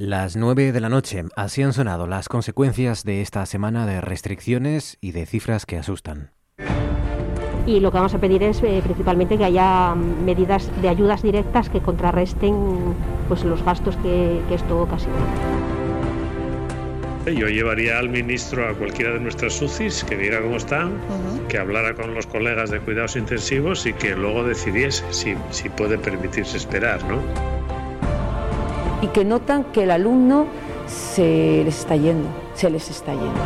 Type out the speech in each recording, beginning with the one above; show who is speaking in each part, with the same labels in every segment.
Speaker 1: Las nueve de la noche, así han sonado las consecuencias de esta semana de restricciones y de cifras que asustan.
Speaker 2: Y lo que vamos a pedir es eh, principalmente que haya medidas de ayudas directas que contrarresten pues, los gastos que, esto ocasiona.
Speaker 3: Yo llevaría al ministro a cualquiera de nuestras UCIs que viera cómo están, que hablara con los colegas de cuidados intensivos y que luego decidiese si, si puede permitirse esperar, ¿no?
Speaker 4: Y que notan que el alumno se les está yendo, se les está yendo.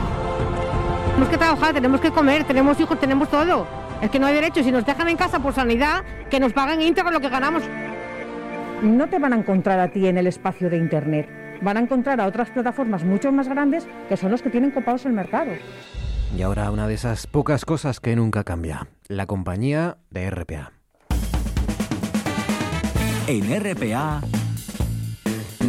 Speaker 5: Tenemos que trabajar, tenemos que comer, tenemos hijos, tenemos todo. Es que no hay derecho. Si nos dejan en casa por sanidad, que nos paguen íntegro lo que ganamos.
Speaker 6: No te van a encontrar a ti en el espacio de Internet. Van a encontrar a otras plataformas mucho más grandes que son los que tienen copados el mercado.
Speaker 1: Y ahora una de esas pocas cosas que nunca cambia. La compañía de RPA.
Speaker 7: En RPA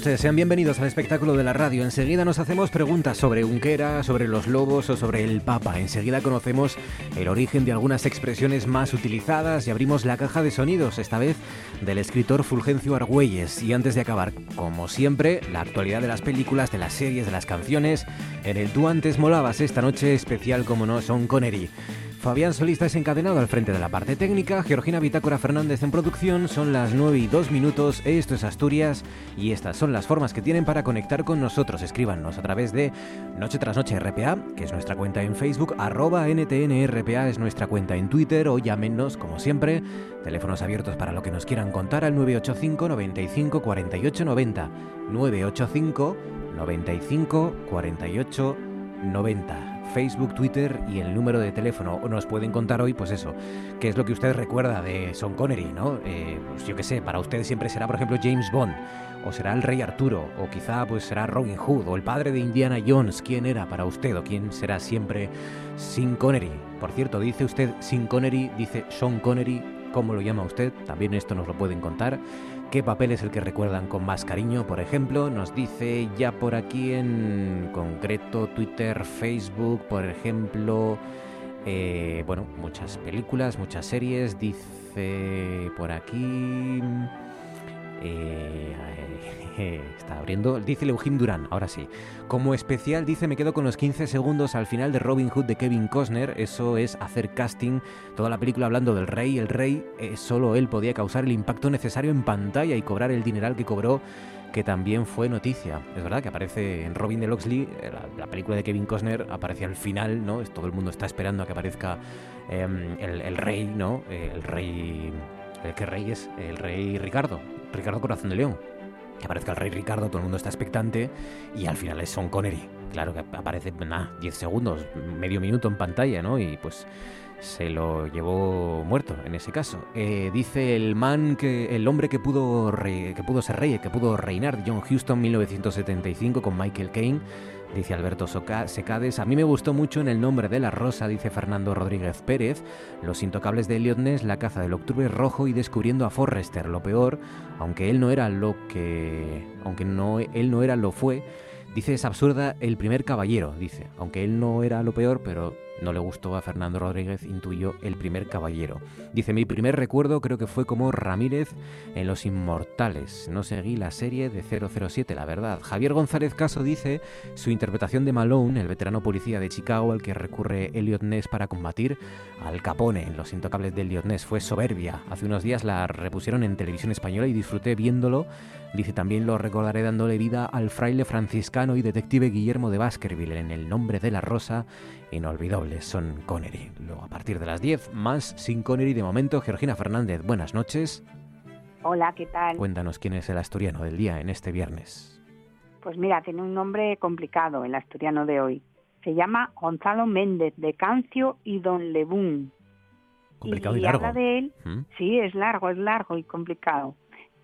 Speaker 1: Sean bienvenidos al espectáculo de la radio. Enseguida nos hacemos preguntas sobre Unquera, sobre los lobos o sobre el Papa. Enseguida conocemos el origen de algunas expresiones más utilizadas y abrimos la caja de sonidos, esta vez del escritor Fulgencio Argüelles. Y antes de acabar, como siempre, la actualidad de las películas, de las series, de las canciones. En el Tú antes molabas esta noche especial como no son Connery. Fabián Solista es encadenado al frente de la parte técnica, Georgina Bitácora Fernández en producción, son las 9 y 2 minutos, esto es Asturias y estas son las formas que tienen para conectar con nosotros. Escríbanos a través de Noche tras Noche RPA, que es nuestra cuenta en Facebook, arroba NTNRPA es nuestra cuenta en Twitter o llámenos como siempre, teléfonos abiertos para lo que nos quieran contar al 985 95 48 90, 985 95 48 90. Facebook, Twitter y el número de teléfono. Nos pueden contar hoy, pues eso, qué es lo que usted recuerda de Son Connery, ¿no? Eh, pues yo qué sé, para usted siempre será, por ejemplo, James Bond, o será el Rey Arturo, o quizá pues será Robin Hood, o el padre de Indiana Jones. ¿Quién era para usted o quién será siempre Sin Connery? Por cierto, dice usted Sin Connery, dice Sean Connery, ¿cómo lo llama usted? También esto nos lo pueden contar. ¿Qué papel es el que recuerdan con más cariño? Por ejemplo, nos dice ya por aquí en concreto Twitter, Facebook, por ejemplo, eh, bueno, muchas películas, muchas series. Dice por aquí... Eh, está abriendo. Dice Eugene Durán, ahora sí. Como especial, dice, me quedo con los 15 segundos al final de Robin Hood de Kevin Costner. Eso es hacer casting. Toda la película hablando del rey. El rey, eh, solo él podía causar el impacto necesario en pantalla y cobrar el dineral que cobró que también fue noticia. Es verdad que aparece en Robin de Loxley, eh, la, película de Kevin Costner, aparece al final, ¿no? Todo el mundo está esperando a que aparezca em, el, rey, ¿no? el rey... ¿Qué rey es? El rey Ricardo, Ricardo Corazón de León que aparezca el rey Ricardo, todo el mundo está expectante y al final es Sean Connery. Claro que aparece, nada, 10 segundos, medio minuto en pantalla, ¿no? Y pues se lo llevó muerto en ese caso. Eh, dice el man que el hombre que pudo que pudo ser rey, que pudo reinar, John Huston 1975 con Michael Caine dice Alberto Secades. A mí me gustó mucho en El nombre de la rosa, dice Fernando Rodríguez Pérez. Los intocables de Elliot Ness, La caza del octubre rojo y descubriendo a Forrester. Lo peor, aunque él no era lo que... aunque no, él no era lo fue, dice es absurda el primer caballero, dice. Aunque él no era lo peor, pero no le gustó a Fernando Rodríguez, intuyó el primer caballero. Dice, mi primer recuerdo creo que fue como Ramírez en Los Inmortales. No seguí la serie de 007, la verdad. Javier González Caso dice, su interpretación de Malone, el veterano policía de Chicago al que recurre Elliot Ness para combatir al Capone en Los Intocables de Elliot Ness, fue soberbia. Hace unos días la repusieron en televisión española y disfruté viéndolo. Dice, también lo recordaré dándole vida al fraile franciscano y detective Guillermo de Baskerville en El nombre de la rosa inolvidables son Connery. Luego a partir de las 10, más sin Connery de momento. Georgina Fernández, buenas noches.
Speaker 8: Hola, ¿qué tal?
Speaker 1: Cuéntanos quién es el asturiano del día en este viernes.
Speaker 8: Pues mira, tiene un nombre complicado el asturiano de hoy. Se llama Gonzalo Méndez de Cancio y Don Lebún.
Speaker 1: Complicado y, largo.
Speaker 8: Habla de él, ¿Mm? sí, es largo, es largo y complicado.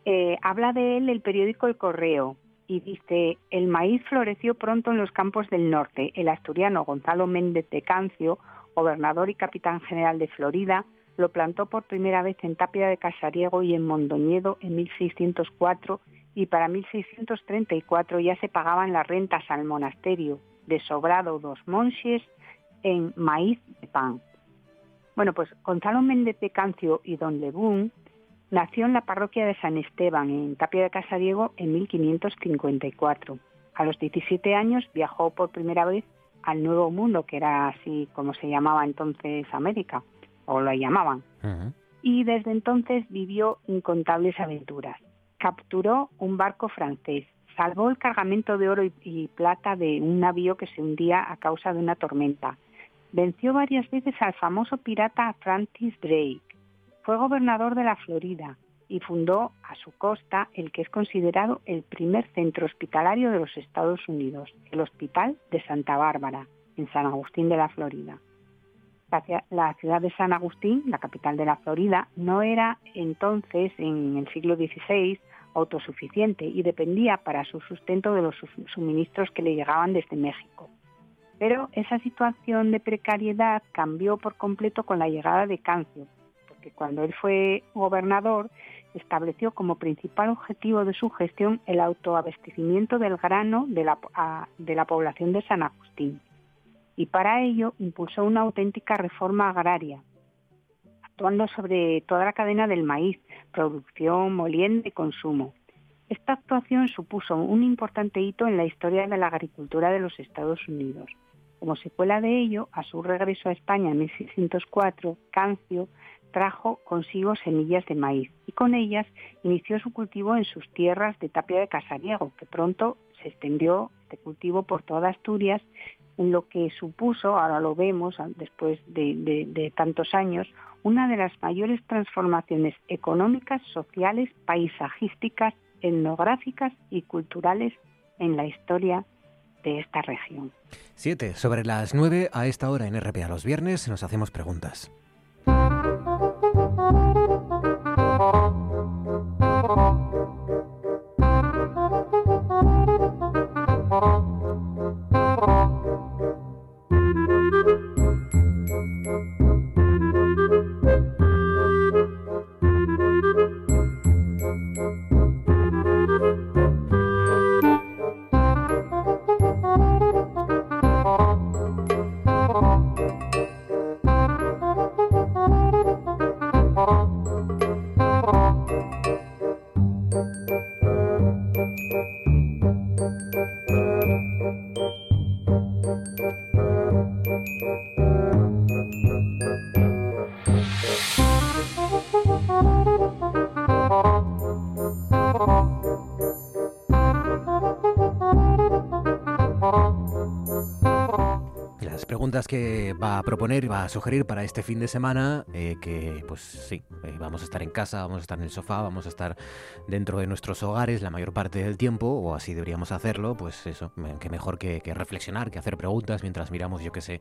Speaker 8: Eh, habla de él el periódico El Correo y dice, el maíz floreció pronto en los campos del norte. El asturiano Gonzalo Méndez de Cancio, gobernador y capitán general de Florida, lo plantó por primera vez en Tapia de Casariego y en Mondoñedo en 1604 y para 1634 ya se pagaban las rentas al monasterio de Sobrado dos Monches en maíz de pan. Bueno, pues Gonzalo Méndez de Cancio y Don Lebún nació en la parroquia de San Esteban, en Tapia de Casariego, en 1554. A los 17 años viajó por primera vez al Nuevo Mundo, que era así como se llamaba entonces América, o lo llamaban. Y desde entonces vivió incontables aventuras. Capturó un barco francés, salvó el cargamento de oro y, plata de un navío que se hundía a causa de una tormenta. Venció varias veces al famoso pirata Francis Drake. Fue gobernador de la Florida y fundó a su costa el que es considerado el primer centro hospitalario de los Estados Unidos, el Hospital de Santa Bárbara, en San Agustín de la Florida. La ciudad de San Agustín, la capital de la Florida, no era entonces, en el siglo XVI, autosuficiente y dependía para su sustento de los suministros que le llegaban desde México. Pero esa situación de precariedad cambió por completo con la llegada de Cancio, porque cuando él fue gobernador estableció como principal objetivo de su gestión el autoabastecimiento del grano de la, de la población de San Agustín. Y para ello impulsó una auténtica reforma agraria, actuando sobre toda la cadena del maíz, producción, molienda y consumo. Esta actuación supuso un importante hito en la historia de la agricultura de los Estados Unidos. Como secuela de ello, a su regreso a España en 1604, Cancio trajo consigo semillas de maíz y con ellas inició su cultivo en sus tierras de Tapia de Casariego, que pronto se extendió este cultivo por toda Asturias, en lo que supuso, ahora lo vemos después de, tantos años, una de las mayores transformaciones económicas, sociales, paisajísticas, etnográficas y culturales en la historia de esta región.
Speaker 1: Siete, sobre las nueve a esta hora en RPA los viernes nos hacemos preguntas. Proponer, va a sugerir para este fin de semana, eh, que pues sí, eh, vamos a estar en casa, vamos a estar en el sofá, vamos a estar dentro de nuestros hogares la mayor parte del tiempo, o así deberíamos hacerlo, pues eso, que mejor que, que reflexionar, que hacer preguntas mientras miramos, yo qué sé,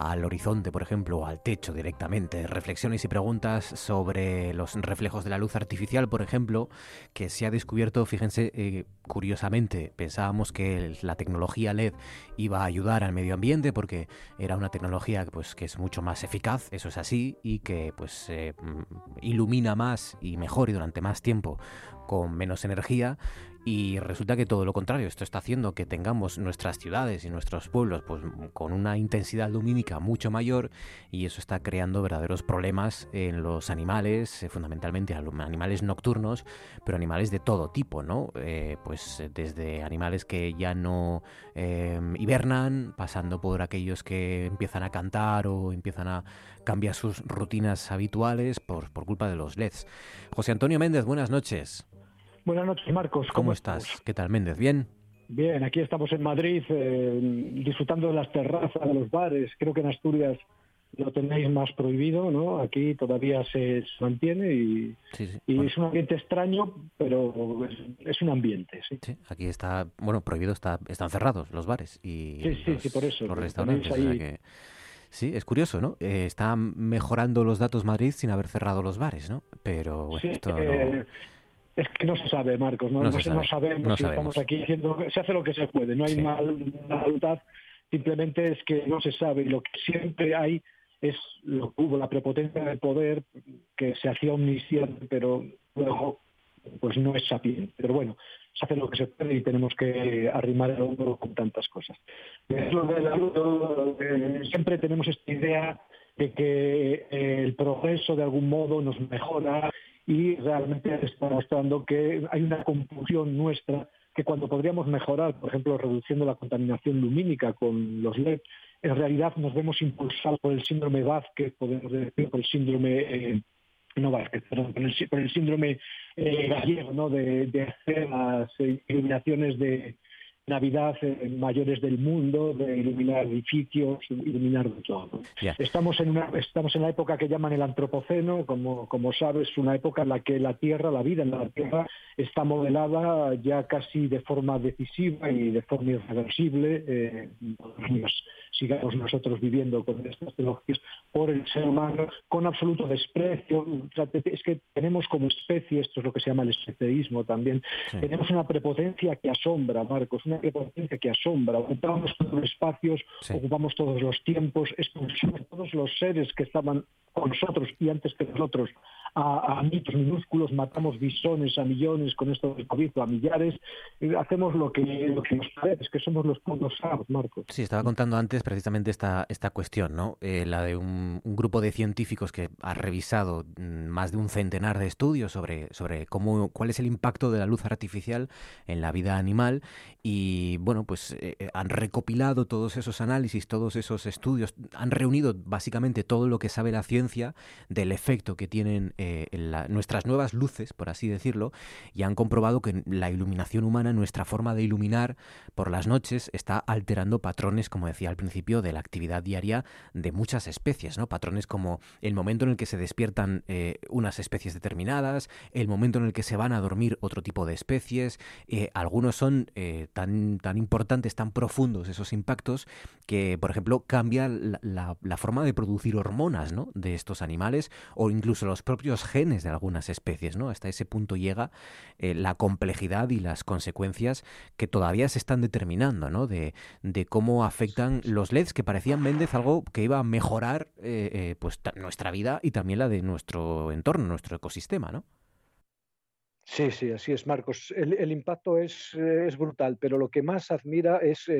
Speaker 1: al horizonte, por ejemplo, o al techo directamente. Reflexiones y preguntas sobre los reflejos de la luz artificial, por ejemplo, que se ha descubierto, fíjense, eh, curiosamente, pensábamos que la tecnología LED iba a ayudar al medio ambiente porque era una tecnología pues, que es mucho más eficaz, eso es así, y que pues eh, mm, ilumina más y mejor y durante más tiempo con menos energía y resulta que todo lo contrario, esto está haciendo que tengamos nuestras ciudades y nuestros pueblos pues, con una intensidad lumínica mucho mayor y eso está creando verdaderos problemas en los animales, eh, fundamentalmente animales nocturnos, pero animales de todo tipo, ¿no? Eh, pues desde animales que ya no em, hibernan, pasando por aquellos que empiezan a cantar o empiezan a cambiar sus rutinas habituales por, por culpa de los LEDs. José Antonio Méndez, buenas noches.
Speaker 9: Buenas noches, Marcos.
Speaker 1: ¿Cómo, estás? ¿Qué tal, Méndez? ¿Bien?
Speaker 9: Bien, aquí estamos en Madrid eh, disfrutando de las terrazas, de los bares. Creo que en Asturias lo tenéis más prohibido, ¿no? Aquí todavía se mantiene y, es un ambiente extraño, pero es, un ambiente, sí.
Speaker 1: Aquí está, bueno, prohibido, está, están cerrados los bares y
Speaker 9: sí, por eso,
Speaker 1: los restaurantes. Sí, es curioso, ¿no? Eh, está mejorando los datos Madrid sin haber cerrado los bares, ¿no? Pero bueno, esto no...
Speaker 9: Es que no se sabe, Marcos, no, sabemos si estamos aquí diciendo se hace lo que se puede, no hay mal, voluntad, simplemente es que no se sabe y lo que siempre hay es lo que hubo, la prepotencia del poder que se hacía omnisciente, pero luego pues no es sapiente. Pero bueno, se hace lo que se puede y tenemos que arrimar el hombro con tantas cosas. Siempre tenemos esta idea de que eh, el progreso de algún modo nos mejora y realmente está mostrando que hay una confusión nuestra que cuando podríamos mejorar, por ejemplo, reduciendo la contaminación lumínica con los LED, en realidad nos vemos impulsados por el síndrome Vázquez, podemos decir, por el síndrome eh, no Vázquez, perdón, por el, síndrome eh, gallego, ¿no? De, de hacer las iluminaciones de, Navidad mayores del mundo, de iluminar edificios, iluminar de todo. Estamos, en una, estamos en la época que llaman el antropoceno, como, como sabes, una época en la que la Tierra, la vida en la Tierra, está modelada ya casi de forma decisiva y de forma irreversible. Eh, sigamos nosotros viviendo con estas tecnologías por el ser humano con absoluto desprecio. Es que tenemos como especie, esto es lo que se llama el especialismo también, tenemos una prepotencia que asombra, Marcos, una prepotencia que asombra. Ocupamos todos los espacios, ocupamos todos los tiempos, expulsamos todos los seres que estaban con nosotros y antes que nosotros a, a mitos minúsculos, matamos bisones a millones con esto del COVID, a millares, hacemos lo que, lo que nos parece, que somos los puntos SARS, Marcos.
Speaker 1: Sí, estaba contando antes precisamente esta, esta cuestión, ¿no? Eh, la de un, grupo de científicos que ha revisado mm, más de un centenar de estudios sobre, sobre cómo, cuál es el impacto de la luz artificial en la vida animal y, bueno, pues eh, eh, han recopilado todos esos análisis, todos esos estudios, han reunido básicamente todo lo que sabe la ciencia del efecto que tienen eh, nuestras nuevas luces, por así decirlo, y han comprobado que la iluminación humana, nuestra forma de iluminar por las noches, está alterando patrones, como decía al principio, de la actividad diaria de muchas especies, ¿no? Patrones como el momento en el que se despiertan unas especies determinadas, el momento en el que se van a dormir otro tipo de especies, algunos son tan, tan importantes, tan profundos esos impactos, que, por ejemplo, cambia la, la forma de producir hormonas, ¿no? De estos animales, o incluso los propios genes de algunas especies, ¿no? Hasta ese punto llega eh, la complejidad y las consecuencias que todavía se están determinando, ¿no? De, cómo afectan los LEDs, que parecían Méndez algo que iba a mejorar eh, eh, pues nuestra vida y también la de nuestro entorno, nuestro ecosistema, ¿no?
Speaker 9: Sí, sí, así es, Marcos. El, impacto es, es, brutal, pero lo que más admira es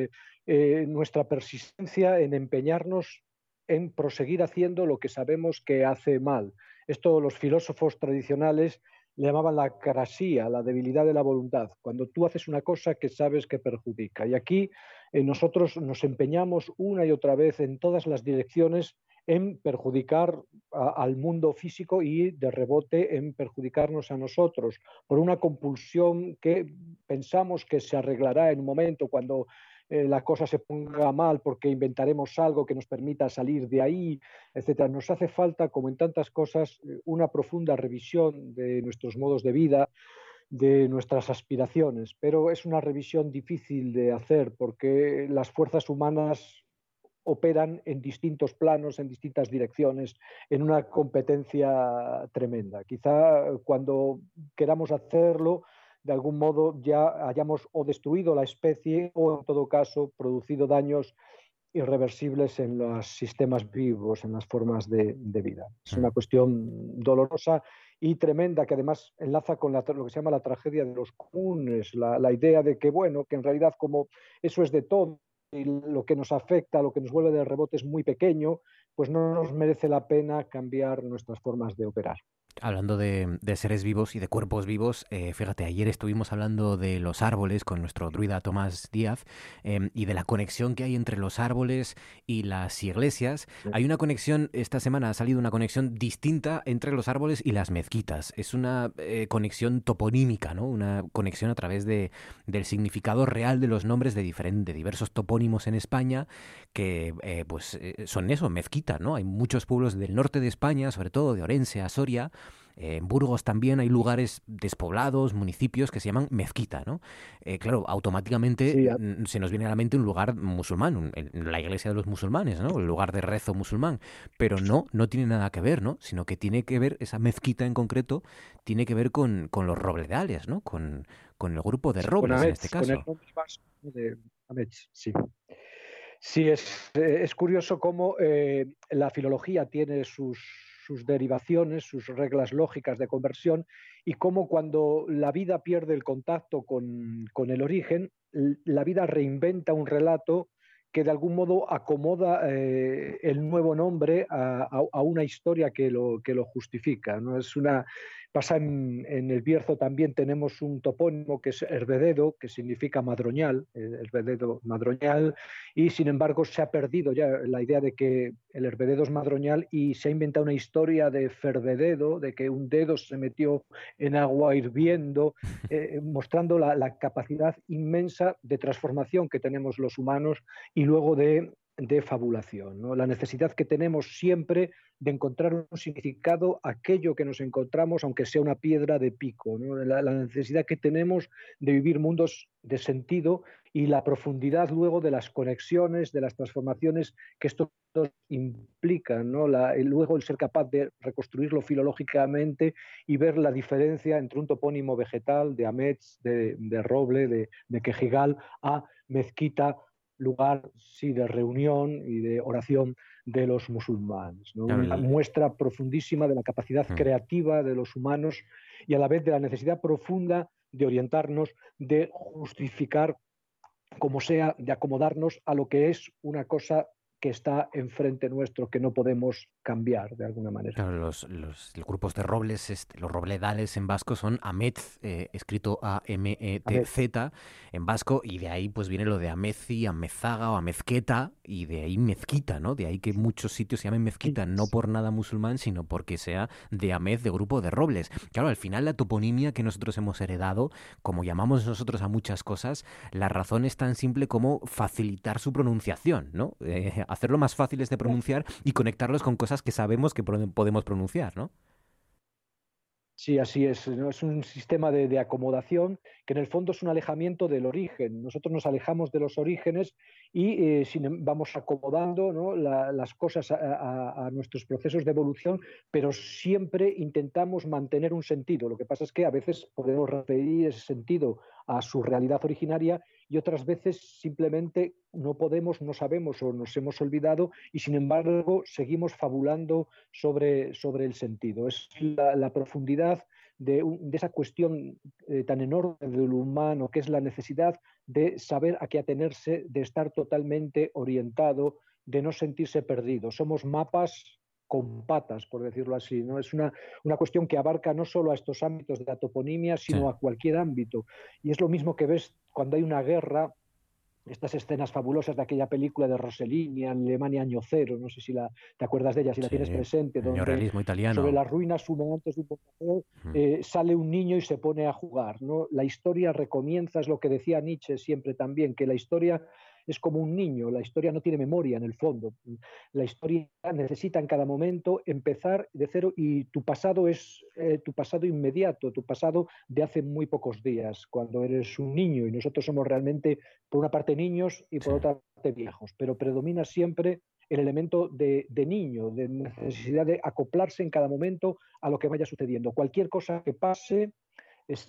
Speaker 9: nuestra persistencia en empeñarnos en proseguir haciendo lo que sabemos que hace mal. Esto los filósofos tradicionales le llamaban la carasía, la debilidad de la voluntad, cuando tú haces una cosa que sabes que perjudica. Y aquí eh, nosotros nos empeñamos una y otra vez en todas las direcciones en perjudicar al mundo físico y de rebote en perjudicarnos a nosotros por una compulsión que pensamos que se arreglará en un momento cuando eh, la cosa se ponga mal porque inventaremos algo que nos permita salir de ahí, etcétera. Nos hace falta, como en tantas cosas, eh, una profunda revisión de nuestros modos de vida, de nuestras aspiraciones, pero es una revisión difícil de hacer porque las fuerzas humanas operan en distintos planos, en distintas direcciones, en una competencia tremenda. Quizá cuando queramos hacerlo, de algún modo ya hayamos o destruido la especie o en todo caso producido daños irreversibles en los sistemas vivos, en las formas de, vida. Es una cuestión dolorosa y tremenda que además enlaza con lo que se llama la tragedia de los comunes, la, la, idea de que, bueno, que en realidad como eso es de todo y lo que nos afecta, lo que nos vuelve de rebote es muy pequeño, pues no nos merece la pena cambiar nuestras formas de operar.
Speaker 1: Hablando de, seres vivos y de cuerpos vivos, eh, fíjate, ayer estuvimos hablando de los árboles con nuestro druida Tomás Díaz em, y de la conexión que hay entre los árboles y las iglesias. Hay una conexión, esta semana ha salido una conexión distinta entre los árboles y las mezquitas. Es una eh, conexión toponímica, ¿no? Una conexión a través de, del significado real de los nombres de, diferentes, diversos topónimos en España que eh, pues son eso, mezquitas, ¿no? Hay muchos pueblos del norte de España, sobre todo de Orense a Soria, en Burgos también hay lugares despoblados, municipios que se llaman mezquita, ¿no? claro, automáticamente se nos viene a la mente un lugar musulmán, la iglesia de los musulmanes, ¿no? El lugar de rezo musulmán. Pero no, no tiene nada que ver, ¿no? Sino que tiene que ver, esa mezquita en concreto, tiene que ver con, con los robledales, ¿no? Con, con el grupo de robles en este caso.
Speaker 9: de sí. Sí, es, es curioso cómo eh, la filología tiene sus, sus derivaciones, sus reglas lógicas de conversión y cómo cuando la vida pierde el contacto con, con el origen, la vida reinventa un relato que de algún modo acomoda eh, el nuevo nombre a, a, una historia que lo, que lo justifica. ¿no? Es una, Pasa en, el Bierzo también tenemos un topónimo que es Herbededo, que significa madroñal, eh, Herbededo madroñal, y sin embargo se ha perdido ya la idea de que el Herbededo es madroñal y se ha inventado una historia de Ferbededo, de que un dedo se metió en agua hirviendo, eh, mostrando la, la capacidad inmensa de transformación que tenemos los humanos y luego de de fabulación, ¿no? la necesidad que tenemos siempre de encontrar un significado aquello que nos encontramos, aunque sea una piedra de pico, la, necesidad que tenemos de vivir mundos de sentido y la profundidad luego de las conexiones, de las transformaciones que esto implican, luego el ser capaz de reconstruirlo filológicamente y ver la diferencia entre un topónimo vegetal de Amets, de, roble, de, de quejigal, a mezquita, lugar sí de reunión y de oración de los musulmanes. Una muestra profundísima de la capacidad hmm. creativa de los humanos y a la vez de la necesidad profunda de orientarnos, de justificar como sea, de acomodarnos a lo que es una cosa que está enfrente nuestro, que no podemos cambiar de alguna manera.
Speaker 1: Claro, los, grupos de robles, este, los robledales en vasco son Ametz, eh, escrito A-M-E-T-Z en vasco, y de ahí pues viene lo de Amezi, Amezaga o Amezqueta, y de ahí mezquita, ¿no? De ahí que muchos sitios se llamen mezquita, no por nada musulmán, sino porque sea de Amez, de grupo de robles. Claro, al final la toponimia que nosotros hemos heredado, como llamamos nosotros a muchas cosas, la razón es tan simple como facilitar su pronunciación, ¿no? Eh, hacerlo más fáciles de pronunciar y conectarlos con cosas que sabemos que podemos pronunciar, ¿no?
Speaker 9: Sí, así es. Es un sistema de, acomodación que en el fondo es un alejamiento del origen. Nosotros nos alejamos de los orígenes y eh, em, vamos acomodando las cosas a, nuestros procesos de evolución, pero siempre intentamos mantener un sentido. Lo que pasa es que a veces podemos repetir ese sentido a su realidad originaria y otras veces simplemente no podemos, no sabemos o nos hemos olvidado y sin embargo seguimos fabulando sobre, sobre el sentido. Es la, profundidad de, esa cuestión eh, tan enorme del humano que es la necesidad de saber a qué atenerse, de estar totalmente orientado, de no sentirse perdido. Somos mapas con patas, por decirlo así. ¿no? Es una, una, cuestión que abarca no solo a estos ámbitos de la toponimia, sino a cualquier ámbito. Y es lo mismo que ves cuando hay una guerra, estas escenas fabulosas de aquella película de Rossellini, Alemania año cero, no sé si la, te acuerdas de ella, si la tienes presente,
Speaker 1: donde realismo italiano.
Speaker 9: sobre las ruinas antes de un bombardeo eh, sale un niño y se pone a jugar. ¿no? La historia recomienza, es lo que decía Nietzsche siempre también, que la historia es como un niño, la historia no tiene memoria en el fondo. La historia necesita en cada momento empezar de cero y tu pasado es eh, tu pasado inmediato, tu pasado de hace muy pocos días, cuando eres un niño y nosotros somos realmente por una parte niños y por otra parte viejos, pero predomina siempre el elemento de, de, niño, de necesidad de acoplarse en cada momento a lo que vaya sucediendo. Cualquier cosa que pase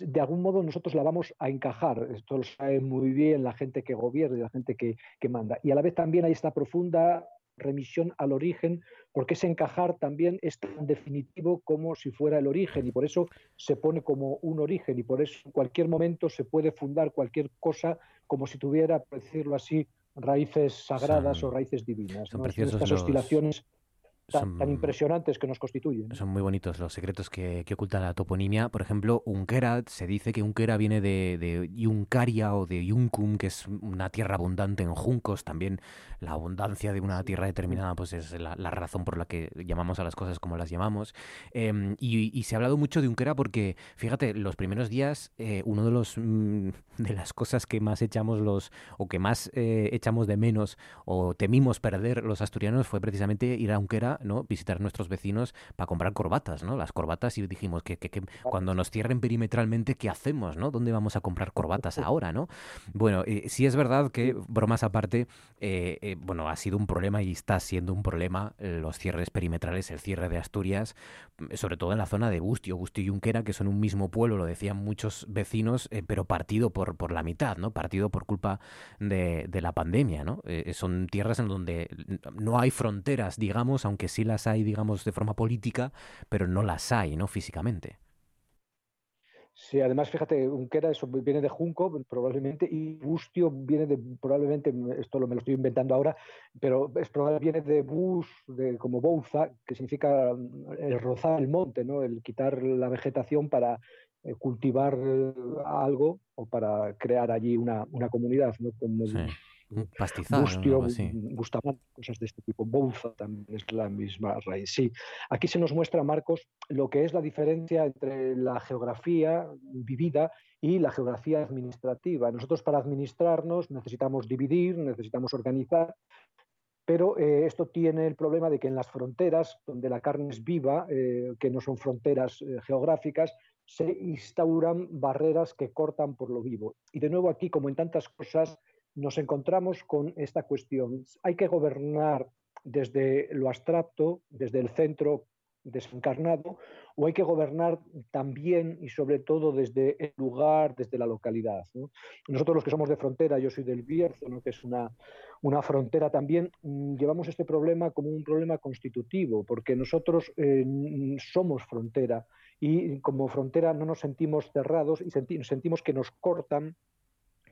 Speaker 9: de algún modo nosotros la vamos a encajar. Esto lo sabe muy bien la gente que gobierna y la gente que, manda. Y a la vez también hay esta profunda remisión al origen, porque ese encajar también es tan definitivo como si fuera el origen, y por eso se pone como un origen, y por eso en cualquier momento se puede fundar cualquier cosa como si tuviera, por decirlo así, raíces sagradas o raíces divinas.
Speaker 1: Estas
Speaker 9: oscilaciones tan, impresionantes que nos constituyen.
Speaker 1: Son muy bonitos los secretos que, oculta la toponimia. Por ejemplo, Unquera, se dice que Unquera viene de, de Yuncaria o de Yuncum, que es una tierra abundante en juncos. También la abundancia de una tierra determinada pues es la, razón por la que llamamos a las cosas como las llamamos. Em, y, se ha hablado mucho de Unquera porque, fíjate, los primeros días, eh, uno de los mm, de las cosas que más echamos los, o que más eh, echamos de menos o temimos perder los asturianos fue precisamente ir a Unquera ¿no? visitar a nuestros vecinos para comprar corbatas, ¿no? Las corbatas y dijimos que, que, cuando nos cierren perimetralmente, ¿qué hacemos, no? ¿Dónde vamos a comprar corbatas ahora, no? Bueno, eh, sí es verdad que, bromas aparte, eh, eh, bueno, ha sido un problema y está siendo un problema los cierres perimetrales, el cierre de Asturias, sobre todo en la zona de Bustio, Bustio y Junquera, que son un mismo pueblo, lo decían muchos vecinos, pero partido por, por la mitad, ¿no? Partido por culpa de, de la pandemia, ¿no? son tierras en donde no hay fronteras, digamos, aunque sí las hay, digamos, de forma política, pero no las hay, ¿no? Físicamente.
Speaker 9: Sí, además, fíjate, Unquera eso viene de Junco, probablemente, y Bustio viene de, probablemente, esto lo, me lo estoy inventando ahora, pero es probable viene de bus, de, como bouza, que significa el rozar el monte, ¿no? el quitar la vegetación para eh, cultivar algo o para crear allí una, una comunidad, ¿no? Como,
Speaker 1: Pastizal.
Speaker 9: Bustio, cosas de este tipo. Bouza también es la misma raíz. Sí, aquí se nos muestra, Marcos, lo que es la diferencia entre la geografía vivida y la geografía administrativa. Nosotros para administrarnos necesitamos dividir, necesitamos organizar, pero eh, esto tiene el problema de que en las fronteras, donde la carne es viva, eh, que no son fronteras eh, geográficas, se instauran barreras que cortan por lo vivo. Y de nuevo aquí, como en tantas cosas, nos encontramos con esta cuestión. Hay que gobernar desde lo abstracto, desde el centro desencarnado, o hay que gobernar también y sobre todo desde el lugar, desde la localidad. Nosotros los que somos de frontera, yo soy del Bierzo, que es una, una, frontera también, mm, llevamos este problema como un problema constitutivo, porque nosotros eh, somos frontera y como frontera no nos sentimos cerrados y sentimos que nos cortan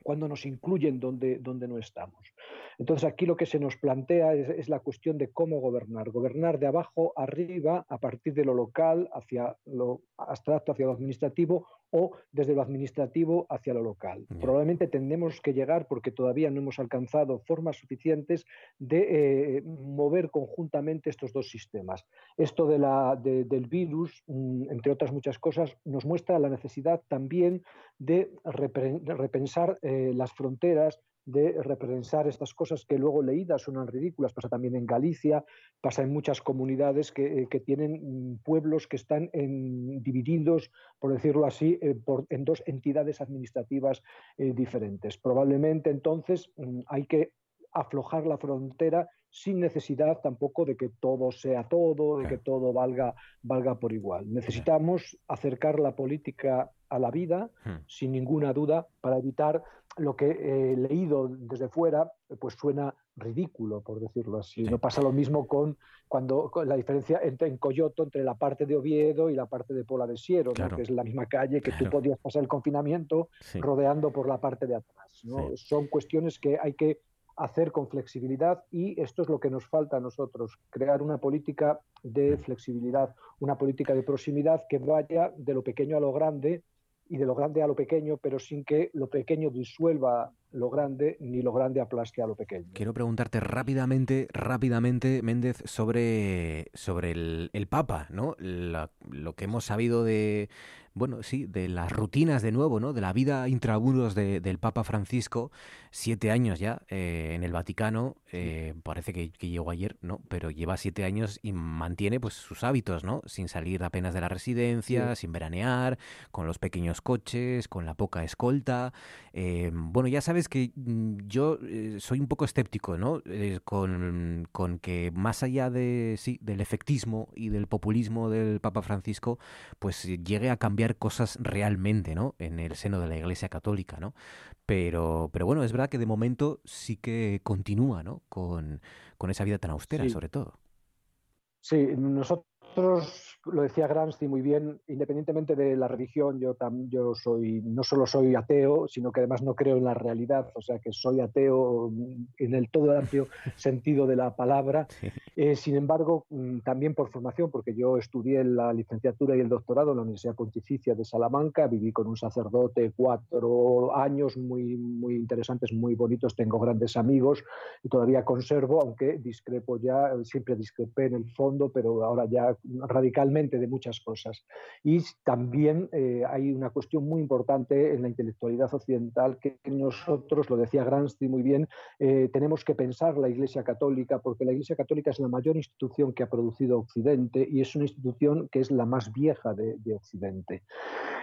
Speaker 9: cuando nos incluyen donde, donde no estamos. Entonces aquí lo que se nos plantea es, la cuestión de cómo gobernar, gobernar de abajo arriba a partir de lo local hacia lo abstracto, hacia lo administrativo o desde lo administrativo hacia lo local. Probablemente tendremos que llegar, porque todavía no hemos alcanzado formas suficientes de eh, mover conjuntamente estos dos sistemas. Esto de la, del virus, mm, entre otras muchas cosas, nos muestra la necesidad también de repensar eh, las fronteras, de repensar estas cosas que luego leídas suenan ridículas. Pasa también en Galicia, pasa en muchas comunidades que, eh, tienen mm, pueblos que están divididos, por decirlo así, eh, en dos entidades administrativas eh, diferentes. Probablemente entonces mm, hay que aflojar la frontera sin necesidad tampoco de que todo sea todo, de que todo valga, valga por igual. Necesitamos acercar la política a la vida, hmm. sin ninguna duda, para evitar lo que he leído desde fuera, pues suena ridículo, por decirlo así. No pasa lo mismo con cuando la diferencia entre en Coyoto entre la parte de Oviedo y la parte de Pola de Siero, que es la misma calle que tú podías pasar el confinamiento rodeando por la parte de atrás. Son cuestiones que hay que hacer con flexibilidad y esto es lo que nos falta a nosotros, crear una política de flexibilidad, una política de proximidad que vaya de lo pequeño a lo grande y de lo grande a lo pequeño, pero sin que lo pequeño disuelva lo grande ni lo grande aplaste a lo pequeño.
Speaker 1: Quiero preguntarte rápidamente, rápidamente, Méndez, sobre, sobre el, Papa, ¿no? lo que hemos sabido de, bueno, sí, de las rutinas de nuevo, ¿no? De la vida intraburos de, del Papa Francisco, siete años ya eh, en el Vaticano, eh, parece que, llegó ayer, ¿no? Pero lleva siete años y mantiene pues sus hábitos, ¿no? Sin salir apenas de la residencia, sin veranear, con los pequeños coches, con la poca escolta. Eh, bueno, ya sabes que mm, yo soy un poco escéptico, ¿no? con, con, que más allá de, sí, del efectismo y del populismo del Papa Francisco, pues llegue a cambiar cosas realmente, ¿no? En el seno de la Iglesia Católica, ¿no? Pero, pero bueno, es verdad que de momento sí que continúa, ¿no? Con, esa vida tan austera, sobre todo.
Speaker 9: Sí, nosotros, lo decía Gramsci muy bien, independientemente de la religión, yo, yo soy, no solo soy ateo, sino que además no creo en la realidad, o sea que soy ateo en el todo amplio sentido de la palabra. Eh, sin embargo, mm, también por formación, porque yo estudié la licenciatura y el doctorado en la Universidad Pontificia de Salamanca, viví con un sacerdote cuatro años muy, muy interesantes, muy bonitos, tengo grandes amigos y todavía conservo, aunque discrepo ya, siempre discrepé en el fondo, pero ahora ya radicalmente intelectualmente de muchas cosas. Y también eh, hay una cuestión muy importante en la intelectualidad occidental que nosotros, lo decía Gramsci muy bien, eh, tenemos que pensar la Iglesia Católica, porque la Iglesia Católica es la mayor institución que ha producido Occidente y es una institución que es la más vieja de, Occidente.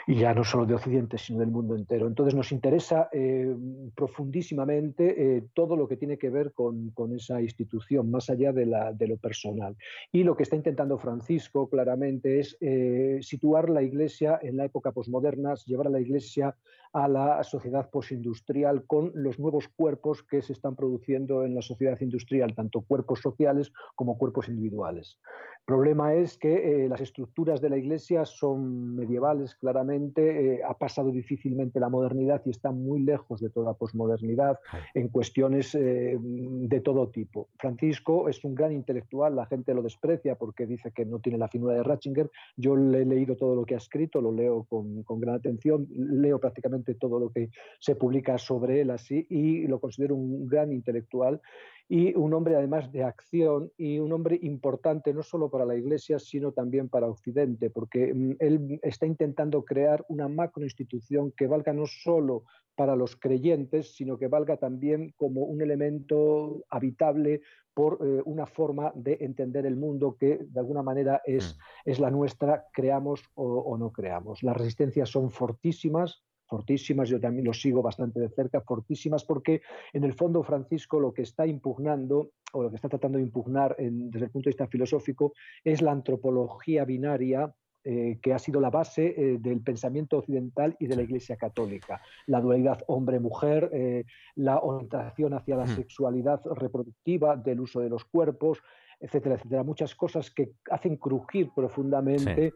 Speaker 9: Y ya no solo de Occidente, sino del mundo entero. Entonces nos interesa eh, profundísimamente todo lo que tiene que ver con, con esa institución, más allá de, la, de, lo personal. Y lo que está intentando Francisco claramente es eh, situar la Iglesia en la época posmoderna, llevar a la Iglesia a la sociedad postindustrial con los nuevos cuerpos que se están produciendo en la sociedad industrial, tanto cuerpos sociales como cuerpos individuales. El problema es que eh, las estructuras de la Iglesia son medievales, claramente, eh, ha pasado difícilmente la modernidad y está muy lejos de toda posmodernidad en cuestiones eh, de todo tipo. Francisco es un gran intelectual, la gente lo desprecia porque dice que no tiene la finura de Ratzinger. Yo le he leído todo lo que ha escrito, lo leo con, con gran atención, leo prácticamente todo lo que se publica sobre él así y lo considero un gran intelectual y un hombre además de acción y un hombre importante no solo para la Iglesia, sino también para Occidente, porque mm, él está intentando crear una macroinstitución que valga no solo para los creyentes, sino que valga también como un elemento habitable por eh, una forma de entender el mundo que de alguna manera es, mm. es la nuestra, creamos o, o no creamos. Las resistencias son fortísimas, fortísimas, yo también lo sigo bastante de cerca, fortísimas, porque en el fondo Francisco lo que está impugnando o lo que está tratando de impugnar desde el punto de vista filosófico es la antropología binaria eh, que ha sido la base eh, del pensamiento occidental y de la Iglesia católica. La dualidad hombre-mujer, eh, la orientación hacia la sexualidad reproductiva, del uso de los cuerpos, etcétera, etcétera. Muchas cosas que hacen crujir profundamente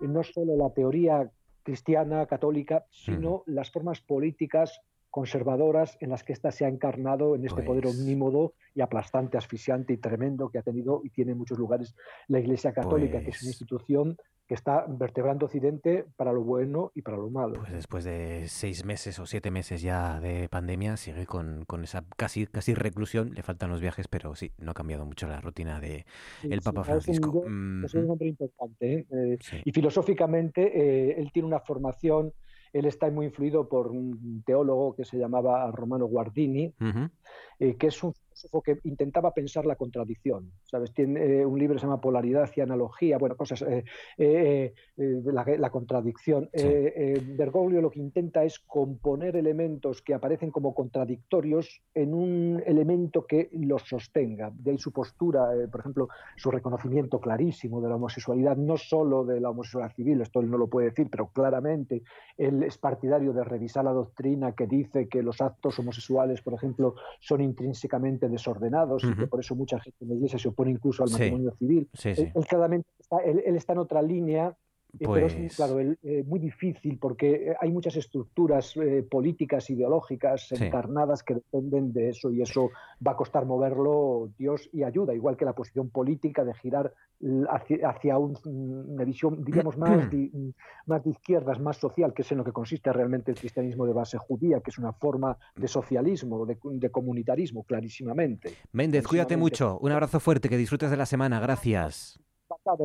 Speaker 9: no solo la teoría cristiana, católica, sino las formas políticas conservadoras en las que ésta se ha encarnado en este poder pues omnímodo y aplastante, asfixiante y tremendo que ha tenido y tiene en muchos lugares la Iglesia Católica, que es una pues institución que está vertebrando Occidente para lo bueno y para lo malo.
Speaker 1: Pues después de seis meses o siete meses ya de pandemia, sigue con, esa casi, casi reclusión. Le faltan los viajes, pero sí, no ha cambiado mucho la rutina de el Papa Francisco.
Speaker 9: Es un, es un hombre importante. ¿eh? Eh, y filosóficamente, eh, él tiene una formación él está muy influido por un teólogo que se llamaba Romano Guardini, que es un que intentaba pensar la contradicción. ¿sabes? Tiene eh, un libro que se llama Polaridad y Analogía, bueno, cosas, eh, eh, la, contradicción. Bergoglio lo que intenta es componer elementos que aparecen como contradictorios en un elemento que los sostenga. De ahí su postura, por ejemplo, su reconocimiento clarísimo de la homosexualidad, no solo de la homosexualidad civil, esto él no lo puede decir, pero claramente él es partidario de revisar la doctrina que dice que los actos homosexuales, por ejemplo, son intrínsecamente desordenados y que por eso mucha gente en la iglesia se opone incluso al matrimonio civil. Él, claramente está, él, está en otra línea pero es pues claro, eh, muy difícil porque eh, hay muchas estructuras eh, políticas, ideológicas encarnadas que dependen de eso y eso va a costar moverlo Dios y ayuda, igual que la posición política de girar hacia, una visión, digamos, más de, más de izquierdas, más social, que es en lo que consiste realmente el cristianismo de base judía, que es una forma de socialismo, de, de comunitarismo, clarísimamente.
Speaker 1: Méndez, cuídate mucho. Un abrazo fuerte, que disfrutes de la semana. Gracias.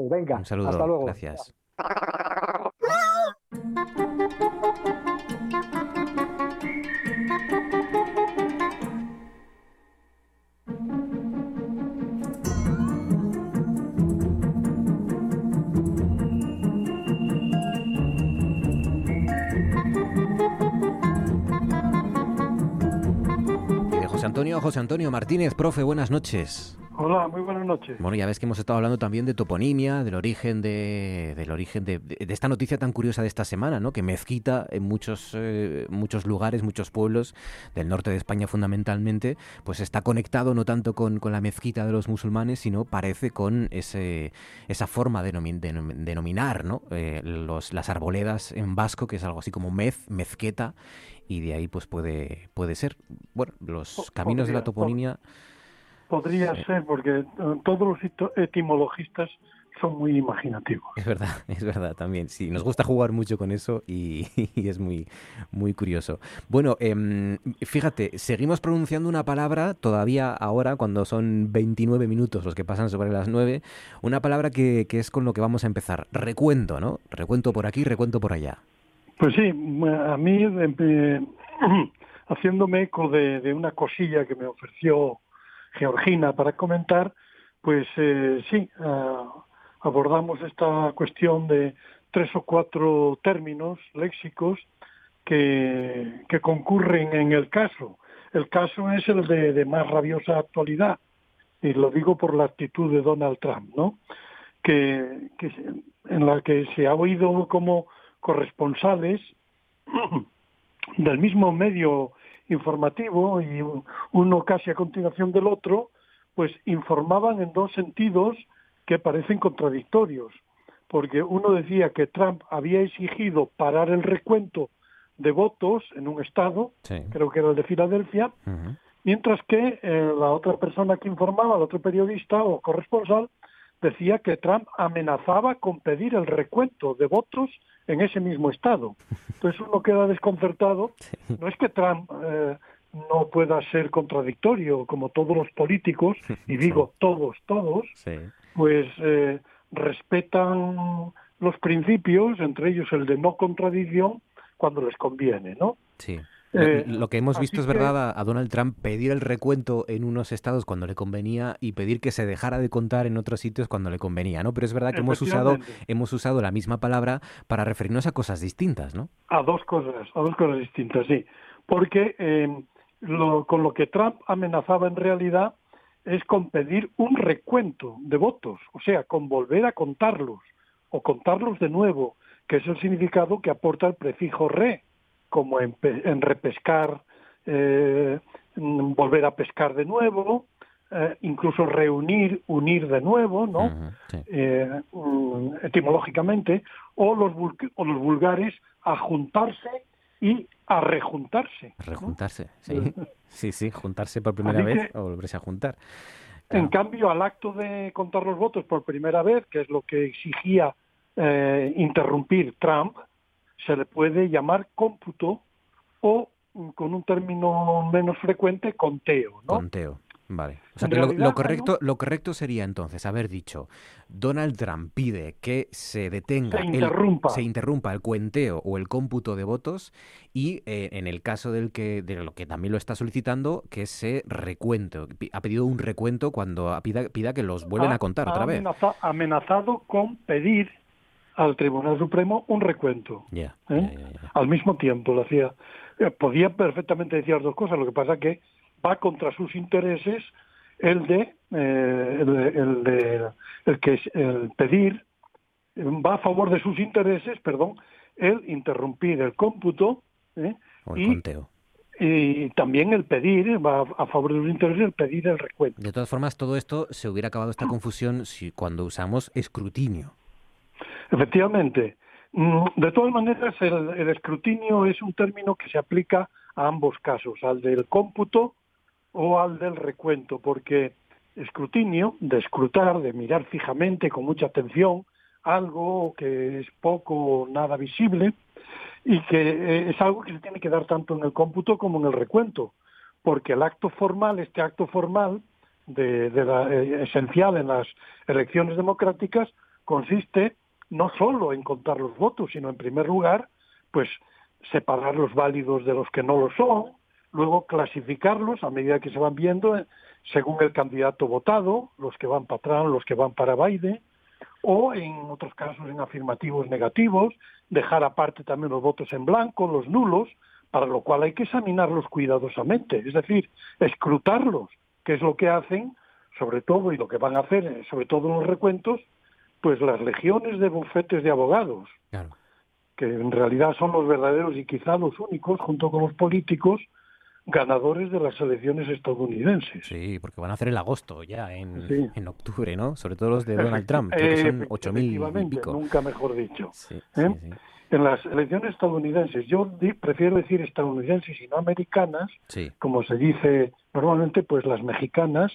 Speaker 9: Venga,
Speaker 1: Un saludo. Hasta luego. Gracias. Hello? Antonio, José Antonio Martínez, profe, buenas noches.
Speaker 10: Hola, muy buenas noches.
Speaker 1: Bueno, ya ves que hemos estado hablando también de toponimia, del origen de, del origen de, esta noticia tan curiosa de esta semana, ¿no? Que mezquita en muchos eh, muchos lugares, muchos pueblos del norte de España fundamentalmente, pues está conectado no tanto con, la mezquita de los musulmanes, sino parece con ese esa forma de, denominar, ¿no? Eh, los, las arboledas en vasco, que es algo así como mez, mezqueta, y de ahí pues puede puede ser, bueno, los caminos de la toponimia.
Speaker 10: Podría ser, porque eh, todos los etimologistas son muy imaginativos.
Speaker 1: Es verdad, es verdad también. Sí, nos gusta jugar mucho con eso y, es muy, muy curioso. Bueno, em, fíjate, seguimos pronunciando una palabra todavía ahora, cuando son 29 minutos los que pasan sobre las 9, una palabra que, que es con lo que vamos a empezar. Recuento, ¿no? Recuento por aquí, recuento por allá.
Speaker 10: Pues sí, a mí, eh, haciéndome eco de, una cosilla que me ofreció Georgina para comentar, pues eh, sí, ah, abordamos esta cuestión de tres o cuatro términos léxicos que, que concurren en el caso. El caso es el de, más rabiosa actualidad, y lo digo por la actitud de Donald Trump, ¿no? Que, que en la que se ha oído como corresponsales del mismo medio informativo y uno casi a continuación del otro, pues informaban en dos sentidos que parecen contradictorios, porque uno decía que Trump había exigido parar el recuento de votos en un estado, creo que era el de Filadelfia, mientras que eh, la otra persona que informaba, el otro periodista o corresponsal, decía que Trump amenazaba con pedir el recuento de votos en ese mismo estado. Entonces uno queda desconcertado. No es que Trump eh, no pueda ser contradictorio, como todos los políticos, y digo todos, todos, pues eh, respetan los principios, entre ellos el de no contradicción, cuando les conviene, ¿no?
Speaker 1: Sí. Eh, lo que hemos visto es verdad a, Donald Trump pedir el recuento en unos estados cuando le convenía y pedir que se dejara de contar en otros sitios cuando le convenía, ¿no? Pero es verdad que hemos usado hemos usado la misma palabra para referirnos a cosas distintas, ¿no?
Speaker 10: A dos cosas, a dos cosas distintas, sí. Porque eh, con lo que Trump amenazaba en realidad es con pedir un recuento de votos, o sea, con volver a contarlos o contarlos de nuevo, que es el significado que aporta el prefijo re, como en, repescar, eh, volver a pescar de nuevo, eh, incluso reunir, unir de nuevo, ¿no? Eh, mm, etimológicamente, o los, o los vulgares a juntarse y a rejuntarse.
Speaker 1: Rejuntarse, sí. sí, sí, juntarse por primera vez o volverse a juntar.
Speaker 10: En cambio, al acto de contar los votos por primera vez, que es lo que exigía eh, interrumpir Trump, se le puede llamar cómputo o, mm, con un término menos frecuente, conteo. ¿no?
Speaker 1: Conteo. Vale. O sea que lo, correcto, lo correcto sería entonces haber dicho, Donald Trump pide que se detenga,
Speaker 10: se interrumpa
Speaker 1: el, se interrumpa el cuenteo o el cómputo de votos y eh, en el caso del que, de lo que también lo está solicitando, que se recuento. Ha pedido un recuento cuando pida, pida que los vuelven a contar otra vez.
Speaker 10: amenazado con pedir al Tribunal Supremo un recuento. ¿eh? Al mismo tiempo lo hacía. Eh, podía perfectamente decir las dos cosas, lo que pasa que va contra sus intereses el de eh, el, de el que el pedir va a favor de sus intereses, perdón, el interrumpir el cómputo
Speaker 1: y,
Speaker 10: y también el pedir va a favor de los intereses el pedir el recuento.
Speaker 1: De todas formas, todo esto se hubiera acabado esta confusión si cuando usamos escrutinio.
Speaker 10: Efectivamente. Mm, de todas maneras, el, escrutinio es un término que se aplica a ambos casos, al del cómputo o al del recuento, porque escrutinio, de escrutar, de mirar fijamente con mucha atención algo que es poco o nada visible y que eh, es algo que se tiene que dar tanto en el cómputo como en el recuento, porque el acto formal, este acto formal de, la, eh, esencial en las elecciones democráticas, consiste no solo en contar los votos, sino en primer lugar, pues separar los válidos de los que no lo son, luego clasificarlos a medida que se van viendo eh, según el candidato votado, los que van para Trump, los que van para Biden, o en otros casos en afirmativos negativos, dejar aparte también los votos en blanco, los nulos, para lo cual hay que examinarlos cuidadosamente, es decir, escrutarlos, que es lo que hacen, sobre todo, y lo que van a hacer, eh, sobre todo en los recuentos, pues las legiones de bufetes de abogados, que en realidad son los verdaderos y quizá los únicos, junto con los políticos, ganadores de las elecciones estadounidenses.
Speaker 1: Sí, porque van a hacer el agosto ya, en, en octubre, ¿no? Sobre todo los de Donald Trump, que son 8.000 y pico.
Speaker 10: Nunca mejor dicho. ¿eh? en las elecciones estadounidenses, yo prefiero decir estadounidenses y no americanas, como se dice normalmente, pues las mexicanas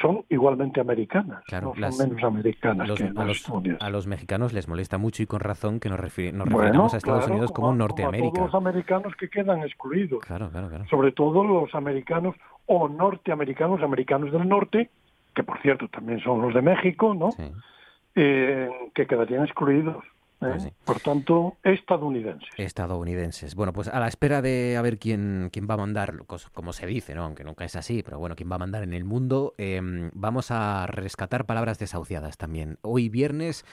Speaker 10: son igualmente americanas, no son menos americanas
Speaker 1: los,
Speaker 10: que
Speaker 1: a,
Speaker 10: los,
Speaker 1: a, los, mexicanos les molesta mucho y con razón que nos, referimos a Estados Unidos como, Norteamérica.
Speaker 10: A todos los americanos que quedan excluidos. Sobre todo los americanos o norteamericanos, americanos del norte, que por cierto también son los de México, ¿no? Eh, que quedarían excluidos. Pues ¿eh? Por tanto, estadounidenses.
Speaker 1: Estadounidenses. Bueno, pues a la espera de a ver quién, quién va a mandar, como se dice, ¿no? aunque nunca es así, pero bueno, quién va a mandar en el mundo, em, vamos a rescatar palabras desahuciadas también. Hoy viernes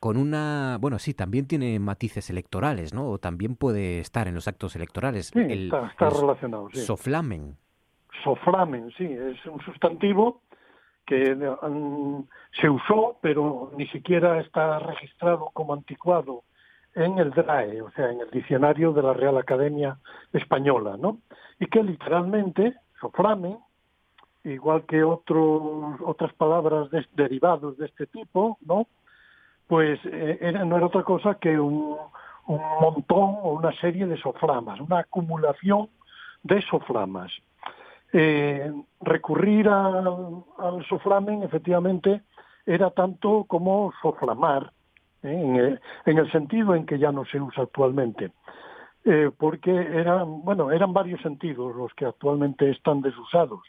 Speaker 1: con una, bueno, sí, también tiene matices electorales, ¿no? O también puede estar en los actos electorales.
Speaker 10: Sí, está, relacionado, sí.
Speaker 1: Soflamen.
Speaker 10: Soflamen, sí, es un sustantivo que mm, se usó, pero ni siquiera está registrado como anticuado en el DRAE, o sea, en el diccionario de la Real Academia Española, ¿no? Y que literalmente, soframe, igual que otros, otras palabras derivados de este tipo, ¿no? Pues eh, era, no era otra cosa que un, un montón o una serie de soflamas, una acumulación de soflamas. Eh, recurrir al soflamen efectivamente era tanto como soflamar, ¿eh? en, el, sentido en que ya no se usa actualmente. Eh, porque eran, bueno, eran varios sentidos los que actualmente están desusados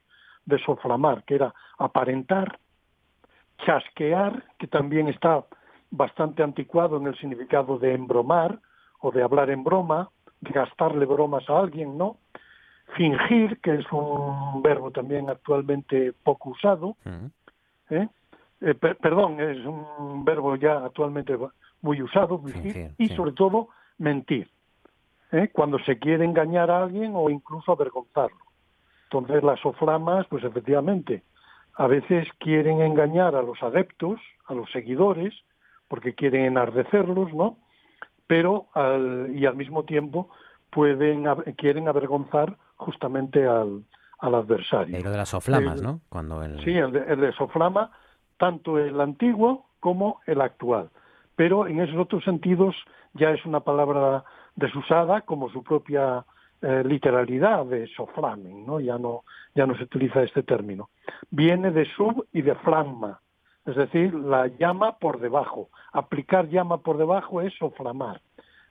Speaker 10: de soflamar, que era aparentar, chasquear, que también está bastante anticuado en el significado de embromar o de hablar en broma, de gastarle bromas a alguien, ¿no? Fingir, que es un verbo también actualmente poco usado, ¿eh? Eh, perdón, es un verbo ya actualmente muy usado, fingir, y sobre todo mentir, ¿eh? cuando se quiere engañar a alguien o incluso avergonzarlo. Entonces las soflamas, pues efectivamente, a veces quieren engañar a los adeptos, a los seguidores, porque quieren enardecerlos, ¿no? Pero y al mismo tiempo pueden quieren avergonzar justamente al, al adversario.
Speaker 1: Lo de las soflamas, ¿no?
Speaker 10: Cuando Sí, el de, soflama, tanto el antiguo como el actual. Pero en esos otros sentidos ya es una palabra desusada como su propia eh, literalidad de soflamen, ¿no? Ya no ya no se utiliza este término. Viene de sub y de flamma, es decir, la llama por debajo. Aplicar llama por debajo es soflamar,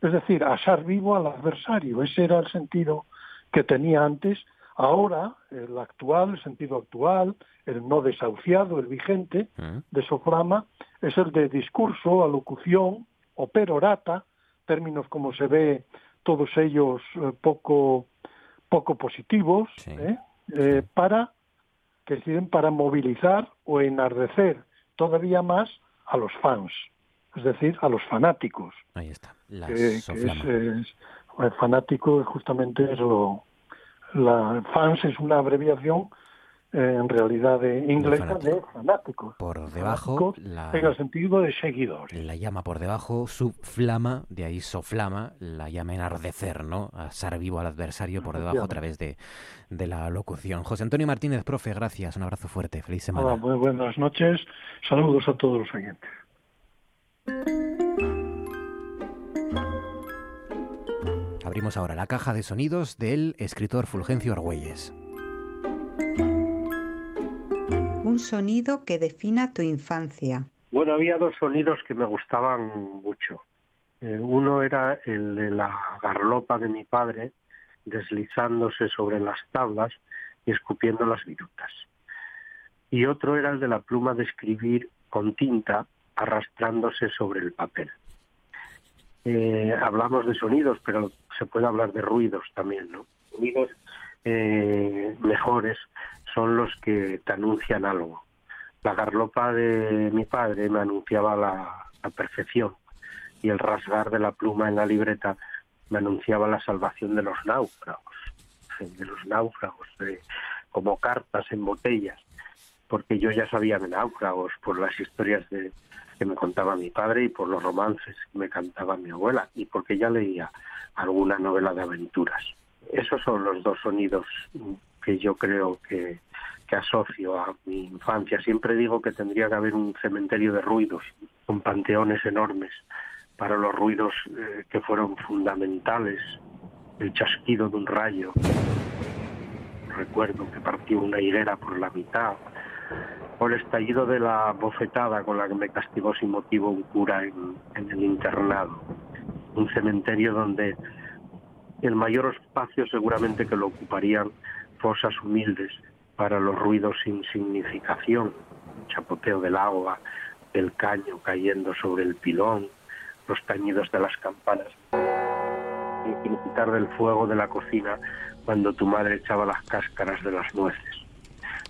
Speaker 10: es decir, asar vivo al adversario. Ese era el sentido que tenía antes, ahora el actual, el sentido actual, el no desahuciado, el vigente mm. de soframa, es el de discurso, alocución o perorata, términos como se ve todos ellos eh, poco poco positivos, ¿eh? Eh, para que sirven para movilizar o enardecer todavía más a los fans, es decir, a los fanáticos.
Speaker 1: Ahí está.
Speaker 10: El fanático justamente es lo... La fans es una abreviación eh, en realidad de inglesa de fanáticos.
Speaker 1: Por debajo,
Speaker 10: la, en el sentido de seguidores.
Speaker 1: La llama por debajo, su flama, de ahí soflama, la llama enardecer, ¿no? Asar vivo al adversario por debajo a través de, de, la locución. José Antonio Martínez, profe, gracias, un abrazo fuerte, feliz semana.
Speaker 10: muy buenas noches, saludos a todos los oyentes.
Speaker 1: Abrimos ahora la caja de sonidos del escritor Fulgencio Argüelles.
Speaker 11: Un sonido que defina tu infancia.
Speaker 12: Bueno, había dos sonidos que me gustaban mucho. Eh, uno era el de la garlopa de mi padre deslizándose sobre las tablas y escupiendo las virutas. Y otro era el de la pluma de escribir con tinta arrastrándose sobre el papel. Eh, hablamos de sonidos, pero se puede hablar de ruidos también, ¿no? Sonidos eh, mejores son los que te anuncian algo. La garlopa de mi padre me anunciaba la, perfección y el rasgar de la pluma en la libreta me anunciaba la salvación de los náufragos, de los náufragos, como cartas en botellas, porque yo ya sabía de náufragos por las historias de, que me contaba mi padre y por los romances que me cantaba mi abuela y porque ya leía alguna novela de aventuras. Esos son los dos sonidos que yo creo que, que asocio a mi infancia. Siempre digo que tendría que haber un cementerio de ruidos con panteones enormes para los ruidos eh, que fueron fundamentales. El chasquido de un rayo. Recuerdo que partió una higuera por la mitad o el estallido de la bofetada con la que me castigó sin motivo un cura en, el internado. Un cementerio donde el mayor espacio seguramente que lo ocuparían fosas humildes para los ruidos sin significación, chapoteo del agua, el caño cayendo sobre el pilón, los tañidos de las campanas, el criticar del fuego de la cocina cuando tu madre echaba las cáscaras de las nueces.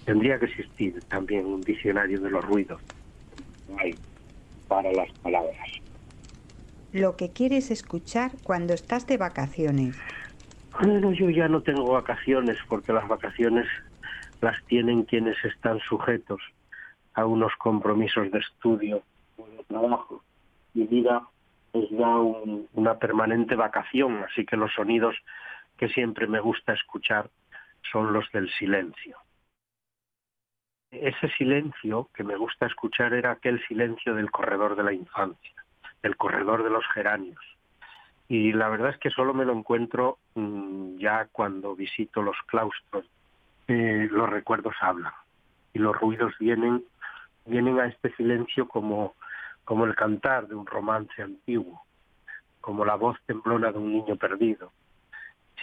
Speaker 12: Tendría que existir también un diccionario de los ruidos para las palabras.
Speaker 11: Lo que quieres escuchar cuando estás de vacaciones.
Speaker 12: Bueno, yo ya no tengo vacaciones porque las vacaciones las tienen quienes están sujetos a unos compromisos de estudio o de trabajo. Mi vida es ya una permanente vacación, así que los sonidos que siempre me gusta escuchar son los del silencio. Ese silencio que me gusta escuchar era aquel silencio del corredor de la infancia, del corredor de los geranios. Y la verdad es que solo me lo encuentro mm, ya cuando visito los claustros. Eh, los recuerdos hablan y los ruidos vienen vienen a este silencio como, como el cantar de un romance antiguo, como la voz temblona de un niño perdido.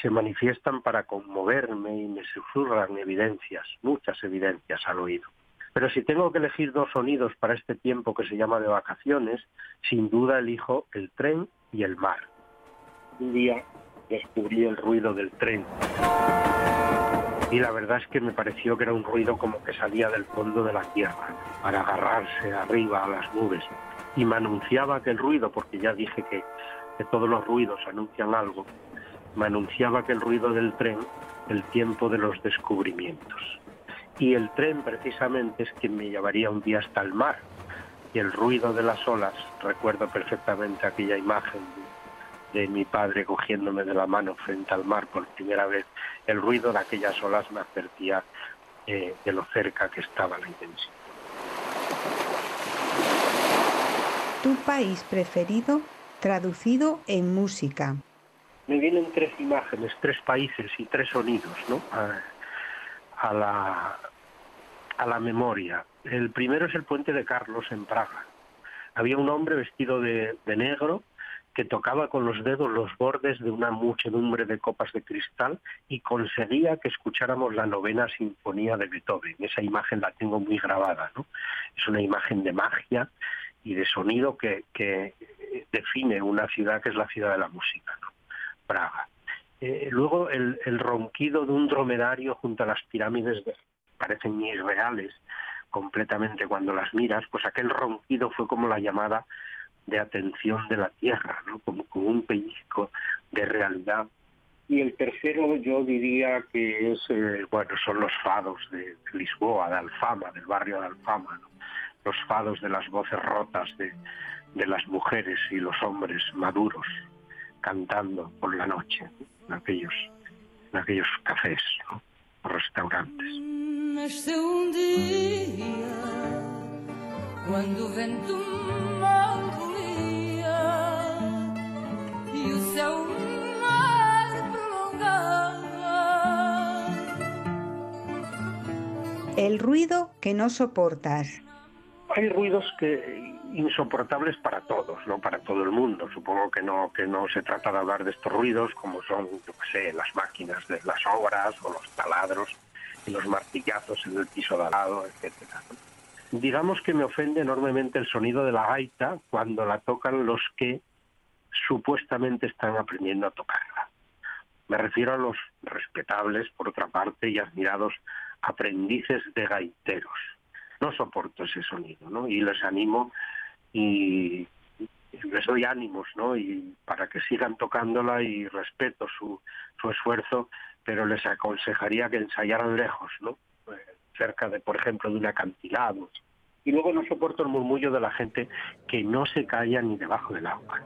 Speaker 12: Se manifiestan para conmoverme y me susurran evidencias, muchas evidencias al oído. Pero si tengo que elegir dos sonidos para este tiempo que se llama de vacaciones, sin duda elijo el tren y el mar. Un día descubrí el ruido del tren y la verdad es que me pareció que era un ruido como que salía del fondo de la tierra para agarrarse arriba a las nubes y me anunciaba aquel ruido, porque ya dije que, que todos los ruidos anuncian algo, me anunciaba que el ruido del tren, el tiempo de los descubrimientos. Y el tren precisamente es quien me llevaría un día hasta el mar. Y el ruido de las olas, recuerdo perfectamente aquella imagen de mi padre cogiéndome de la mano frente al mar por primera vez, el ruido de aquellas olas me advertía eh, de lo cerca que estaba la intensidad.
Speaker 11: Tu país preferido traducido en música.
Speaker 12: Me vienen tres imágenes, tres países y tres sonidos ¿no? a, la, a la memoria. El primero es el puente de Carlos en Praga. Había un hombre vestido de negro que tocaba con los dedos los bordes de una muchedumbre de copas de cristal y conseguía que escucháramos la novena sinfonía de Beethoven. Esa imagen la tengo muy grabada, ¿no? Es una imagen de magia y de sonido que, define una ciudad que es la ciudad de la música. Praga. Eh, luego el, ronquido de un dromedario junto a las pirámides de, parecen irreales completamente cuando las miras, pues aquel ronquido fue como la llamada de atención de la tierra, ¿no? como, un pellizco de realidad. Y el tercero yo diría que es, eh, bueno, son los fados de Lisboa, de Alfama, del barrio de Alfama, los fados de las voces rotas de, de las mujeres y los hombres maduros cantando por la noche en aquellos, en aquellos cafés o restaurantes.
Speaker 11: El ruido que no soportas.
Speaker 12: Hay ruidos que insoportables para todos, no para todo el mundo. Supongo que no que no se trata de hablar de estos ruidos como son, yo qué sé, las máquinas de las obras o los taladros y los martillazos en el piso de al lado. Digamos que me ofende enormemente el sonido de la gaita cuando la tocan los que supuestamente están aprendiendo a tocarla. Me refiero a los respetables, por otra parte, y admirados aprendices de gaiteros. No soporto ese sonido, ¿no? Y les animo y les doy ánimos, ¿no? Y para que sigan tocándola y respeto su, su esfuerzo, pero les aconsejaría que ensayaran lejos, ¿no? Eh, cerca de, por ejemplo, de un acantilado. Y luego no soporto el murmullo de la gente que no se calla ni debajo del agua.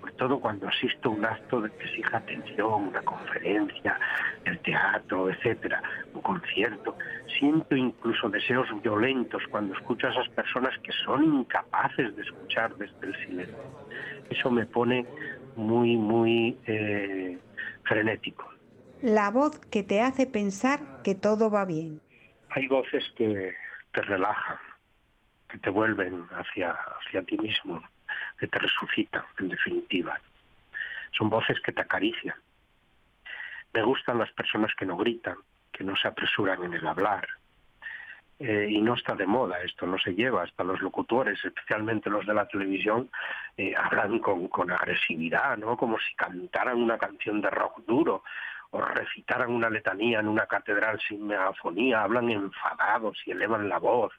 Speaker 12: Sobre todo cuando asisto a un acto que exija atención, una conferencia, el teatro, etcétera, un concierto. Siento incluso deseos violentos cuando escucho a esas personas que son incapaces de escuchar desde el silencio. Eso me pone muy, muy eh, frenético.
Speaker 11: La voz que te hace pensar que todo va bien.
Speaker 12: Hay voces que, te relajan, que te vuelven hacia, hacia ti mismo, que te resucitan, en definitiva. Son voces que te acarician. Me gustan las personas que no gritan, que no se apresuran en el hablar. Eh, y no está de moda, esto no se lleva, hasta los locutores, especialmente los de la televisión, eh, hablan con, con agresividad, ¿no? Como si cantaran una canción de rock duro o recitaran una letanía en una catedral sin megafonía, hablan enfadados y elevan la voz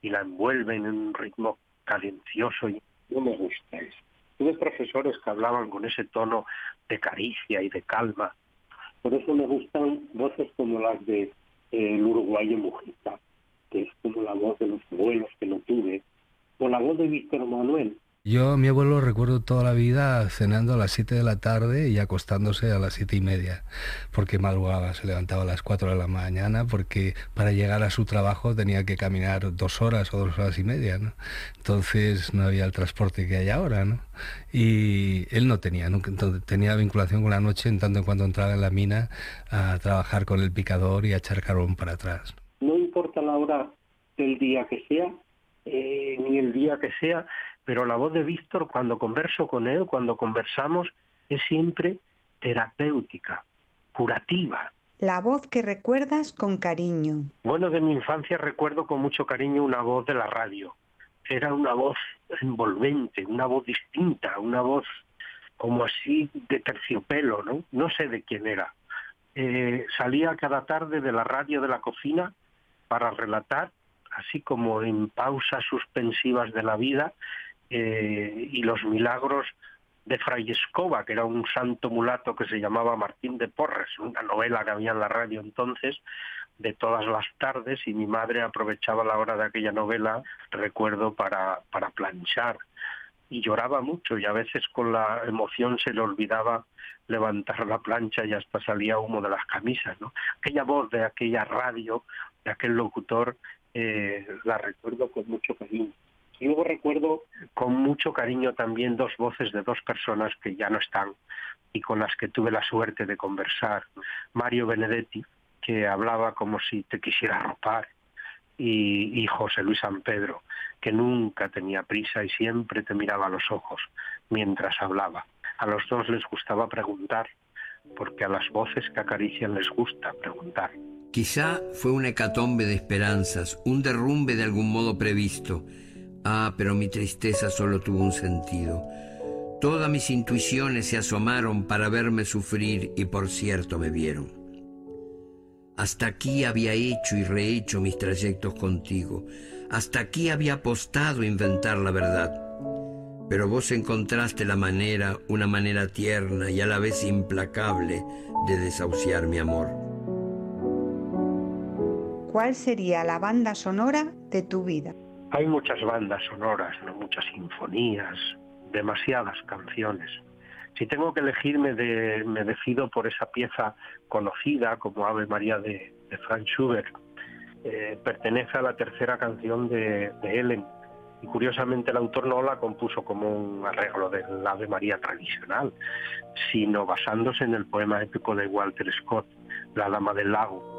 Speaker 12: y la envuelven en un ritmo cadencioso y no me gusta eso. Tuve profesores que hablaban con ese tono de caricia y de calma. Por eso me gustan voces como las de eh, el uruguayo Mujica, que es como la voz de los abuelos que no tuve, o la voz de Víctor Manuel,
Speaker 13: yo mi abuelo recuerdo toda la vida cenando a las 7 de la tarde y acostándose a las siete y media, porque madrugaba, se levantaba a las 4 de la mañana, porque para llegar a su trabajo tenía que caminar dos horas o dos horas y media, ¿no? Entonces no había el transporte que hay ahora, ¿no? Y él no tenía, nunca, tenía vinculación con la noche en tanto en cuanto entraba en la mina a trabajar con el picador y a echar carbón para atrás.
Speaker 12: No importa la hora del día que sea, eh, ni el día que sea, pero la voz de Víctor cuando converso con él, cuando conversamos, es siempre terapéutica, curativa.
Speaker 11: La voz que recuerdas con cariño.
Speaker 12: Bueno, de mi infancia recuerdo con mucho cariño una voz de la radio. Era una voz envolvente, una voz distinta, una voz como así de terciopelo, ¿no? No sé de quién era. Eh, salía cada tarde de la radio de la cocina para relatar, así como en pausas suspensivas de la vida, eh, y los milagros de Fray Escoba, que era un santo mulato que se llamaba Martín de Porres, una novela que había en la radio entonces, de todas las tardes, y mi madre aprovechaba la hora de aquella novela, recuerdo, para, para planchar. Y lloraba mucho y a veces con la emoción se le olvidaba levantar la plancha y hasta salía humo de las camisas. ¿no? Aquella voz de aquella radio, de aquel locutor, eh, la recuerdo con mucho cariño. Y luego recuerdo con mucho cariño también dos voces de dos personas que ya no están y con las que tuve la suerte de conversar. Mario Benedetti, que hablaba como si te quisiera ropar, y, y José Luis San Pedro, que nunca tenía prisa y siempre te miraba a los ojos mientras hablaba. A los dos les gustaba preguntar, porque a las voces que acarician les gusta preguntar.
Speaker 14: Quizá fue una hecatombe de esperanzas, un derrumbe de algún modo previsto, Ah, pero mi tristeza solo tuvo un sentido. Todas mis intuiciones se asomaron para verme sufrir y por cierto me vieron. Hasta aquí había hecho y rehecho mis trayectos contigo. Hasta aquí había apostado a inventar la verdad. Pero vos encontraste la manera, una manera tierna y a la vez implacable de desahuciar mi amor.
Speaker 11: ¿Cuál sería la banda sonora de tu vida?
Speaker 12: Hay muchas bandas sonoras, ¿no? muchas sinfonías, demasiadas canciones. Si tengo que elegirme, me decido por esa pieza conocida como Ave María de, Franz Schubert. Eh, pertenece a la tercera canción de, de Ellen y curiosamente el autor no la compuso como un arreglo del Ave María tradicional, sino basándose en el poema épico de Walter Scott, La Dama del Lago.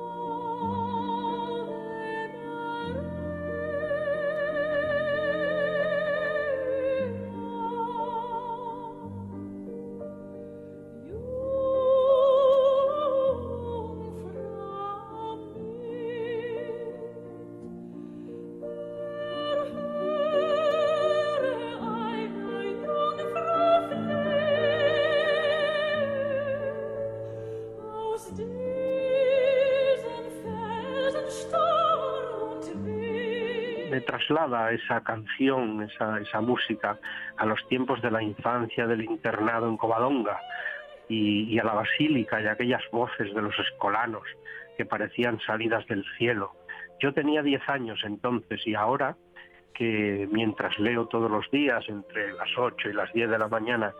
Speaker 12: Traslada esa canción, esa, esa música a los tiempos de la infancia del internado en Covadonga y, a la basílica y aquellas voces de los escolanos que parecían salidas del cielo. Yo tenía 10 años entonces y ahora que mientras leo todos los días entre las 8 y las 10 de la mañana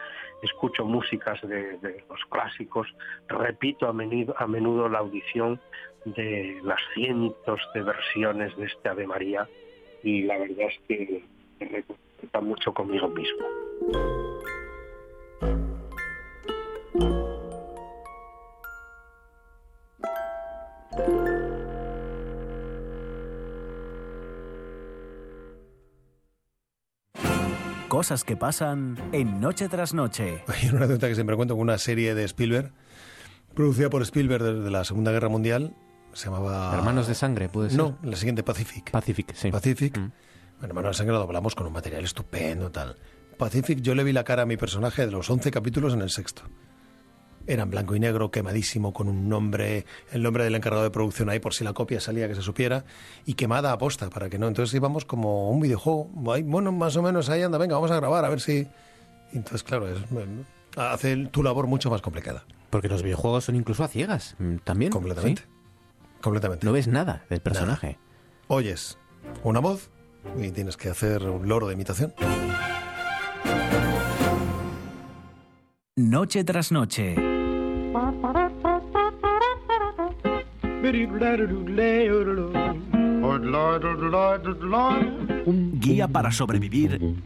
Speaker 12: escucho músicas de, de los clásicos, repito a menudo, a menudo la audición de las cientos de versiones de este Ave María y la verdad es que me reconforta mucho conmigo mismo.
Speaker 7: Cosas que pasan en noche tras noche.
Speaker 15: Hay una anécdota que siempre cuento con una serie de Spielberg, producida por Spielberg desde la Segunda Guerra Mundial, se llamaba...
Speaker 1: Hermanos de Sangre, puede ser.
Speaker 15: No, la siguiente Pacific.
Speaker 1: Pacific, sí.
Speaker 15: Pacific. Bueno, Hermanos de Sangre lo hablamos con un material estupendo, tal. Pacific, yo le vi la cara a mi personaje de los 11 capítulos en el sexto. Era en blanco y negro, quemadísimo, con un nombre, el nombre del encargado de producción ahí por si la copia salía que se supiera, y quemada a posta para que no. Entonces íbamos como un videojuego, bueno, más o menos ahí anda, venga, vamos a grabar, a ver si. Entonces, claro, es, hace tu labor mucho más complicada.
Speaker 1: Porque los videojuegos son incluso a ciegas, mm, también.
Speaker 15: Completamente.
Speaker 1: ¿sí?
Speaker 15: Completamente.
Speaker 1: No ves nada del personaje.
Speaker 15: Nada. Oyes una voz y tienes que hacer un loro de imitación.
Speaker 7: Noche tras noche. Un guía para sobrevivir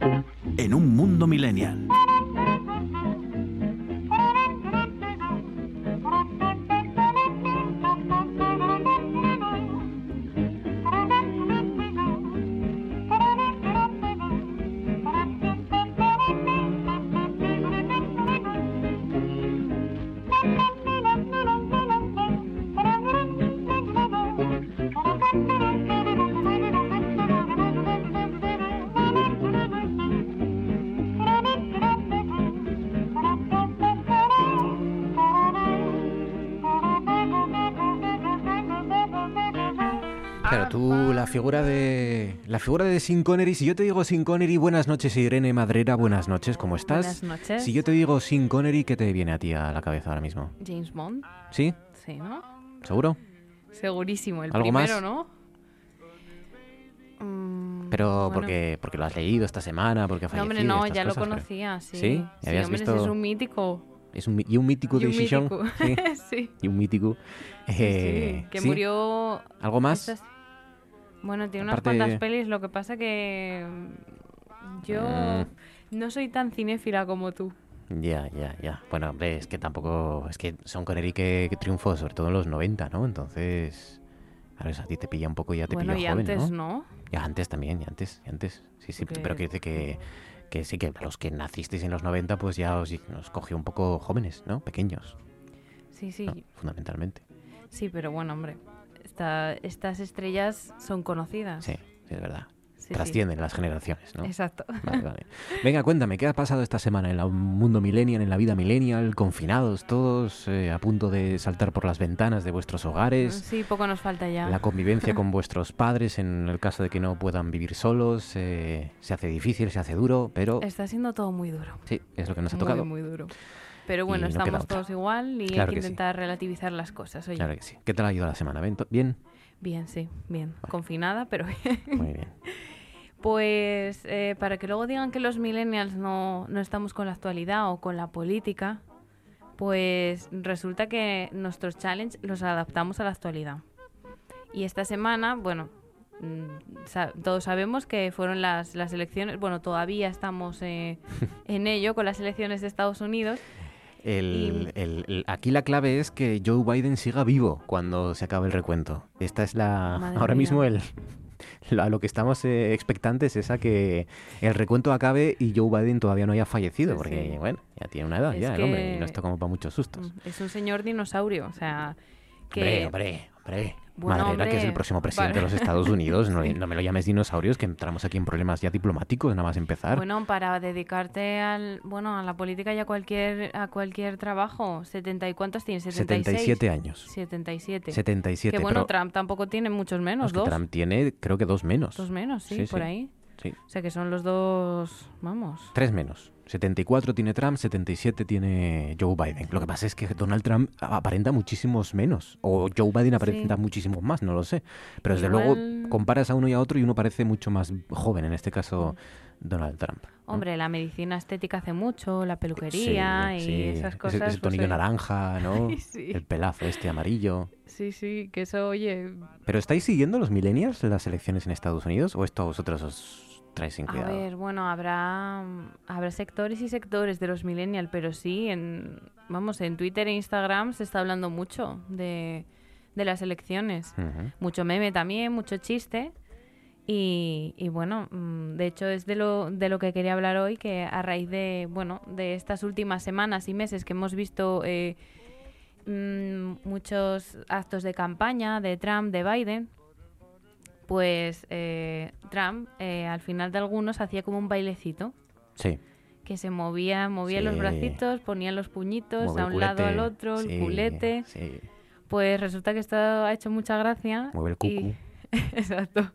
Speaker 7: en un mundo millennial.
Speaker 1: La figura de Sin Connery, si yo te digo Sin Connery, buenas noches Irene Madrera, buenas noches, ¿cómo estás?
Speaker 16: Buenas noches.
Speaker 1: Si yo te digo Sin Connery, ¿qué te viene a ti a la cabeza ahora mismo?
Speaker 16: James Bond.
Speaker 1: ¿Sí?
Speaker 16: Sí, ¿no?
Speaker 1: ¿Seguro?
Speaker 16: Segurísimo, el
Speaker 1: ¿Algo
Speaker 16: primero,
Speaker 1: más?
Speaker 16: ¿no? Mm,
Speaker 1: Pero
Speaker 16: bueno.
Speaker 1: porque porque lo has leído esta semana, porque ha
Speaker 16: No, hombre, no, ya lo
Speaker 1: cosas, pero-
Speaker 16: conocía, sí.
Speaker 1: ¿Sí? ¿Y
Speaker 16: Sí,
Speaker 1: habías
Speaker 16: hombre,
Speaker 1: visto
Speaker 16: es un mítico.
Speaker 1: es un y un mítico de Shishon? Sí.
Speaker 16: Sí.
Speaker 1: Y un mítico. Eh,
Speaker 16: sí, que murió...
Speaker 1: ¿Algo más?
Speaker 16: estas- Bueno, tiene unas cuantas pelis, lo que pasa que mm, yo
Speaker 1: Mm.
Speaker 16: no soy tan cinéfila como tú.
Speaker 1: Ya, ya, ya. Bueno, hombre, es que tampoco. Es que Son Connery que, que triunfó, sobre todo en los 90, ¿no? Entonces. A ver, a ti te pilla un poco y ya te
Speaker 16: Bueno,
Speaker 1: pilla
Speaker 16: y
Speaker 1: joven,
Speaker 16: antes,
Speaker 1: ¿no?
Speaker 16: ¿no?
Speaker 1: Ya antes también, ya antes, ya antes. Sí, sí, pero que dice que, que sí, que a los que nacisteis en los 90, pues ya os, os cogió un poco jóvenes, ¿no? Pequeños,
Speaker 16: Sí, sí.
Speaker 1: ¿no? fundamentalmente.
Speaker 16: Sí, pero bueno, hombre. Esta- estas estrellas son conocidas.
Speaker 1: Sí, sí, es verdad.
Speaker 16: Sí, sí.
Speaker 1: Trascienden las generaciones, ¿no?
Speaker 16: Exacto.
Speaker 1: Vale, vale. Venga, cuéntame, ¿qué ha pasado esta semana en el mundo millennial, en la vida millennial, confinados todos, eh, a punto de saltar por las ventanas de vuestros hogares?
Speaker 16: Sí, poco nos falta ya.
Speaker 1: La convivencia con vuestros padres en el caso de que no puedan vivir solos eh, se hace difícil, se hace duro, pero
Speaker 16: Está siendo todo muy duro.
Speaker 1: sí, es lo que nos ha tocado.
Speaker 16: muy duro. Pero bueno,
Speaker 1: no
Speaker 16: estamos todos igual y
Speaker 1: Claro
Speaker 16: hay que,
Speaker 1: que sí.
Speaker 16: intentar relativizar las cosas. Oye,
Speaker 1: Claro que sí. ¿Qué tal ha ido la semana? ¿Bien? ¿Bien?
Speaker 16: bien, sí, bien. Confinada, pero bien.
Speaker 1: Muy bien.
Speaker 16: Pues eh, para que luego digan que los millennials no, no estamos con la actualidad o con la política, pues resulta que nuestros challenge los adaptamos a la actualidad. Y esta semana, bueno, mm, todos sabemos que fueron las, las elecciones, bueno, todavía estamos eh, en ello con las elecciones de Estados Unidos.
Speaker 1: El- el- el- aquí la clave es que Joe Biden siga vivo cuando se acabe el recuento. Esta es la...
Speaker 16: Madre
Speaker 1: ahora
Speaker 16: mía.
Speaker 1: mismo el... lo- a lo que estamos eh, expectantes es a que el recuento acabe y Joe Biden todavía no haya fallecido,
Speaker 16: Sí,
Speaker 1: porque,
Speaker 16: sí.
Speaker 1: bueno, ya tiene una edad
Speaker 16: Es
Speaker 1: ya el hombre y no está como para muchos sustos.
Speaker 16: Es un señor dinosaurio, o sea, que...
Speaker 1: Hombre, hombre, hombre.
Speaker 16: Bueno,
Speaker 1: Madrera, que es el
Speaker 16: hombre,
Speaker 1: próximo presidente de los. Estados Unidos. No, no me lo llames dinosaurios, que entramos aquí en problemas ya diplomáticos, nada más empezar.
Speaker 16: Bueno, para dedicarte al, bueno, a la política y a cualquier, a cualquier trabajo, 70 y cuántos tienes, 76.
Speaker 1: 77 años.
Speaker 16: 77.
Speaker 1: 77,
Speaker 16: Que bueno, Trump tampoco tiene muchos
Speaker 1: No,
Speaker 16: menos, dos.
Speaker 1: Trump tiene, creo que dos menos.
Speaker 16: Dos menos, sí,
Speaker 1: Sí,
Speaker 16: por
Speaker 1: sí.
Speaker 16: ahí.
Speaker 1: Sí.
Speaker 16: O sea que son los dos, vamos.
Speaker 1: Tres menos. 74 tiene Trump, 77 tiene Joe Biden. Lo que pasa es que Donald Trump aparenta muchísimos menos. O Joe Biden aparenta
Speaker 16: Sí.
Speaker 1: muchísimos más, no lo sé. Pero desde
Speaker 16: Igual-
Speaker 1: luego comparas a uno y a otro y uno parece mucho más joven, en este caso Donald Trump.
Speaker 16: Hombre, la medicina estética hace mucho, la peluquería
Speaker 1: Sí,
Speaker 16: y
Speaker 1: sí.
Speaker 16: esas
Speaker 1: Ese-
Speaker 16: cosas.
Speaker 1: Ese,
Speaker 16: pues,
Speaker 1: tonillo naranja, ¿no?
Speaker 16: Sí.
Speaker 1: El pelazo este amarillo.
Speaker 16: Sí, sí, que eso, oye,
Speaker 1: ¿Pero estáis siguiendo los millennials las elecciones en Estados Unidos o esto a vosotros os trae sin
Speaker 16: A
Speaker 1: cuidado?
Speaker 16: ver, bueno, habrá, habrá sectores y sectores de los millennials, pero sí, en, vamos, en Twitter e Instagram se está hablando mucho de, de las elecciones. Mucho meme también, mucho chiste. Y, bueno, mm, de hecho es de lo, de lo que quería hablar hoy, que a raíz de, bueno, de estas últimas semanas y meses que hemos visto eh, mm, muchos actos de campaña de Trump, de Biden, pues eh, Trump eh, al final de algunos hacía como un bailecito.
Speaker 1: Sí.
Speaker 16: Que se movía, movía los bracitos, ponía los puñitos a un lado al otro, el culete. Pues resulta que esto ha hecho mucha gracia.
Speaker 1: Mueve el cucu.
Speaker 16: Exacto.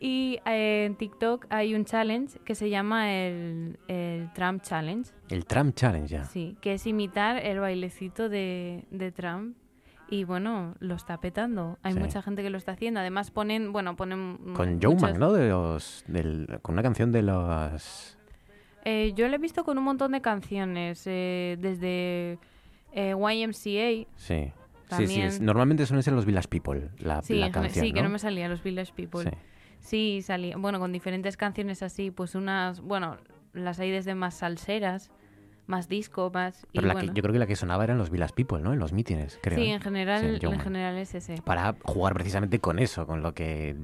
Speaker 16: Y eh, en TikTok hay un challenge que se llama el, Trump Challenge.
Speaker 1: El Trump Challenge, ya.
Speaker 16: Sí, que es imitar el bailecito de, Trump. Y bueno, lo está petando. Hay mucha gente que lo está haciendo. Además ponen, bueno, ponen...
Speaker 1: Con Joe ¿no? De los, con una canción de los...
Speaker 16: Eh, yo lo he visto con un montón de canciones. Eh, desde YMCA.
Speaker 1: Sí. Sí, sí, normalmente suelen ser los Village People, la,
Speaker 16: sí,
Speaker 1: canción,
Speaker 16: Sí, que no me salía, los Village People. Sí. salía, bueno, con diferentes canciones así, pues unas, bueno, las hay desde más salseras, más disco, más...
Speaker 1: Pero la que, yo creo que la que sonaba eran los Village People, ¿no? En los mítines, creo.
Speaker 16: Sí, en general, en general es ese.
Speaker 1: Para jugar precisamente con eso, con lo que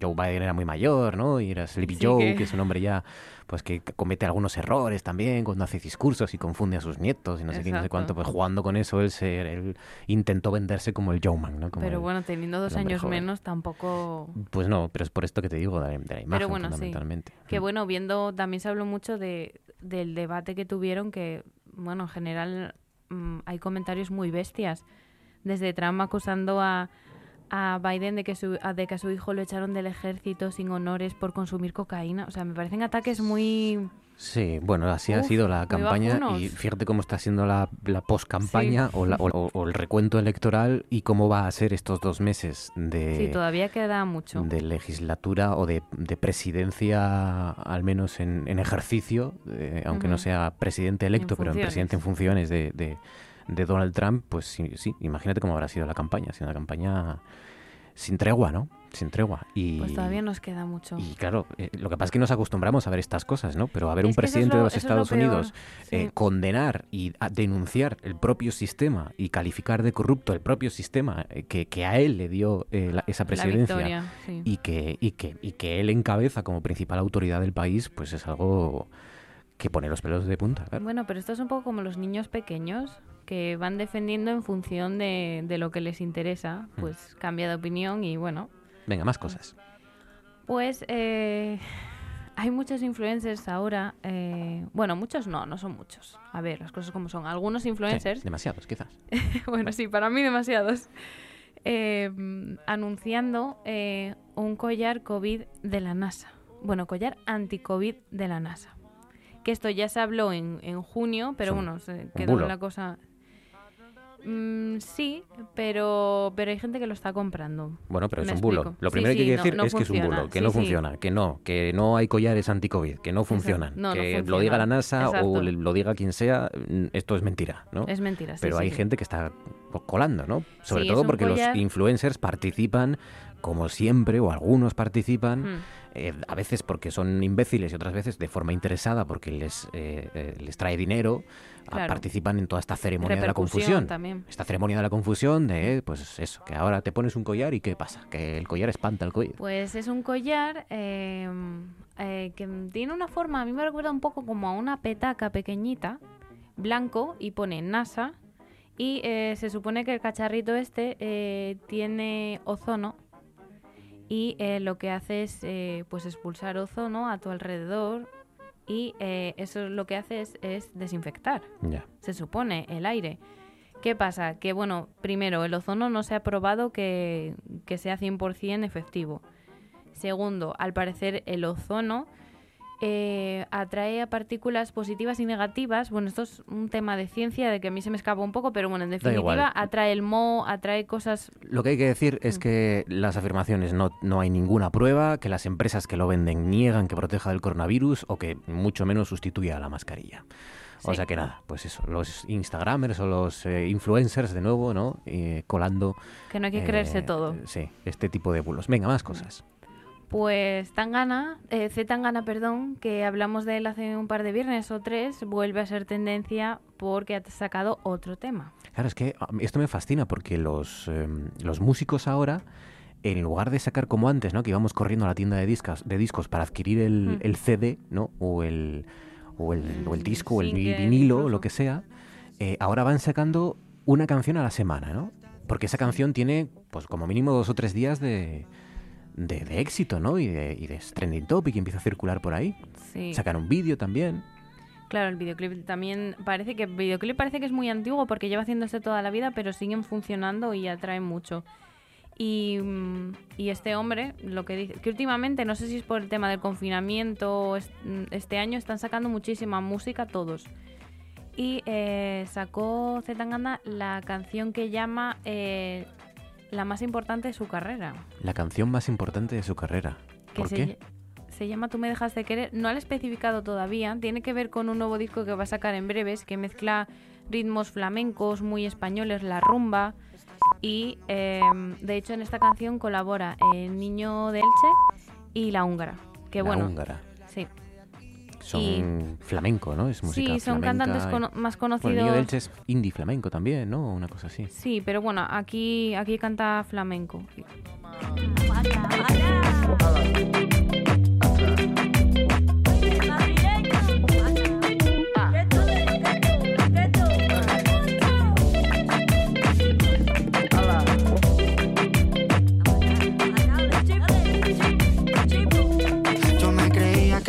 Speaker 1: Joe Biden era muy mayor, ¿no? Y era Sleepy Joe, que... es un hombre ya pues que comete algunos errores también cuando hace discursos y confunde a sus nietos y no sé qué, no sé cuánto, pues jugando con eso él, se, intentó venderse como el Joeman, ¿no?
Speaker 16: pero bueno, teniendo dos años menos tampoco...
Speaker 1: Pues no, pero es por esto que te digo de, la imagen pero bueno, fundamentalmente.
Speaker 16: Sí. Que bueno, viendo, también se habló mucho de, del debate que tuvieron que, bueno, en general mm, hay comentarios muy bestias, desde Trump acusando a a Biden de que, su, de que a su hijo lo echaron del ejército sin honores por consumir cocaína. O sea, me parecen ataques muy...
Speaker 1: Sí, bueno, así ha sido la campaña y fíjate cómo está siendo la, la post-campaña o, o, el recuento electoral y cómo va a ser estos dos meses de...
Speaker 16: Sí, todavía queda mucho.
Speaker 1: De legislatura o de, de presidencia, al menos en, en ejercicio, eh, aunque no sea presidente electo, pero en presidente en funciones de, de de Donald Trump, pues sí, sí, imagínate cómo habrá sido la campaña, ha sido una campaña sin tregua, ¿no? Sin tregua. Y,
Speaker 16: pues todavía nos queda mucho.
Speaker 1: Y claro, eh, lo que pasa es que nos acostumbramos a ver estas cosas, ¿no? Pero a ver un presidente de los Estados Unidos eh, condenar y denunciar el propio sistema y calificar de corrupto el propio sistema eh, que, que, a él le dio esa presidencia y, que, y, que, y que él encabeza como principal autoridad del país, pues es algo que pone los pelos de punta.
Speaker 16: Bueno, pero esto es un poco como los niños pequeños que van defendiendo en función de, lo que les interesa, mm. pues cambia de opinión y bueno.
Speaker 1: Venga, más cosas.
Speaker 16: Pues eh, hay muchos influencers ahora, eh, bueno, muchos no, no son muchos. A ver, las cosas como son. Algunos influencers...
Speaker 1: demasiados, quizás.
Speaker 16: bueno, sí, para mí demasiados. Eh, anunciando un collar COVID de la NASA. Bueno, collar anti-COVID de la NASA. Que esto ya se habló en, en junio, pero bueno, se quedó la cosa... Mm, sí, pero, pero hay gente que lo está comprando.
Speaker 1: Bueno, pero es un bulo. Lo primero que hay que decir es que es un bulo, que no funciona, que no, que no hay collares anti-COVID, que no funcionan. que lo diga la NASA o lo diga quien sea, mm, esto es mentira, ¿no?
Speaker 16: Es mentira,
Speaker 1: Pero hay gente que está colando, ¿no? Sobre todo porque los influencers participan como siempre, o algunos participan, hmm. eh, a veces porque son imbéciles y otras veces de forma interesada porque les, eh, eh, les trae dinero, participan en toda esta ceremonia de la confusión. Esta ceremonia de la confusión de, pues eso, que ahora te pones un collar y ¿qué pasa? Que el collar espanta el COVID.
Speaker 16: Pues es un collar em, que tiene una forma, a mí me recuerda un poco como a una petaca pequeñita, blanco, y pone NASA. Y se supone que el cacharrito este tiene ozono y eh, lo que hace es eh, pues expulsar ozono a tu alrededor y eh, eso lo que hace es, desinfectar, se supone, el aire. ¿Qué pasa? Que bueno, primero, el ozono no se ha probado que, que sea 100% efectivo. Segundo, al parecer el ozono eh, atrae a partículas positivas y negativas. Bueno, esto es un tema de ciencia de que a mí se me escapa un poco, pero bueno, en definitiva atrae el mo, atrae cosas...
Speaker 1: Lo que hay que decir es mm. que las afirmaciones no, no hay ninguna prueba, que las empresas que lo venden niegan que proteja del coronavirus o que mucho menos sustituya a la mascarilla. O sea que nada, pues eso, los Instagramers o los eh, influencers de nuevo, ¿no? Eh, colando...
Speaker 16: Que no hay que creerse todo.
Speaker 1: Sí, este tipo de bulos. Venga, más cosas.
Speaker 16: Pues Tangana, eh, C. Tangana, perdón, que hablamos de él hace un par de viernes o tres, vuelve a ser tendencia porque ha sacado otro tema.
Speaker 1: Claro, es que esto me fascina porque los, em, los músicos ahora en lugar de sacar como antes, ¿no? Que íbamos corriendo a la tienda de discos, de discos para adquirir el, el CD, ¿no? O el, o el, o el disco, o el vinilo, o lo que sea, eh, ahora van sacando una canción a la semana, ¿no? Porque esa canción tiene, pues como mínimo dos o tres días de, de, éxito, ¿no? Y de, y de trending topic y empieza a circular por ahí.
Speaker 16: Sí.
Speaker 1: Sacan un vídeo también.
Speaker 16: Claro, el videoclip también parece que el videoclip parece que es muy antiguo porque lleva haciéndose toda la vida, pero siguen funcionando y atraen mucho. Y, mm, y este hombre, lo que dice, que últimamente, no sé si es por el tema del confinamiento, mm, este año están sacando muchísima música todos. Y eh, sacó Zetangana la canción que llama eh, la más importante de su carrera.
Speaker 1: La canción más importante de su carrera. ¿Por qué?
Speaker 16: se llama Tú me dejas de querer. No he especificado todavía. Tiene que ver con un nuevo disco que va a sacar en breves que mezcla ritmos flamencos muy españoles, la rumba. Y em, de hecho en esta canción colabora el niño de Elche y la húngara. Que
Speaker 1: la
Speaker 16: bueno.
Speaker 1: húngara.
Speaker 16: Sí.
Speaker 1: Son flamenco, ¿no? Es música
Speaker 16: Sí, son
Speaker 1: flamenca.
Speaker 16: cantantes más conocidos.
Speaker 1: Bueno, el niño de Elche es indie flamenco también, ¿no? Una cosa así.
Speaker 16: Sí, pero bueno, aquí, aquí canta flamenco.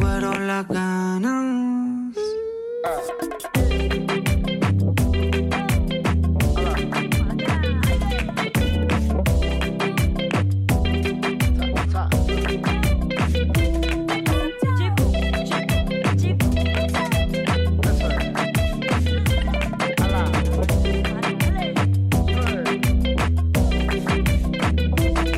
Speaker 17: fueron las ganas.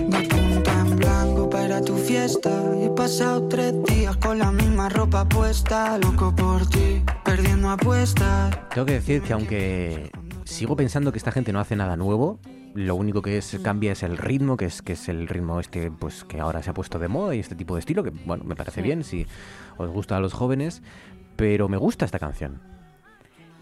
Speaker 17: De punta en blanco para tu fiesta. He pasado tres con la misma ropa puesta. Loco por ti, perdiendo apuestas.
Speaker 1: Tengo que decir que aunque sigo pensando que esta gente no hace nada nuevo, lo único que es, cambia es el ritmo, que es que es el ritmo este pues que ahora se ha puesto de moda y este tipo de estilo, que bueno, me parece
Speaker 16: Sí.
Speaker 1: bien si os gusta a los jóvenes, pero me gusta esta canción.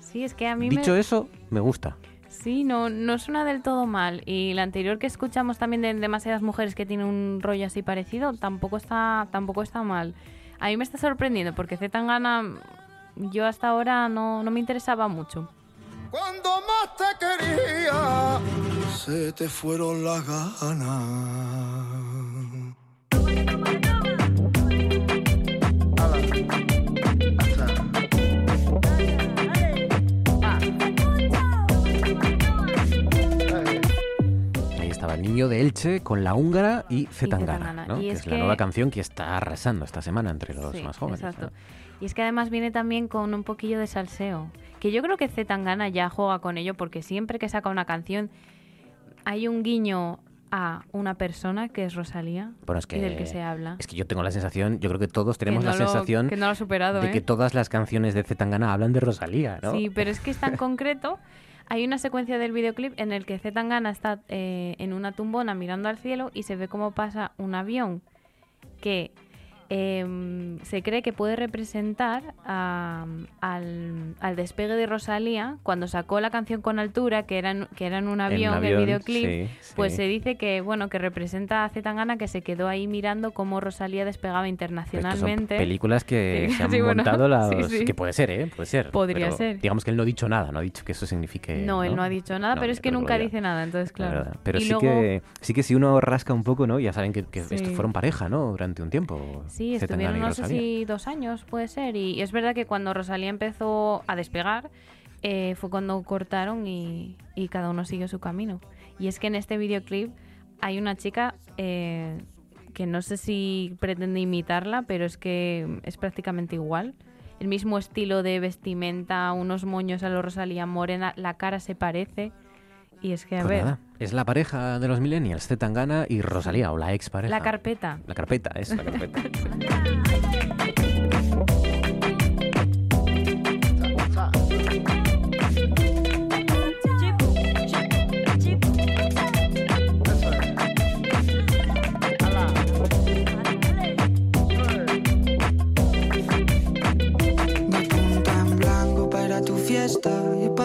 Speaker 16: Sí, es que a mí
Speaker 1: Dicho
Speaker 16: me...
Speaker 1: eso, me gusta.
Speaker 16: Sí, no, no suena del todo mal. Y la anterior que escuchamos también de demasiadas mujeres que tiene un rollo así parecido, tampoco está, tampoco está mal. A mí me está sorprendiendo porque Zetangana yo hasta ahora no, no me interesaba mucho.
Speaker 17: Cuando más te quería, se te fueron las ganas.
Speaker 1: Niño de Elche con la húngara y Zetangana. ¿no? Que
Speaker 16: es
Speaker 1: la nueva canción que está arrasando esta semana entre los
Speaker 16: Sí,
Speaker 1: más jóvenes.
Speaker 16: exacto.
Speaker 1: ¿no?
Speaker 16: Y es que además viene también con un poquillo de salseo. Que yo creo que Zetangana ya juega con ello porque siempre que saca una canción hay un guiño a una persona que es Rosalía
Speaker 1: Bueno, es que,
Speaker 16: y del que se habla.
Speaker 1: Es que yo tengo la sensación, yo creo que todos tenemos
Speaker 16: no
Speaker 1: la
Speaker 16: lo-
Speaker 1: sensación
Speaker 16: que no lo ha superado,
Speaker 1: de
Speaker 16: ¿eh?
Speaker 1: que todas las canciones de Zetangana hablan de Rosalía, ¿no?
Speaker 16: Sí, pero es que es tan concreto. Hay una secuencia del videoclip en el que Zetangana está eh, en una tumbona mirando al cielo y se ve cómo pasa un avión que em, se cree que puede representar a- al, al despegue de Rosalía cuando sacó la canción con altura, que era en, que era en un avión, el
Speaker 1: avión,
Speaker 16: videoclip.
Speaker 1: sí,
Speaker 16: Pues
Speaker 1: sí.
Speaker 16: se dice que bueno que representa a Zetangana que se quedó ahí mirando cómo Rosalía despegaba internacionalmente.
Speaker 1: son películas que
Speaker 16: Sí,
Speaker 1: se han
Speaker 16: bueno,
Speaker 1: montado las... Que puede ser, ¿eh? Puede ser.
Speaker 16: Podría
Speaker 1: pero
Speaker 16: ser.
Speaker 1: Digamos que él no ha dicho nada, no ha dicho que eso signifique...
Speaker 16: no, él no ha dicho nada,
Speaker 1: No,
Speaker 16: pero es que nunca dice nada, entonces
Speaker 1: La
Speaker 16: claro.
Speaker 1: Pero
Speaker 16: Y
Speaker 1: sí,
Speaker 16: luego-
Speaker 1: que, sí que si uno rasca un poco, ¿no? Ya saben que, que estos fueron pareja, ¿no? Durante un tiempo.
Speaker 16: Sí, estuvieron no sé si dos años, puede ser. Y es verdad que cuando Rosalía empezó a despegar, eh, fue cuando cortaron y, y cada uno siguió su camino. Y es que en este videoclip hay una chica eh, que no sé si pretende imitarla, pero es que es prácticamente igual. El mismo estilo de vestimenta, unos moños a lo Rosalía Morena, la cara se parece. Y es que, a
Speaker 1: Pues
Speaker 16: ver,
Speaker 1: nada, es la pareja de los millennials, Zetangana y Rosalía, o la ex pareja.
Speaker 16: la carpeta.
Speaker 1: La carpeta, es la carpeta.
Speaker 17: De punta en blanco para tu fiesta.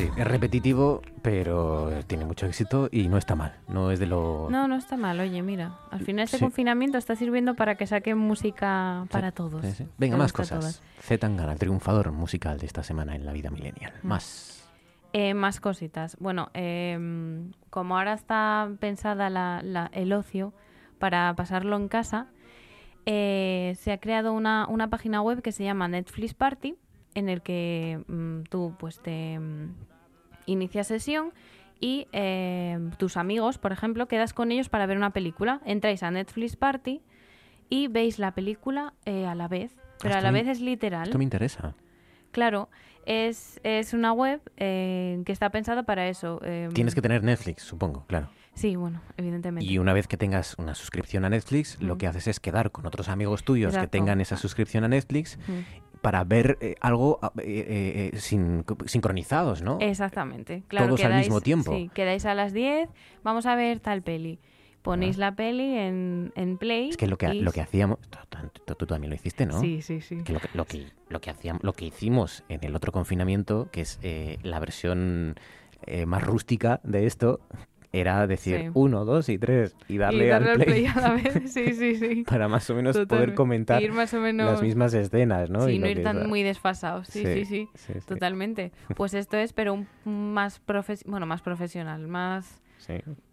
Speaker 1: sí, es repetitivo, pero tiene mucho éxito y no está mal. No es de lo...
Speaker 16: No, no está mal, oye, mira. Al final este
Speaker 1: Sí.
Speaker 16: confinamiento está sirviendo para que saquen música para todos.
Speaker 1: Sí. Venga, más cosas.
Speaker 16: todas.
Speaker 1: Zetangana, el triunfador musical de esta semana en la vida millennial.
Speaker 16: Mm.
Speaker 1: Más.
Speaker 16: Eh, más cositas. Bueno, em, como ahora está pensada la- la- el ocio para pasarlo en casa, eh, se ha creado una, una página web que se llama Netflix Party, en el que mm, tú pues te mm, inicias sesión y eh, tus amigos, por ejemplo, quedas con ellos para ver una película. Entráis a Netflix Party y veis la película eh, a la vez, pero a
Speaker 1: Esto
Speaker 16: la
Speaker 1: me-
Speaker 16: vez es literal.
Speaker 1: Esto me interesa.
Speaker 16: Claro, es, es una web eh, que está pensada para eso. eh,
Speaker 1: Tienes que tener Netflix, supongo, claro.
Speaker 16: Sí, bueno, evidentemente.
Speaker 1: Y una vez que tengas una suscripción a Netflix, lo que haces es quedar con otros amigos tuyos que tengan esa suscripción a Netflix
Speaker 16: Mm.
Speaker 1: Para ver eh, algo ah, eh, eh, eh, sin- sincronizados, ¿no?
Speaker 16: Exactamente. Claro,
Speaker 1: Todos al mismo tiempo.
Speaker 16: Sí, quedáis a las 10, vamos a ver tal peli. Ponéis la peli en, en play.
Speaker 1: Es que lo que,
Speaker 16: y-
Speaker 1: lo que hacíamos, tú, tú- también lo hiciste, ¿no?
Speaker 16: Sí, sí, sí.
Speaker 1: Que lo, que, lo, que, lo, que hacíamos, lo que hicimos en el otro confinamiento, que es eh, la versión más rústica de esto, era decir
Speaker 16: Sí.
Speaker 1: uno, dos y tres y darle,
Speaker 16: y darle
Speaker 1: al play,
Speaker 16: a la vez. Sí, sí, sí.
Speaker 1: para más o menos poder comentar
Speaker 16: Ir más o menos-
Speaker 1: las mismas escenas, ¿no?
Speaker 16: Sí,
Speaker 1: Y
Speaker 16: no ir tan
Speaker 1: es-
Speaker 16: muy desfasados. Sí,
Speaker 1: Sí,
Speaker 16: sí, sí,
Speaker 1: sí, sí.
Speaker 16: Totalmente. Pues esto es, pero un más profes bueno, más profesional, más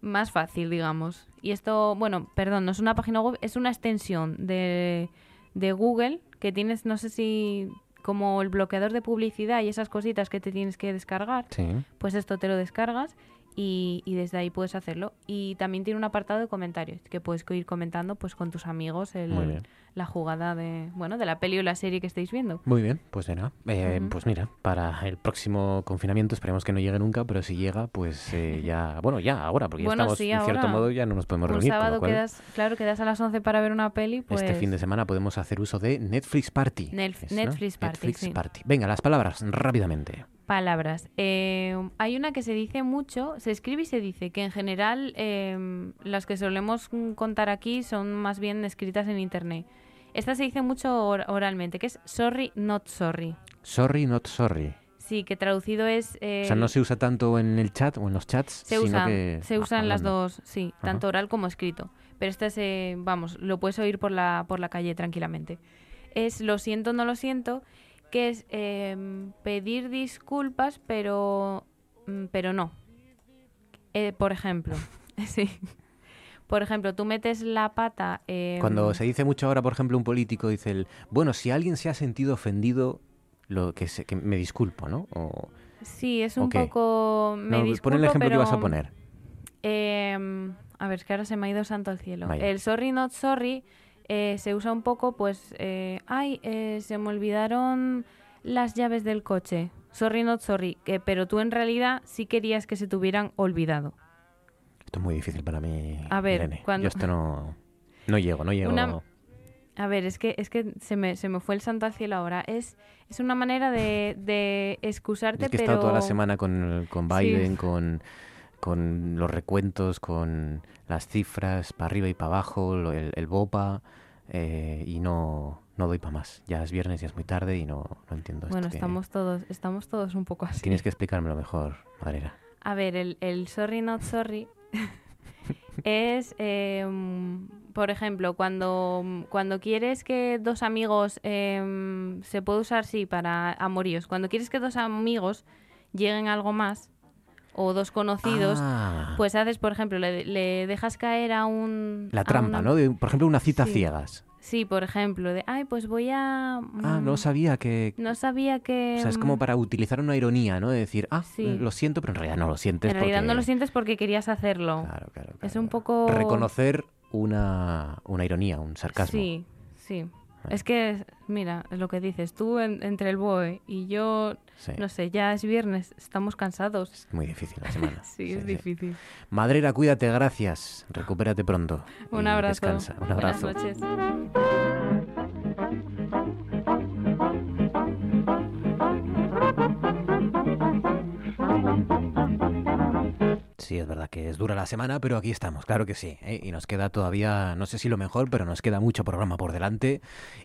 Speaker 16: más fácil, digamos. Y esto, bueno, perdón, no es una página web, es una extensión de, de Google que tienes, no sé si como el bloqueador de publicidad y esas cositas que te tienes que descargar,
Speaker 1: Sí.
Speaker 16: pues esto te lo descargas y, y desde ahí puedes hacerlo. Y también tiene un apartado de comentarios que puedes ir comentando pues con tus amigos el- la jugada de, bueno, de la peli o la serie que estéis viendo.
Speaker 1: Muy bien, pues de nada. Eh. Pues mira, para el próximo confinamiento esperemos que no llegue nunca, pero si llega, pues eh, ya, bueno, ya ahora, porque ya estamos,
Speaker 16: sí,
Speaker 1: en cierto modo, ya no nos podemos
Speaker 16: Un
Speaker 1: reunir. lo
Speaker 16: sábado
Speaker 1: cual,
Speaker 16: quedas, claro, quedas a las 11 para ver una peli, pues
Speaker 1: Este fin de semana podemos hacer uso de Netflix Party.
Speaker 16: Nelf-
Speaker 1: es, ¿no?
Speaker 16: Netflix Party,
Speaker 1: Netflix
Speaker 16: sí.
Speaker 1: Party. Venga, las palabras, rápidamente.
Speaker 16: Palabras. Eh, hay una que se dice mucho, se escribe y se dice, que en general eh, las que solemos contar aquí son más bien escritas en internet. Esta se dice mucho or- oralmente, que es sorry, not sorry.
Speaker 1: Sorry, not sorry.
Speaker 16: Sí, que traducido es... eh,
Speaker 1: o sea, no se usa tanto en el chat o en los chats,
Speaker 16: se
Speaker 1: sino
Speaker 16: usan,
Speaker 1: que...
Speaker 16: se
Speaker 1: ah,
Speaker 16: usan las dos, sí,
Speaker 1: Ajá.
Speaker 16: tanto oral como escrito. Pero este es, vamos, lo puedes oír por la, por la calle tranquilamente. Es lo siento, no lo siento, que es em, pedir disculpas, pero, mm, pero no. Eh, por ejemplo, sí. Por ejemplo, tú metes la pata... em,
Speaker 1: Cuando se dice mucho ahora, por ejemplo, un político dice el, bueno, si alguien se ha sentido ofendido, lo que, se, que me disculpo, ¿no? O,
Speaker 16: Sí, es
Speaker 1: ¿o
Speaker 16: un poco... Me
Speaker 1: No,
Speaker 16: disculpo,
Speaker 1: pon el ejemplo que ibas a poner.
Speaker 16: em, a ver, es que ahora se me ha ido santo al cielo.
Speaker 1: Vaya.
Speaker 16: El sorry, not sorry eh, se usa un poco, pues... eh, Ay, eh, se me olvidaron las llaves del coche. Sorry, not sorry. que- pero tú en realidad sí querías que se te hubieran olvidado.
Speaker 1: Esto es muy difícil para mí,
Speaker 16: A ver,
Speaker 1: Irene.
Speaker 16: cuando-
Speaker 1: Yo esto no... No llego, no llego...
Speaker 16: Una- A ver, es que, es que se, me, se me fue el santo al cielo ahora. Es, es una manera de, de excusarte,
Speaker 1: Es que he
Speaker 16: pero...
Speaker 1: estado toda la semana con, con
Speaker 16: Sí.
Speaker 1: Biden, con, con los recuentos, con las cifras para arriba y para abajo, el, el BOPA, eh, y no, no doy para más. Ya es viernes, ya es muy tarde y no, no entiendo esto.
Speaker 16: Bueno,
Speaker 1: que-
Speaker 16: estamos todos, estamos todos un poco así.
Speaker 1: Tienes que explicármelo mejor, Madrera.
Speaker 16: A ver, el, el sorry not sorry es, eh, mm, por ejemplo, cuando, cuando quieres que dos amigos, eh, se puede usar, sí, para amoríos, cuando quieres que dos amigos lleguen a algo más, o dos conocidos,
Speaker 1: Ah.
Speaker 16: pues haces, por ejemplo, le, le dejas caer a un...
Speaker 1: La trampa,
Speaker 16: una-
Speaker 1: ¿no? De, por ejemplo, una cita
Speaker 16: Sí.
Speaker 1: ciegas.
Speaker 16: Sí, por ejemplo, de, ay, pues voy a...
Speaker 1: Ah, no
Speaker 16: mm,
Speaker 1: sabía que...
Speaker 16: No sabía que...
Speaker 1: O sea, es
Speaker 16: mm,
Speaker 1: como para utilizar una ironía, ¿no? De decir, ah,
Speaker 16: Sí.
Speaker 1: lo siento, pero en realidad no lo sientes
Speaker 16: En realidad no
Speaker 1: porque
Speaker 16: lo sientes porque querías hacerlo.
Speaker 1: Claro, claro,
Speaker 16: Es un poco...
Speaker 1: reconocer una, una ironía, un sarcasmo.
Speaker 16: Sí, sí. Es que, mira, es lo que dices, tú en- entre el BOE y yo,
Speaker 1: Sí.
Speaker 16: no sé, ya es viernes, estamos cansados.
Speaker 1: Muy difícil la semana.
Speaker 16: Sí, es difícil.
Speaker 1: Madrera, cuídate, gracias. Recupérate pronto.
Speaker 16: Un abrazo.
Speaker 1: Descansa. Un
Speaker 16: Buenas
Speaker 1: abrazo.
Speaker 16: noches.
Speaker 1: Sí, es verdad que es dura la semana, pero aquí estamos, claro que sí. ¿eh? Y nos queda todavía, no sé si lo mejor, pero nos queda mucho programa por delante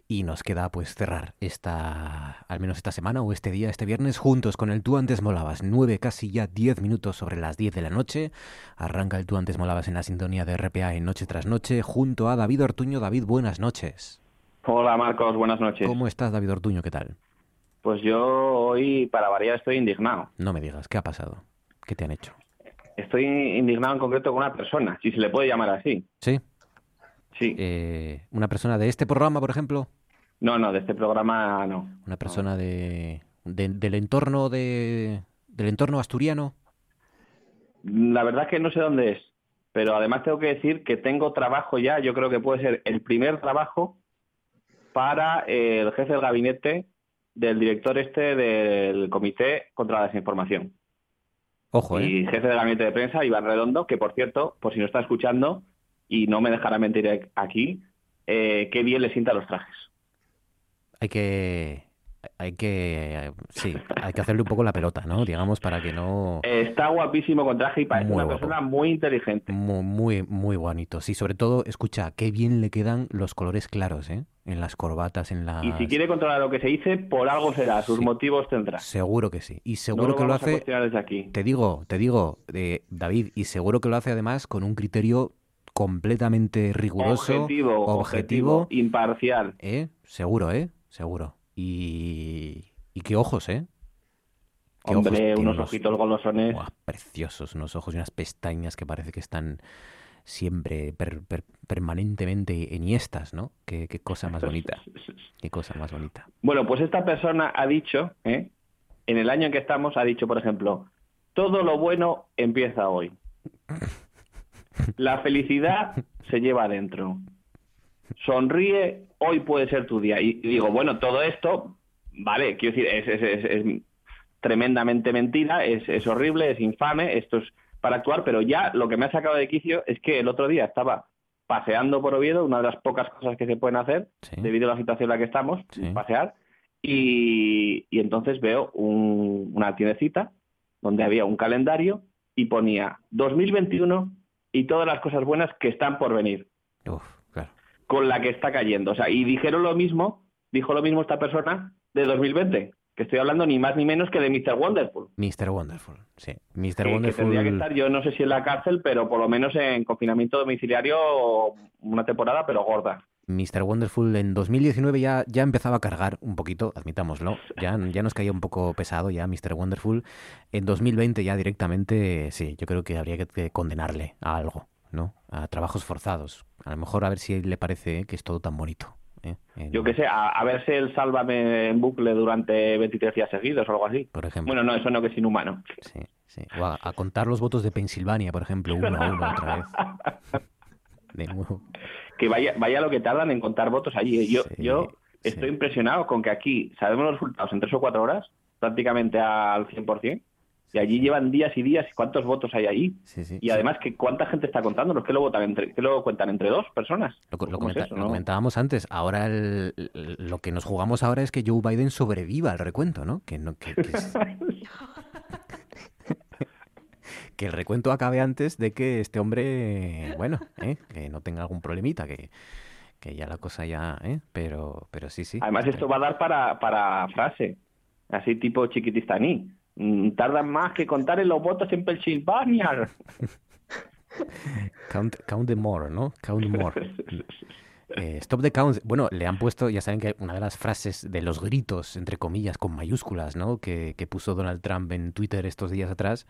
Speaker 1: y nos queda pues cerrar esta, al menos esta semana o este día, este viernes, juntos con el Tú antes molabas. Nueve, casi ya diez minutos sobre las diez de la noche. Arranca el Tú antes molabas en la sintonía de RPA en Noche tras Noche junto a David Ortuño. David, buenas noches.
Speaker 18: Hola Marcos, buenas noches.
Speaker 1: ¿Cómo estás, David Ortuño? ¿Qué tal?
Speaker 18: Pues yo hoy, para variar, estoy indignado.
Speaker 1: No me digas, ¿qué ha pasado? ¿Qué te han hecho?
Speaker 18: Estoy indignado en concreto con una persona, si se le puede llamar así.
Speaker 1: ¿Sí?
Speaker 18: Sí.
Speaker 1: Eh, ¿Una persona de este programa, por ejemplo?
Speaker 18: No, no, de este programa no.
Speaker 1: ¿Una persona de, de- del entorno de del entorno asturiano?
Speaker 18: La verdad es que no sé dónde es, pero además tengo que decir que tengo trabajo ya, yo creo que puede ser el primer trabajo para el jefe del gabinete del director este del Comité contra la Desinformación.
Speaker 1: Ojo, ¿eh?
Speaker 18: y jefe de gabinete de prensa, Iván Redondo, que por cierto, por si no está escuchando, y no me dejará mentir aquí, eh, qué bien le sientan los trajes.
Speaker 1: Hay que hay que sí, hay que hacerle un poco la pelota, ¿no? Digamos para que no
Speaker 18: Está guapísimo con traje y parece
Speaker 1: Muy
Speaker 18: una
Speaker 1: guapo.
Speaker 18: persona muy inteligente.
Speaker 1: muy muy muy bonito. Sí, sobre todo, escucha, qué bien le quedan los colores claros, ¿eh? En las corbatas, en las
Speaker 18: Y si quiere controlar lo que se dice, por algo será, sus motivos tendrá.
Speaker 1: Seguro que sí. Y seguro
Speaker 18: No
Speaker 1: que lo
Speaker 18: vamos a
Speaker 1: hace
Speaker 18: desde aquí.
Speaker 1: Te digo, te digo, eh, David, y seguro que lo hace además con un criterio completamente riguroso,
Speaker 18: Objetivo, objetivo, imparcial.
Speaker 1: ¿eh? Seguro, ¿eh? Seguro. Y, y qué ojos, ¿eh? Qué
Speaker 18: Hombre,
Speaker 1: tiene
Speaker 18: unos ojitos golosones.
Speaker 1: Preciosos, unos ojos y unas pestañas que parece que están siempre per- per- permanentemente enhiestas, ¿no? Qué, qué cosa más bonita. Qué cosa más bonita.
Speaker 18: Bueno, pues esta persona ha dicho, ¿eh? en el año en que estamos, ha dicho, por ejemplo, todo lo bueno empieza hoy. La felicidad se lleva adentro. Sonríe, hoy puede ser tu día. Y digo, bueno, todo esto, vale, quiero decir, es, es- es- es tremendamente mentira, es, es horrible, es infame, esto es para actuar, pero ya lo que me ha sacado de quicio es que el otro día estaba paseando por Oviedo, una de las pocas cosas que se pueden hacer debido a la situación en la que estamos, pasear, y, y entonces veo un- una tiendecita donde había un calendario y ponía 2021 y todas las cosas buenas que están por venir. Con la que está cayendo. O sea, y dijeron lo mismo, dijo lo mismo esta persona de 2020, que estoy hablando ni más ni menos que de Mr. Wonderful.
Speaker 1: Mr. Wonderful, sí. Mr.
Speaker 18: Que, que
Speaker 1: Wonderful.
Speaker 18: tendría que estar, yo no sé si en la cárcel, pero por lo menos en confinamiento domiciliario una temporada, pero gorda.
Speaker 1: Mr. Wonderful en 2019 ya, ya empezaba a cargar un poquito, admitámoslo. Ya, ya nos caía un poco pesado ya Mr. Wonderful. En 2020 ya directamente, sí, yo creo que habría que condenarle a algo, ¿no? A trabajos forzados. A lo mejor a ver si le parece que es todo tan bonito. ¿eh? En-
Speaker 18: Yo qué sé, a, a ver si el sálvame en bucle durante 23 días seguidos o algo así.
Speaker 1: Por ejemplo.
Speaker 18: Bueno, no, eso no, que es inhumano.
Speaker 1: Sí, sí. O a, a contar los votos de Pensilvania, por ejemplo, uno a uno otra vez. De nuevo.
Speaker 18: Que vaya, vaya lo que tardan en contar votos allí. ¿eh? Yo, yo estoy impresionado con que aquí sabemos los resultados en tres o cuatro horas, prácticamente al 100%, y allí llevan días y días cuántos votos hay ahí. y además, que ¿cuánta gente está contando? ¿Los que lo votan entre, que lo cuentan entre dos personas?
Speaker 1: Lo, lo
Speaker 18: ¿Cómo es
Speaker 1: comenta-
Speaker 18: eso,
Speaker 1: lo
Speaker 18: no?
Speaker 1: comentábamos antes. Ahora el- el- lo que nos jugamos ahora es que Joe Biden sobreviva al recuento, ¿no? Que, no, que, que es- que el recuento acabe antes de que este hombre, bueno, ¿eh? que no tenga algún problemita, que, que ya la cosa ya, ¿eh? Pero, pero sí, sí.
Speaker 18: Además, esto va a dar para, para frase, así tipo chiquitistaní. Mm, Tardan más que contar en los votos en Pensilvania.
Speaker 1: Count, count the more, ¿no? Count more. Eh, stop the count. Bueno, le han puesto, ya saben que una de las frases de los gritos, entre comillas, con mayúsculas, ¿no? Que, puso Donald Trump en Twitter estos días atrás,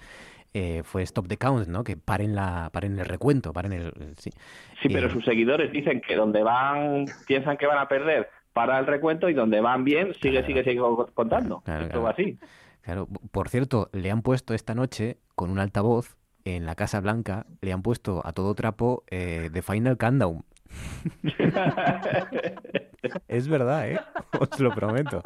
Speaker 1: eh, fue stop the count, ¿no? Que paren la, paren el recuento, paren el, sí.
Speaker 18: Sí, pero sus seguidores dicen que donde van piensan que van a perder para el recuento y donde van bien sigue, sigue, sigue contando. Claro, así.
Speaker 1: Claro, por cierto, le han puesto esta noche con un altavoz en la Casa Blanca, le han puesto a todo trapo eh, The Final Countdown. es verdad, ¿eh? Os lo prometo.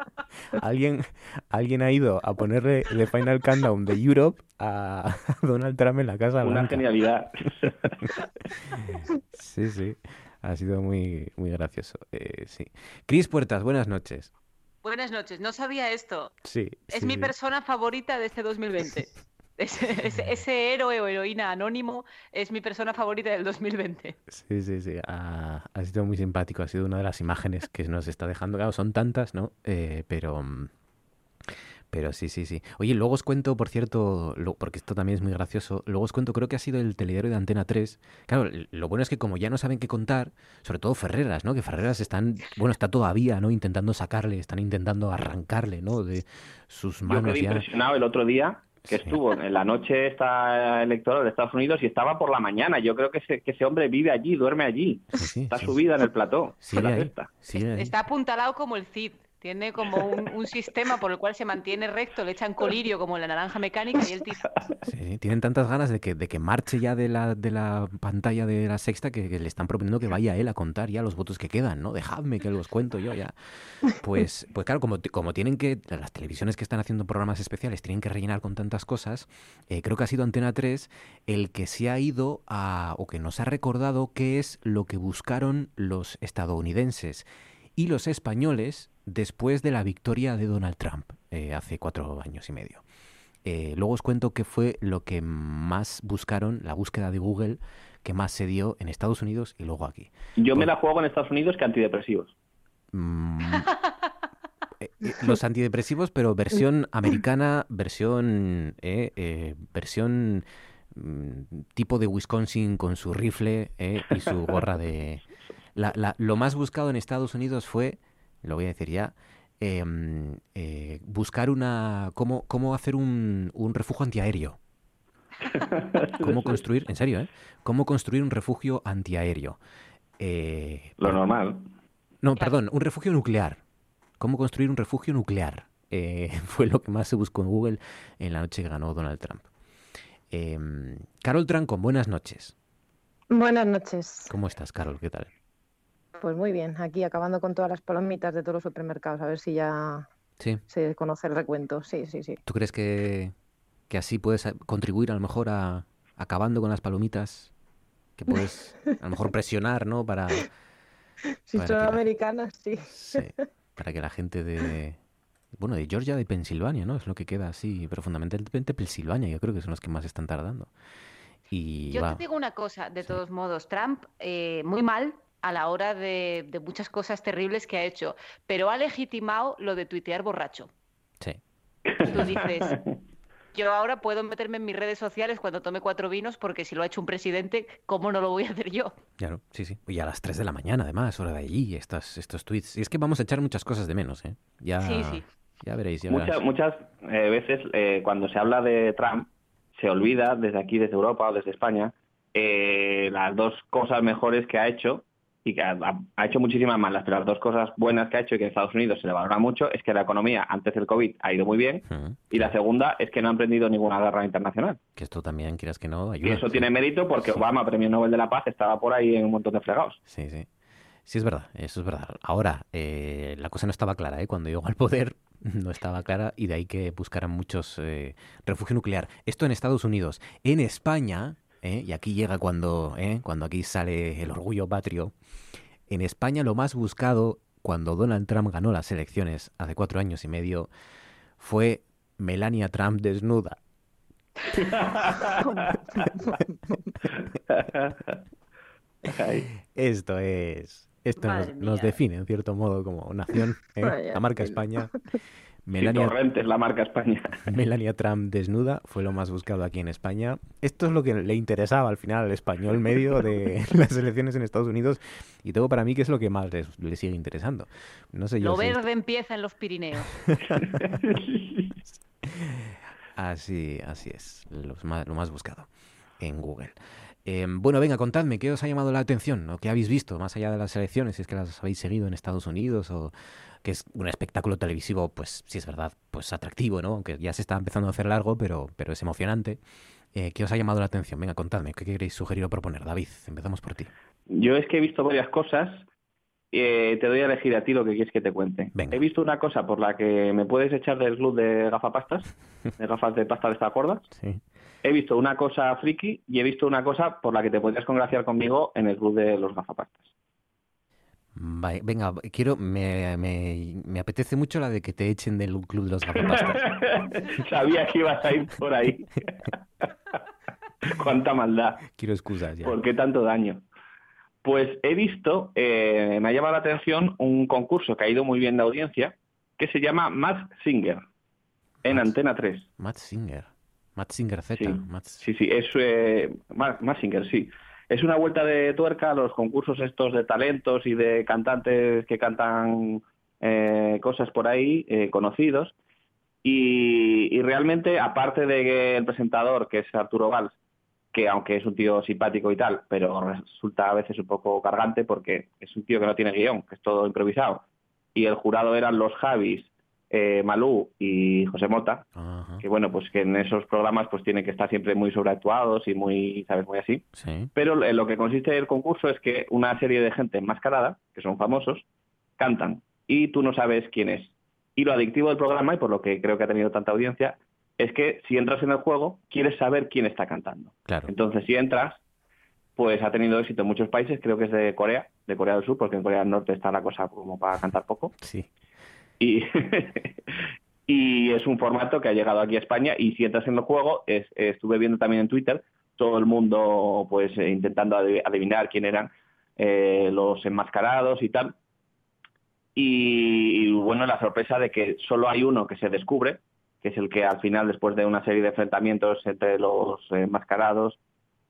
Speaker 1: Alguien, alguien ha ido a ponerle The Final Countdown de Europe a Donald Trump en la Casa Blanca.
Speaker 18: Una genialidad.
Speaker 1: sí, sí. Ha sido muy, muy gracioso. Eh, sí. Cris Puertas, buenas noches.
Speaker 19: Buenas noches. No sabía esto.
Speaker 1: Sí.
Speaker 19: Es mi persona favorita de este 2020. Ese, héroe o heroína anónimo es mi persona favorita del 2020.
Speaker 1: Sí, sí, sí. Ha, sido muy simpático. Ha sido una de las imágenes que nos está dejando. Claro, son tantas, ¿no? Eh, pero. Pero sí, sí, sí. Oye, luego os cuento, por cierto, porque esto también es muy gracioso, luego os cuento, creo que ha sido el telediario de Antena 3. Claro, lo bueno es que como ya no saben qué contar, sobre todo Ferreras, ¿no? Que Ferreras están, bueno, está todavía, ¿no? Intentando sacarle, están intentando arrancarle, ¿no? De sus manos.
Speaker 18: Yo quedé impresionado el otro día que estuvo en la noche esta electoral de Estados Unidos y estaba por la mañana. Yo creo que ese, que ese hombre vive allí, duerme allí. está subida en el plató.
Speaker 19: está apuntalado como el Cid. Tiene como un, sistema por el cual se mantiene recto, le echan colirio como la naranja mecánica y el tipo...
Speaker 1: Sí, tienen tantas ganas de que, de que marche ya de la, de la pantalla de la sexta que, le están proponiendo que vaya él a contar ya los votos que quedan, ¿no? Dejadme que los cuento yo ya. Pues, pues claro, como, como tienen que, las televisiones que están haciendo programas especiales tienen que rellenar con tantas cosas, eh, creo que ha sido Antena 3 el que se ha ido a, o que nos ha recordado qué es lo que buscaron los estadounidenses y los españoles después de la victoria de Donald Trump eh, hace cuatro años y medio. Eh, luego os cuento qué fue lo que más buscaron, la búsqueda de Google que más se dio en Estados Unidos y luego aquí.
Speaker 18: Yo me la juego en Estados Unidos que antidepresivos.
Speaker 1: Mm, eh, los antidepresivos, pero versión americana, versión, versión mm, tipo de Wisconsin con su rifle y su gorra de, lo más buscado en Estados Unidos fue, lo voy a decir ya, em, eh, buscar una. Cómo, cómo hacer un, un refugio antiaéreo. ¿Cómo construir, en serio, ¿eh? ¿Cómo construir un refugio antiaéreo?
Speaker 18: Eh, lo normal.
Speaker 1: No, perdón, un refugio nuclear. ¿Cómo construir un refugio nuclear? Eh, fue lo que más se buscó en Google en la noche que ganó Donald Trump. Em, Carol Trancon, buenas noches.
Speaker 20: Buenas noches.
Speaker 1: ¿Cómo estás, Carol? ¿Qué tal?
Speaker 20: Pues muy bien, aquí acabando con todas las palomitas de todos los supermercados, a ver si ya se conoce el recuento. Sí, sí, sí.
Speaker 1: ¿Tú crees que, así puedes contribuir a lo mejor a acabando con las palomitas? Que puedes a lo mejor presionar, ¿no? Para...
Speaker 20: Si son americanas, sí.
Speaker 1: sí. Para que la gente de... Bueno, de Georgia, de Pensilvania, ¿no? Es lo que queda así, pero fundamentalmente Pensilvania, yo creo que son los que más están tardando. Y,
Speaker 19: yo te digo una cosa, de todos modos, Trump, eh, muy mal, a la hora de, muchas cosas terribles que ha hecho, pero ha legitimado lo de tuitear borracho.
Speaker 1: Sí.
Speaker 19: Tú dices, yo ahora puedo meterme en mis redes sociales cuando tome cuatro vinos porque si lo ha hecho un presidente, ¿cómo no lo voy a hacer yo?
Speaker 1: Claro, sí, sí. Y a las 3 de la mañana, además, hora de allí, estos, estos tweets. Y es que vamos a echar muchas cosas de menos, ¿eh? Ya, sí, sí. Ya veréis. Ya
Speaker 18: muchas muchas eh, veces eh, cuando se habla de Trump, se olvida desde aquí, desde Europa o desde España, eh, las dos cosas mejores que ha hecho y que ha, hecho muchísimas malas, pero las dos cosas buenas que ha hecho y que en Estados Unidos se le valora mucho es que la economía antes del COVID ha ido muy bien y la segunda es que no ha emprendido ninguna guerra internacional.
Speaker 1: Que esto también, quieras que no, ayuda.
Speaker 18: Y eso tiene mérito porque Obama, Premio Nobel de la Paz, estaba por ahí en un montón de fregados.
Speaker 1: Sí, sí. Sí, es verdad, eso es verdad. Ahora, eh, la cosa no estaba clara, ¿eh? Cuando llegó al poder no estaba clara y de ahí que buscaran muchos eh, refugio nuclear. Esto en Estados Unidos. En España, ¿eh? y aquí llega cuando, ¿eh? cuando aquí sale el orgullo patrio, en España lo más buscado cuando Donald Trump ganó las elecciones hace cuatro años y medio fue Melania Trump desnuda. Esto es. Esto nos, define, en cierto modo, como nación, ¿eh? la marca España.
Speaker 18: Melania, es la marca España.
Speaker 1: Melania Trump desnuda fue lo más buscado aquí en España. Esto es lo que le interesaba al final al español medio de las elecciones en Estados Unidos y todo para mí que es lo que más le sigue interesando. No sé
Speaker 19: lo verde empieza en los Pirineos.
Speaker 1: así, así es, lo más buscado en Google. Em, bueno, venga, contadme, ¿qué os ha llamado la atención? ¿O qué habéis visto más allá de las elecciones? Si es que las habéis seguido en Estados Unidos o que es un espectáculo televisivo, pues sí es verdad, pues atractivo, ¿no? Aunque ya se está empezando a hacer largo, pero, pero es emocionante. Eh, ¿Qué os ha llamado la atención? Venga, contadme, ¿qué queréis sugerir o proponer? David, empezamos por ti.
Speaker 18: Yo es que he visto varias cosas. Eh, te doy a elegir a ti lo que quieres que te cuente. He visto una cosa por la que me puedes echar del club de gafapastas, de gafas de pasta de esta cuerda. Sí. He visto una cosa friki y he visto una cosa por la que te podrías congraciar conmigo en el club de los gafapastas
Speaker 1: venga, quiero, me, me, apetece mucho la de que te echen del club de los gafapastas.
Speaker 18: Sabía que ibas a ir por ahí. Cuánta maldad.
Speaker 1: Quiero excusas ya.
Speaker 18: ¿Por qué tanto daño? Pues he visto, eh, me ha llamado la atención un concurso que ha ido muy bien de audiencia, que se llama Matt Singer, en Antena 3.
Speaker 1: Matt Singer. Matt Singer Z.
Speaker 18: Sí, sí, es eh, Matt Singer, sí es una vuelta de tuerca a los concursos estos de talentos y de cantantes que cantan eh, cosas por ahí, eh, conocidos. Y, realmente, aparte de que el presentador, que es Arturo Valls, que aunque es un tío simpático y tal, pero resulta a veces un poco cargante porque es un tío que no tiene guion, que es todo improvisado. Y el jurado eran los Javis, eh, Malú y José Mota, que bueno, pues que en esos programas pues tienen que estar siempre muy sobreactuados y muy, ¿sabes? Muy así. Pero en lo que consiste el concurso es que una serie de gente enmascarada, que son famosos, cantan y tú no sabes quién es. Y lo adictivo del programa, y por lo que creo que ha tenido tanta audiencia, es que si entras en el juego, quieres saber quién está cantando.
Speaker 1: Claro.
Speaker 18: Entonces, si entras, pues ha tenido éxito en muchos países, creo que es de Corea, de Corea del Sur, porque en Corea del Norte está la cosa como para cantar poco.
Speaker 1: Sí.
Speaker 18: Y, y es un formato que ha llegado aquí a España y si entras en el juego, es, estuve viendo también en Twitter todo el mundo pues eh, intentando adivinar quién eran eh, los enmascarados y tal. Y, bueno, la sorpresa de que solo hay uno que se descubre, que es el que al final, después de una serie de enfrentamientos entre los enmascarados,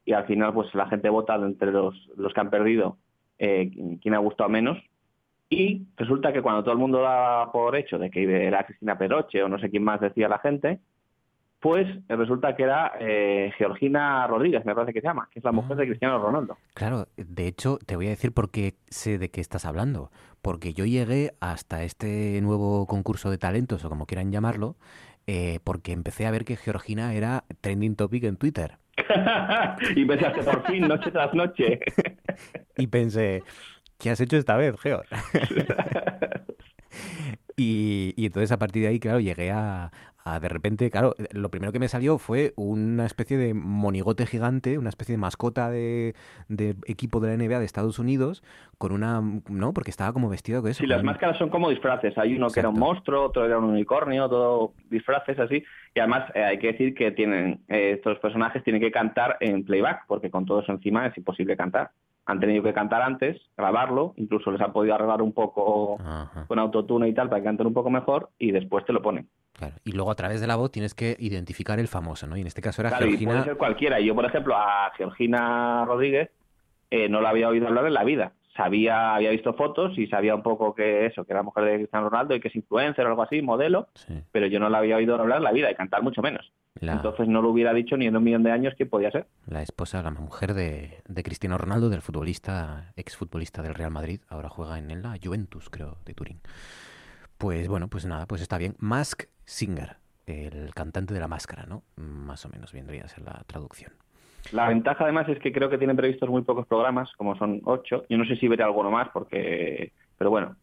Speaker 18: y al final pues la gente vota entre los, los que han perdido eh, quién ha gustado menos, y resulta que cuando todo el mundo da por hecho de que era Cristina Peroche o no sé quién más decía la gente, pues resulta que era eh, Georgina Rodríguez, me parece que se llama, que es la mujer de ah. Cristiano Ronaldo.
Speaker 1: Claro, de hecho, te voy a decir por qué sé de qué estás hablando. Porque yo llegué hasta este nuevo concurso de talentos, o como quieran llamarlo, eh, porque empecé a ver que Georgina era trending topic en Twitter.
Speaker 18: y pensaste, por fin, noche tras noche.
Speaker 1: y pensé, ¿qué has hecho esta vez, Geo? y, entonces a partir de ahí, claro, llegué a, de repente, claro, lo primero que me salió fue una especie de monigote gigante, una especie de mascota de, equipo de la NBA de Estados Unidos, con una, ¿no? Porque estaba como vestido con eso.
Speaker 18: Sí, las máscaras son como disfraces. Hay uno que era un monstruo, otro era un unicornio, todo disfraces así. Y además eh, hay que decir que tienen, eh, estos personajes tienen que cantar en playback, porque con todo eso encima es imposible cantar han tenido que cantar antes, grabarlo, incluso les han podido arreglar un poco con autotune y tal para que canten un poco mejor y después te lo ponen.
Speaker 1: Claro. Y luego a través de la voz tienes que identificar el famoso, ¿no? Y en este caso era
Speaker 18: claro,
Speaker 1: Georgina.
Speaker 18: Y puede ser cualquiera. Yo, por ejemplo, a Georgina Rodríguez eh, no la había oído hablar en la vida sabía, había visto fotos y sabía un poco que eso, que era mujer de Cristiano Ronaldo y que es influencer o algo así, modelo, pero yo no la había oído hablar en la vida y cantar mucho menos. Entonces no lo hubiera dicho ni en un millón de años que podía ser.
Speaker 1: La esposa, la mujer de, de Cristiano Ronaldo, del futbolista, exfutbolista del Real Madrid, ahora juega en la Juventus, creo, de Turín. Pues bueno, pues nada, pues está bien. Mask Singer, el cantante de la máscara, ¿no? Más o menos vendría a ser la traducción.
Speaker 18: La ventaja además es que creo que tienen previstos muy pocos programas, como son ocho. Yo no sé si veré alguno más, porque, pero bueno,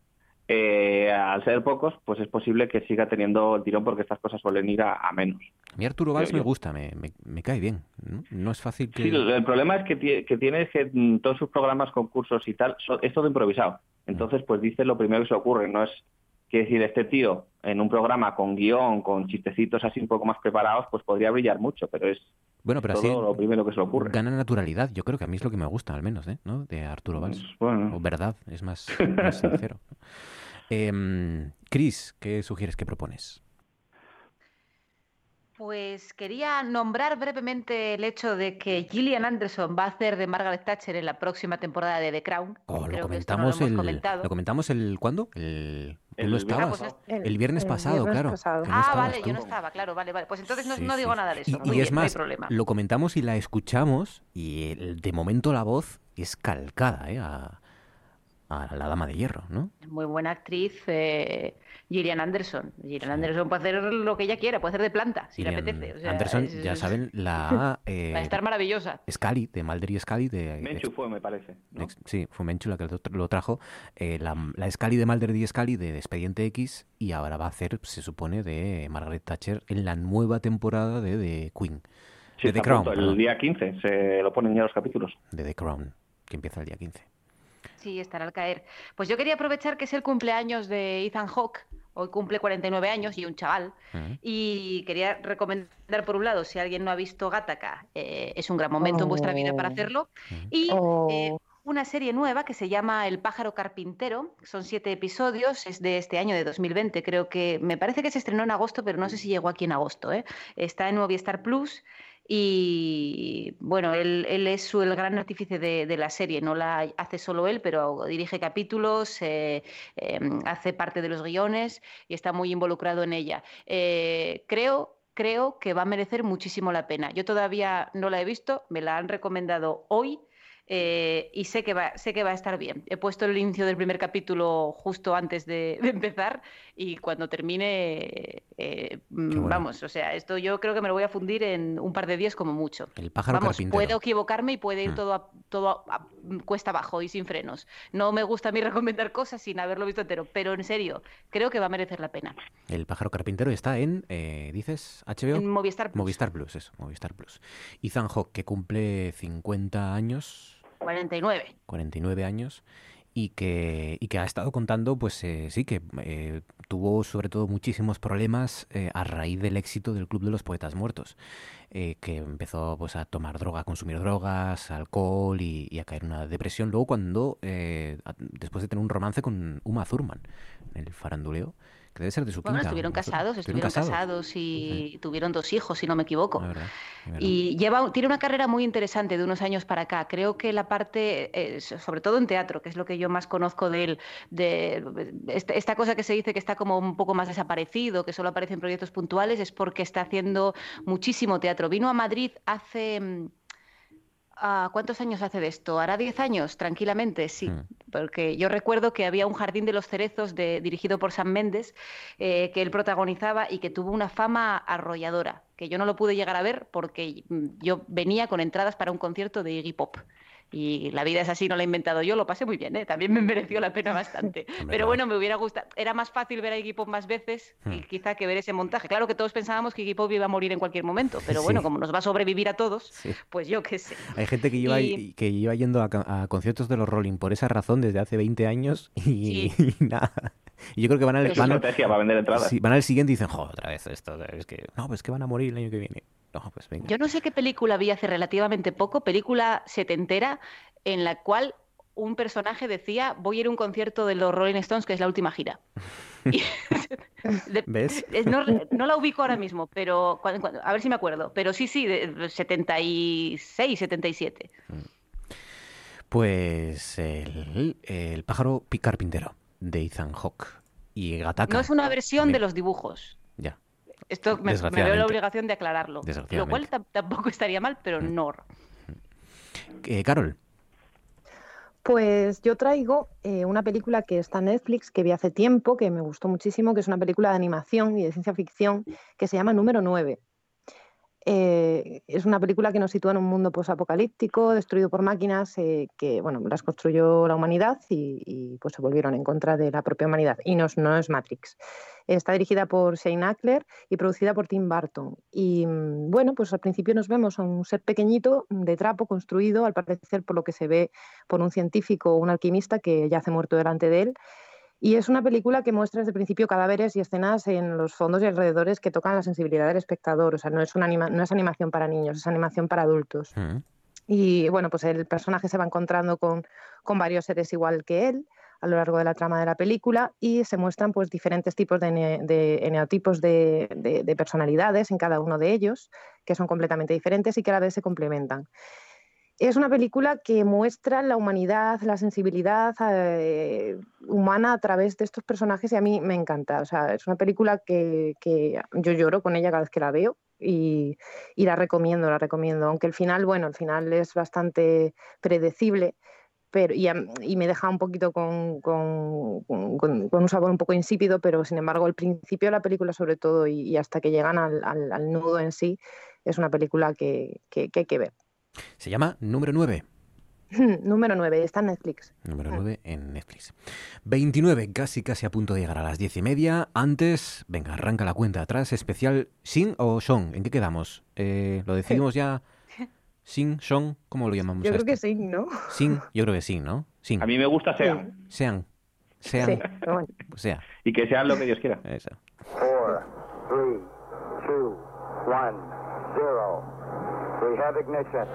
Speaker 18: eh, al ser pocos, pues es posible que siga teniendo el tirón porque estas cosas suelen ir a, menos.
Speaker 1: A mí Arturo Valls me gusta, me, me, cae bien. ¿no? es fácil que...
Speaker 18: Sí, el, problema es que, que tiene que mm, todos sus programas, concursos y tal, es todo improvisado. Entonces, pues dice lo primero que se ocurre, no es que decir, este tío en un programa con guion, con chistecitos así un poco más preparados, pues podría brillar mucho, pero es
Speaker 1: bueno, pero
Speaker 18: todo lo primero que se le ocurre.
Speaker 1: Gana naturalidad, yo creo que a mí es lo que me gusta, al menos, ¿eh? ¿no? De Arturo Valls.
Speaker 18: Pues, bueno.
Speaker 1: O verdad, es más, sincero. Eh, Chris, ¿qué sugieres, qué propones?
Speaker 19: Pues quería nombrar brevemente el hecho de que Gillian Anderson va a hacer de Margaret Thatcher en la próxima temporada de The Crown.
Speaker 1: Oh, lo, comentamos el, lo comentamos el ¿cuándo? El, el, no estabas. Ah, pues el, viernes pasado, claro.
Speaker 19: ah, vale, yo no estaba, claro, vale, vale. Pues entonces no, digo nada de eso.
Speaker 1: Y, es más, lo comentamos y la escuchamos y de momento la voz es calcada ¿eh? a, a la Dama de Hierro, ¿no?
Speaker 19: Muy buena actriz, eh, Gillian Anderson. Gillian Anderson puede hacer lo que ella quiera, puede hacer de planta, si le apetece.
Speaker 1: Anderson, ya saben, la...
Speaker 19: Eh, Va a estar maravillosa.
Speaker 1: Scully, de Mulder y Scully. De,
Speaker 18: Menchu fue, me parece.
Speaker 1: sí, fue Menchu la que lo trajo. Eh, la, la Scully de Mulder y Scully de Expediente X y ahora va a hacer, se supone, de Margaret Thatcher en la nueva temporada de The Queen.
Speaker 18: de The Crown. el día 15 se lo ponen ya los capítulos.
Speaker 1: De The Crown, que empieza el día 15.
Speaker 19: Sí, estará al caer. Pues yo quería aprovechar que es el cumpleaños de Ethan Hawke. Hoy cumple 49 años y un chaval. Y quería recomendar, por un lado, si alguien no ha visto Gattaca, eh, es un gran momento en vuestra vida para oh. hacerlo. Y oh. eh, una serie nueva que se llama El pájaro carpintero. Son siete episodios, es de este año, de 2020. Creo que, me parece que se estrenó en agosto, pero no sé si llegó aquí en agosto. ¿eh? Está en Movistar Plus y bueno, él, es el gran artífice de, la serie, no la hace solo él, pero dirige capítulos, eh, em, hace parte de los guiones y está muy involucrado en ella. Eh, creo, creo que va a merecer muchísimo la pena. Yo todavía no la he visto, me la han recomendado hoy eh, y sé que, va, sé que va a estar bien. He puesto el inicio del primer capítulo justo antes de, empezar y cuando termine, eh, vamos, o sea, esto yo creo que me lo voy a fundir en un par de días como mucho.
Speaker 1: El pájaro
Speaker 19: vamos, puedo equivocarme y puede ir mm. todo, a, todo cuesta abajo y sin frenos. No me gusta a mí recomendar cosas sin haberlo visto entero, pero en serio, creo que va a merecer la pena.
Speaker 1: El pájaro carpintero está en, eh, dices, HBO.
Speaker 19: En Movistar Plus.
Speaker 1: Movistar Plus, eso, Movistar Plus. Ethan Hawke, que cumple 50 años
Speaker 19: 49.
Speaker 1: 49 años y que, y que ha estado contando, pues eh, sí, que eh, tuvo sobre todo muchísimos problemas eh, a raíz del éxito del Club de los Poetas Muertos, que empezó pues a tomar droga, a consumir drogas, alcohol y, a caer en una depresión. Luego cuando, después de tener un romance con Uma Thurman, el faranduleo, que debe ser de su
Speaker 19: bueno, estuvieron casados, estuvieron casados, y tuvieron dos hijos, si no me equivoco. Y lleva, tiene una carrera muy interesante de unos años para acá. Creo que la parte, eh, sobre todo en teatro, que es lo que yo más conozco de él, de esta, cosa que se dice que está como un poco más desaparecido, que solo aparece en proyectos puntuales, es porque está haciendo muchísimo teatro. Vino a Madrid hace mm, Ah, ¿Cuántos años hace de esto? ¿Hará 10 años? Tranquilamente, sí. Hmm. Porque yo recuerdo que había un Jardín de los Cerezos dirigido por San Méndez eh, que él protagonizaba y que tuvo una fama arrolladora, que yo no lo pude llegar a ver porque mm, yo venía con entradas para un concierto de Iggy Pop y la vida es así, no la he inventado yo, lo pasé muy bien, ¿eh? también me mereció la pena bastante. Pero bueno, me hubiera gustado, era más fácil ver a Iggy Pop más veces y hmm. quizá que ver ese montaje. Claro que todos pensábamos que Iggy Pop iba a morir en cualquier momento, pero bueno, como nos va a sobrevivir a todos, pues yo qué sé.
Speaker 1: Hay gente que lleva, que lleva yendo a, conciertos de los Rolling por esa razón desde hace 20 años y, nada. Y yo creo que van al, van,
Speaker 18: para vender entradas.
Speaker 1: van al siguiente y dicen, joder, otra vez esto, es que, no, pues que van a morir el año que viene. Pues
Speaker 19: yo no sé qué película vi hace relativamente poco, película setentera, en la cual un personaje decía, voy a ir a un concierto de los Rolling Stones, que es la última gira.
Speaker 1: ¿Ves?
Speaker 19: No, la ubico ahora mismo, pero a ver si me acuerdo. Pero sí, sí, de 76, 77.
Speaker 1: Pues el, el pájaro carpintero de Ethan Hawke y Gataka.
Speaker 19: No es una versión de los dibujos.
Speaker 1: Ya.
Speaker 19: Esto me, veo la obligación de aclararlo. Lo cual tampoco estaría mal, pero mm. no.
Speaker 1: Eh, Carol.
Speaker 20: Pues yo traigo eh, una película que está en Netflix, que vi hace tiempo, que me gustó muchísimo, que es una película de animación y de ciencia ficción, que se llama Número 9. Eh, es una película que nos sitúa en un mundo posapocalíptico, destruido por máquinas eh, que, bueno, las construyó la humanidad y, pues se volvieron en contra de la propia humanidad. Y no, es Matrix. Está dirigida por Shane Ackler y producida por Tim Burton. Y mm, bueno, pues al principio nos vemos a un ser pequeñito de trapo construido, al parecer por lo que se ve por un científico o un alquimista que yace muerto delante de él. Y es una película que muestra desde el principio cadáveres y escenas en los fondos y alrededores que tocan la sensibilidad del espectador. O sea, no es, una no es animación para niños, es animación para adultos. Mm. Y bueno, pues el personaje se va encontrando con, con varios seres igual que él a lo largo de la trama de la película y se muestran pues diferentes tipos de, de neotipos de, de, personalidades en cada uno de ellos, que son completamente diferentes y que a la vez se complementan. Es una película que muestra la humanidad, la sensibilidad eh, humana a través de estos personajes y a mí me encanta. O sea, es una película que, yo lloro con ella cada vez que la veo y, la recomiendo, la recomiendo. Aunque el final, bueno, el final es bastante predecible, pero, y, y, me deja un poquito con, un sabor un poco insípido, pero sin embargo, el principio de la película, sobre todo, y, hasta que llegan al, al, al, nudo en sí, es una película que, que hay que ver.
Speaker 1: Se llama Número 9.
Speaker 20: Número 9, está en Netflix.
Speaker 1: Número 9 en Netflix. 29, casi casi a punto de llegar a las 10 y media. Antes, venga, arranca la cuenta atrás. Especial Sin o Shon. ¿En qué quedamos? Eh, ¿Lo decidimos ya? Sin, Shon, ¿cómo lo llamamos?
Speaker 20: Yo creo
Speaker 1: esto?
Speaker 20: que Sin, ¿no?
Speaker 1: Sin, yo creo que Sin, ¿no? Sin.
Speaker 18: A mí me gusta Sean.
Speaker 1: Sean. Sean.
Speaker 20: Sí, bueno.
Speaker 1: Sea.
Speaker 18: Y que sean lo que Dios quiera.
Speaker 1: Eso.
Speaker 21: 4, 3, 2, 1, 0. We have ignition.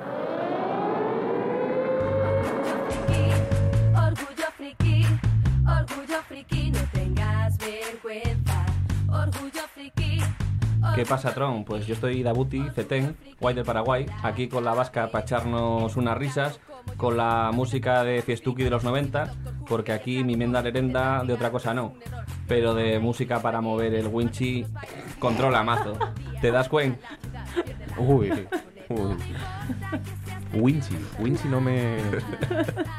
Speaker 22: Orgullo friki, orgullo friki, no tengas vergüenza. Orgullo friki.
Speaker 23: ¿Qué pasa, Tron? Pues yo estoy Dabuti, Cetén, Guay del Paraguay, aquí con la vasca para echarnos unas risas, con la música de Fiestuki de los 90, porque aquí mi menda lerenda de otra cosa no, pero de música para mover el winchi controla mazo. ¿Te das cuenta?
Speaker 1: Uy, uy. Winchi, Winchi no me.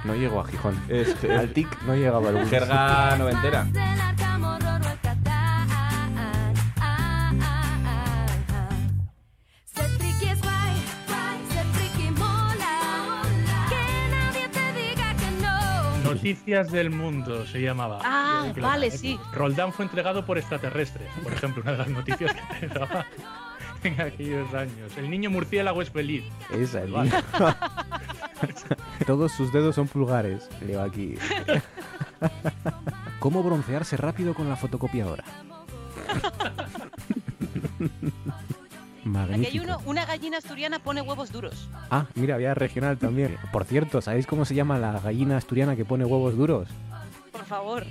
Speaker 1: No llego a Gijón.
Speaker 23: Es,
Speaker 1: Al TIC no llegaba el Winchi.
Speaker 23: Jerga noventera.
Speaker 24: Noticias del mundo se llamaba.
Speaker 19: Ah, vale, sí.
Speaker 24: Roldán fue entregado por extraterrestres, por ejemplo, una de las noticias que te daba en aquellos años. El niño murciélago es feliz.
Speaker 1: Esa, el
Speaker 24: Vale.
Speaker 1: niño. Todos sus dedos son pulgares. Leo aquí. ¿Cómo broncearse rápido con la fotocopiadora?
Speaker 19: Aquí hay
Speaker 1: Magnífico.
Speaker 19: uno, una gallina asturiana pone huevos duros.
Speaker 1: Ah, mira, había regional también. Por cierto, ¿sabéis cómo se llama la gallina asturiana que pone huevos duros?
Speaker 19: Por favor.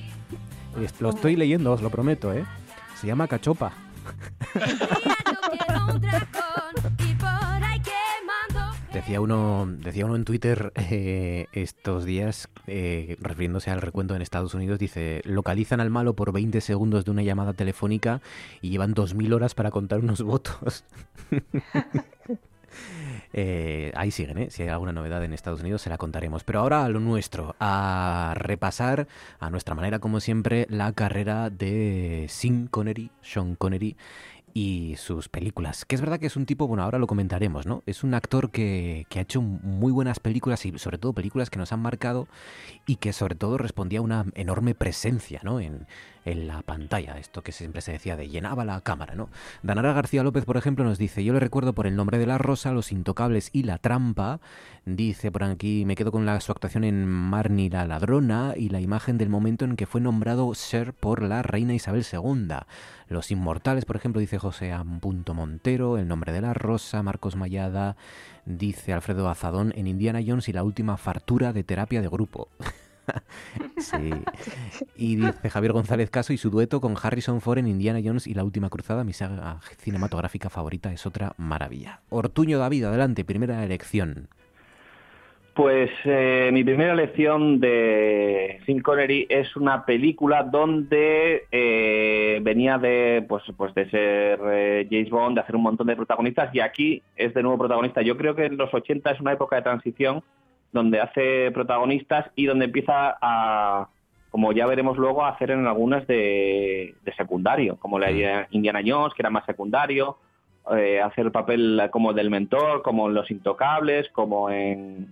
Speaker 1: Lo estoy leyendo, os lo prometo, ¿eh? Se llama cachopa. Decía uno, decía uno en Twitter eh, estos días, eh, refiriéndose al recuento en Estados Unidos, dice, localizan al malo por 20 segundos de una llamada telefónica y llevan 2.000 horas para contar unos votos. Eh, ahí siguen, ¿eh? Si hay alguna novedad en Estados Unidos se la contaremos. Pero ahora a lo nuestro, a repasar a nuestra manera, como siempre, la carrera de Sean Connery, Sean Connery y sus películas. Que es verdad que es un tipo, bueno, ahora lo comentaremos, ¿no? Es un actor que, que ha hecho muy buenas películas y sobre todo películas que nos han marcado y que sobre todo respondía a una enorme presencia, ¿no? En, en la pantalla, esto que siempre se decía de llenaba la cámara, ¿no? Danara García López, por ejemplo, nos dice, yo le recuerdo por el nombre de la rosa, Los Intocables y La Trampa, dice por aquí, me quedo con su actuación en Marnie la Ladrona y la imagen del momento en que fue nombrado Sir por la reina Isabel II. Los Inmortales, por ejemplo, dice José Ampunto Montero, El nombre de la rosa, Marcos Mayada, dice Alfredo Azadón, en Indiana Jones y la última fartura de terapia de grupo. sí. Y dice Javier González Caso y su dueto con Harrison Ford en Indiana Jones y La Última Cruzada, mi saga cinematográfica favorita, es otra maravilla. Ortuño David, adelante, primera elección.
Speaker 18: Pues eh, mi primera lección de Sean Connery es una película donde eh, venía de pues, pues de ser eh, James Bond, de hacer un montón de protagonistas y aquí es de nuevo protagonista. Yo creo que en los 80 es una época de transición donde hace protagonistas y donde empieza a, como ya veremos luego, a hacer en algunas de, de secundario, como la de Indiana Jones, que era más secundario, eh, hacer el papel como del mentor, como en Los Intocables, como en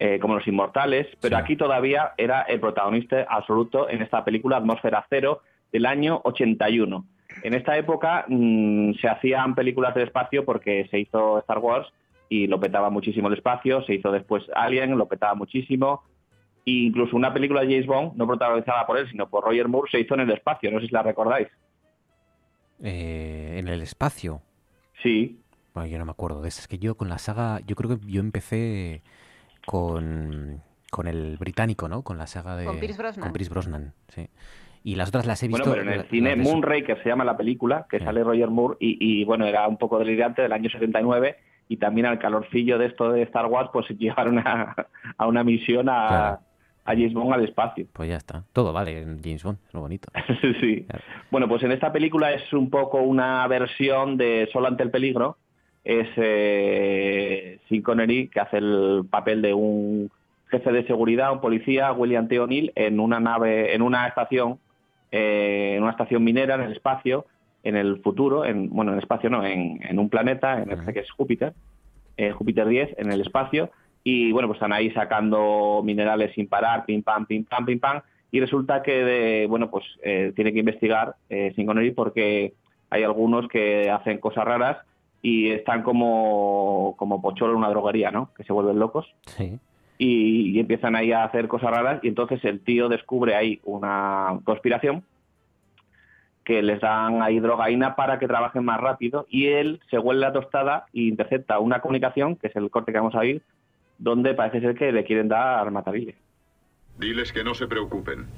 Speaker 18: eh, como Los Inmortales, pero aquí todavía era el protagonista absoluto en esta película Atmósfera Cero del año 81. En esta época mmm, se hacían películas del espacio porque se hizo Star Wars y lo petaba muchísimo el espacio, se hizo después Alien, lo petaba muchísimo, e incluso una película de James Bond, no protagonizada por él, sino por Roger Moore, se hizo en el espacio, no sé si la recordáis.
Speaker 1: Eh, en el espacio.
Speaker 18: Sí.
Speaker 1: Bueno, yo no me acuerdo de eso. Es que yo con la saga, yo creo que yo empecé con, Con el británico, ¿no? Con la saga de...
Speaker 19: Con Pierce Brosnan.
Speaker 1: Con Pierce Brosnan, sí. Y las otras las he visto...
Speaker 18: Bueno, pero en el cine Moonraker se llama la película, que sale Roger Moore, y, y, bueno, era un poco delirante del año 79, y también al calorcillo de esto de Star Wars, pues llevaron a, a una misión a,
Speaker 1: Claro.
Speaker 18: a James Bond al espacio.
Speaker 1: Pues ya está. Todo vale en James Bond, es lo bonito.
Speaker 18: sí. Bueno, pues en esta película es un poco una versión de Solo ante el peligro. Es eh, Sean Connery que hace el papel de un jefe de seguridad, un policía, William T. O'Neill, en una nave, en una estación, eh, en una estación minera en el espacio, en el futuro, en, bueno, en el espacio no, en, en un planeta, en este que es Júpiter, eh, Júpiter 10, en el espacio, y bueno, pues están ahí sacando minerales sin parar, pim pam, pim pam, pim pam, y resulta que, de- bueno, pues eh, tiene que investigar eh, Sean Connery porque hay algunos que hacen cosas raras y están como, como pocholo en una droguería, ¿no? Que se vuelven locos
Speaker 1: Sí.
Speaker 18: y, y empiezan ahí a hacer cosas raras y entonces el tío descubre ahí una conspiración que les dan ahí drogaína para que trabajen más rápido y él se huele la tostada e intercepta una comunicación, que es el corte que vamos a oír, donde parece ser que le quieren dar matarile.
Speaker 25: Diles que no se preocupen.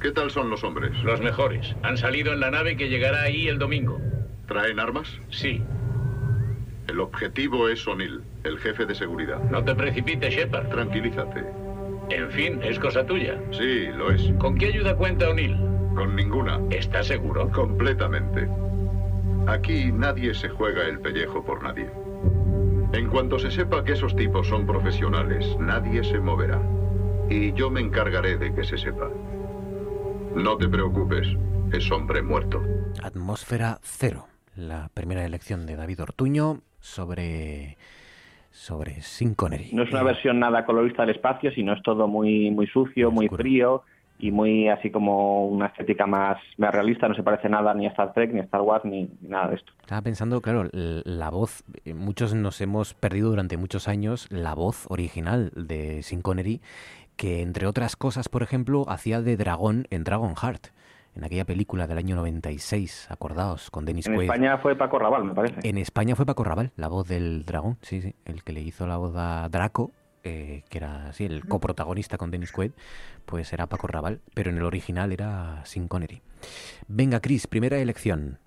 Speaker 25: ¿Qué tal son los hombres?
Speaker 26: Los mejores. Han salido en la nave que llegará ahí el domingo.
Speaker 25: ¿Traen armas?
Speaker 26: Sí.
Speaker 25: El objetivo es O'Neill, el jefe de seguridad.
Speaker 26: No te precipites, Shepard.
Speaker 25: Tranquilízate.
Speaker 26: En fin, es cosa tuya.
Speaker 25: Sí, lo es.
Speaker 26: ¿Con qué ayuda cuenta O'Neill?
Speaker 25: Con ninguna.
Speaker 26: ¿Estás seguro?
Speaker 25: Completamente. Aquí nadie se juega el pellejo por nadie. En cuanto se sepa que esos tipos son profesionales, nadie se moverá. Y yo me encargaré de que se sepa. No te preocupes, es hombre muerto.
Speaker 1: Atmósfera cero. La primera elección de David Ortuño sobre sobre Connery.
Speaker 18: No es una versión nada colorista del espacio, sino es todo muy, muy sucio, muy frío y muy así como una estética más, más realista. No se parece nada ni a Star Trek, ni a Star Wars, ni, ni nada de esto.
Speaker 1: Estaba pensando, claro, la voz, eh, muchos nos hemos perdido durante muchos años la voz original de Sean Connery, que entre otras cosas, por ejemplo, hacía de dragón en Dragon Heart, en aquella película del año 96, acordaos, con Dennis
Speaker 18: En
Speaker 1: Quaid.
Speaker 18: España fue Paco Raval, me parece.
Speaker 1: En España fue Paco Raval, la voz del dragón, sí, sí, el que le hizo la voz a Draco, eh, que era así, el coprotagonista con Dennis Quaid, pues era Paco Raval, pero en el original era Sean Connery. Venga, Chris, primera elección.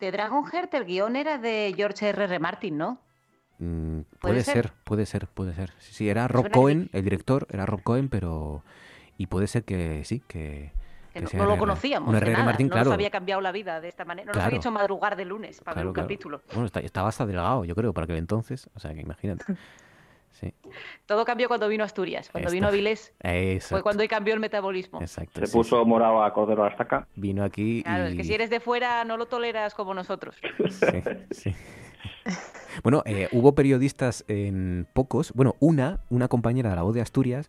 Speaker 19: De Dragonheart el guion era de George R. R. Martin, ¿no?
Speaker 1: Mm,
Speaker 19: ¿Puede
Speaker 1: puede
Speaker 19: ser?
Speaker 1: ser? puede ser, puede ser. Sí, sí, era Rob Cohen, el director, era Rob Cohen, pero... Y puede ser que sí, que...
Speaker 19: Que
Speaker 1: que
Speaker 19: no, no lo conocíamos,
Speaker 1: Un
Speaker 19: de nada.
Speaker 1: Martin,
Speaker 19: no
Speaker 1: claro.
Speaker 19: nos había cambiado la vida de esta manera. No nos
Speaker 1: Claro.
Speaker 19: había hecho madrugar de lunes para ver
Speaker 1: Claro,
Speaker 19: un
Speaker 1: claro.
Speaker 19: capítulo.
Speaker 1: Bueno, estaba hasta delgado, yo creo, para aquel entonces. O sea, que imagínate. Sí.
Speaker 19: Todo cambió cuando vino a Asturias. Cuando vino a Vilés fue
Speaker 1: Exacto.
Speaker 19: cuando ahí cambió el metabolismo.
Speaker 1: Exacto.
Speaker 18: Se
Speaker 1: sí,
Speaker 18: puso morado a Cordero a la estaca.
Speaker 1: sí. Vino aquí
Speaker 19: Claro,
Speaker 1: y...
Speaker 19: es que si eres de fuera no lo toleras como nosotros.
Speaker 1: Sí, sí. Bueno, eh, hubo periodistas en pocos, bueno, una, una compañera de la voz de Asturias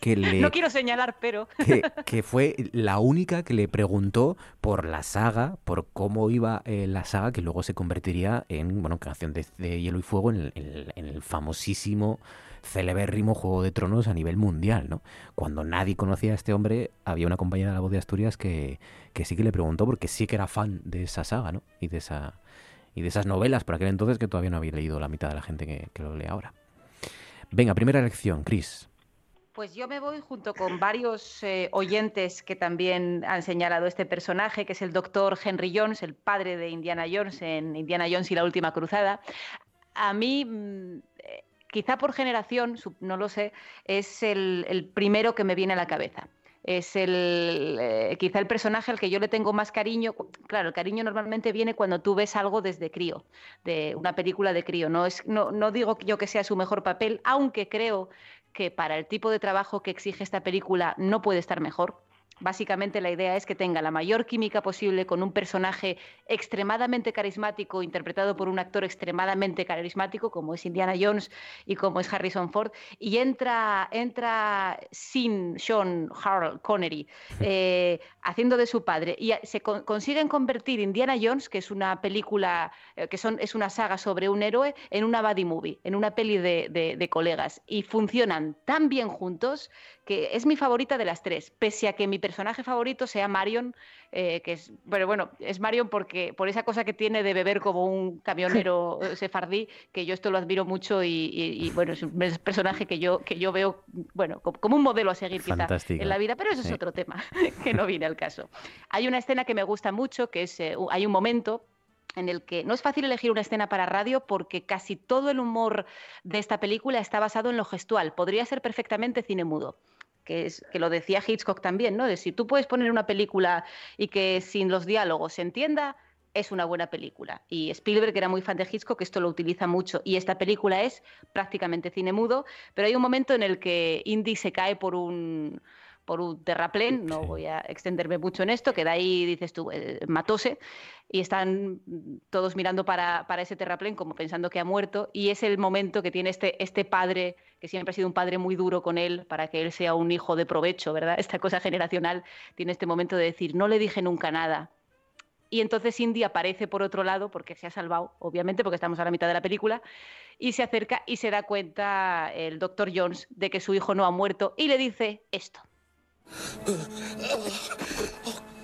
Speaker 1: que le...
Speaker 19: No quiero señalar, pero...
Speaker 1: que, que fue la única que le preguntó por la saga, por cómo iba eh, la saga, que luego se convertiría en, bueno, canción de, de Hielo y Fuego, en el, en el- en el famosísimo, celebérrimo Juego de Tronos a nivel mundial, ¿no? Cuando nadie conocía a este hombre, había una compañera de la voz de Asturias que, que sí que le preguntó, porque sí que era fan de esa saga, ¿no? Y de esa y de esas novelas por aquel entonces que todavía no había leído la mitad de la gente que, lo lee ahora. Venga, primera elección, Chris.
Speaker 19: Pues yo me voy junto con varios eh, oyentes que también han señalado este personaje, que es el doctor Henry Jones, el padre de Indiana Jones en Indiana Jones y la Última Cruzada. A mí, mm, eh, quizá por generación, no lo sé, es el primero que me viene a la cabeza. Es el, eh, quizá el personaje al que yo le tengo más cariño. Claro, el cariño normalmente viene cuando tú ves algo desde crío, de una película de crío. No, es, no, no digo yo que sea su mejor papel, aunque creo que para el tipo de trabajo que exige esta película no puede estar mejor. Básicamente la idea es que tenga la mayor química posible con un personaje extremadamente carismático, interpretado por un actor extremadamente carismático, como es Indiana Jones y como es Harrison Ford, y entra, entra sin Sean Harold Connery, eh, haciendo de su padre, y se con- consiguen convertir Indiana Jones, que es una película, eh, que son, es una saga sobre un héroe, en una buddy movie, en una peli de, de- de colegas, y funcionan tan bien juntos que es mi favorita de las tres, pese a que mi personaje favorito sea Marion, eh, que es, pero bueno, es Marion porque por esa cosa que tiene de beber como un camionero sefardí, que yo esto lo admiro mucho y, y- y, bueno, es un personaje que yo, que yo veo, bueno, co- como un modelo a seguir quizá en la vida, pero eso es
Speaker 1: Sí.
Speaker 19: otro tema que no viene al caso. Hay una escena que me gusta mucho, que es, eh, hay un momento en el que no es fácil elegir una escena para radio porque casi todo el humor de esta película está basado en lo gestual. Podría ser perfectamente cine mudo. Que, es, que lo decía Hitchcock también, ¿no? De si tú puedes poner una película y que sin los diálogos se entienda, es una buena película. Y Spielberg, era muy fan de Hitchcock, esto lo utiliza mucho. Y esta película es prácticamente cine mudo, pero hay un momento en el que Indy se cae por un, por un terraplén, no voy a extenderme mucho en esto, que de ahí dices tú, eh, matóse, y están todos mirando para, para ese terraplén como pensando que ha muerto, y es el momento que tiene este, este padre, que siempre ha sido un padre muy duro con él, para que él sea un hijo de provecho, ¿verdad? Esta cosa generacional tiene este momento de decir, no le dije nunca nada, y entonces Indy aparece por otro lado, porque se ha salvado, obviamente, porque estamos a la mitad de la película, y se acerca y se da cuenta el doctor Jones de que su hijo no ha muerto y le dice esto.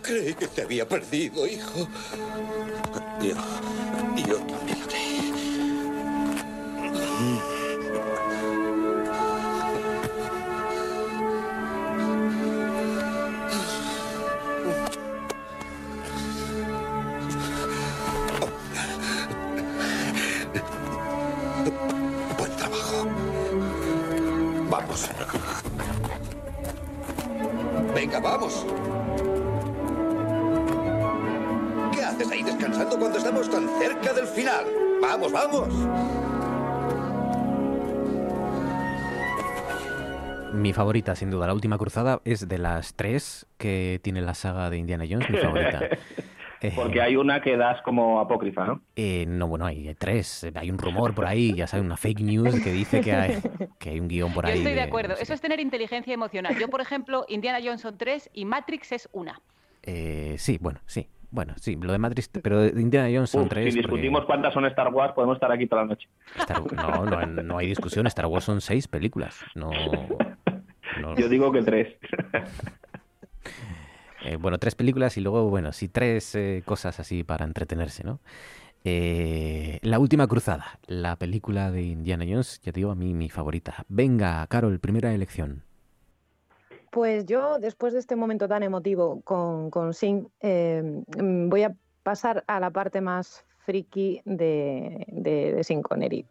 Speaker 27: Creí que te había perdido, hijo. Yo, yo también lo creí. Buen trabajo. Vamos. Venga, vamos. ¿Qué haces ahí descansando cuando estamos tan cerca del final? Vamos, vamos.
Speaker 1: Mi favorita, sin duda, la última cruzada es de las tres que tiene la saga de Indiana Jones, mi favorita. Eh,
Speaker 18: Porque hay una que das como apócrifa, ¿no?
Speaker 1: eh, no, bueno, hay tres. Hay un rumor por ahí, ya sabes, una fake news que dice que hay, que hay un guion por
Speaker 19: Yo
Speaker 1: ahí.
Speaker 19: estoy de
Speaker 1: de-
Speaker 19: acuerdo, eso es tener inteligencia emocional. Yo, por ejemplo, Indiana Jones son tres y Matrix es una.
Speaker 1: eh, sí, bueno, sí. Bueno, sí, lo de Matrix, pero de Indiana Jones son
Speaker 18: Uf,
Speaker 1: tres.
Speaker 18: si
Speaker 1: porque-
Speaker 18: discutimos cuántas son Star Wars, podemos estar aquí toda la noche.
Speaker 1: Star- no, no, no hay discusión. Star Wars son seis películas. No, no-
Speaker 18: Yo digo que tres.
Speaker 1: Eh, bueno, tres películas y luego, bueno, sí, tres eh, cosas así para entretenerse, ¿no? Eh, la última cruzada, la película de Indiana Jones, ya te digo, a mí mi favorita. Venga, Carol, primera elección.
Speaker 20: Pues yo, después de este momento tan emotivo con, con mm, voy a pasar a la parte más friki de, de, Sean Connery.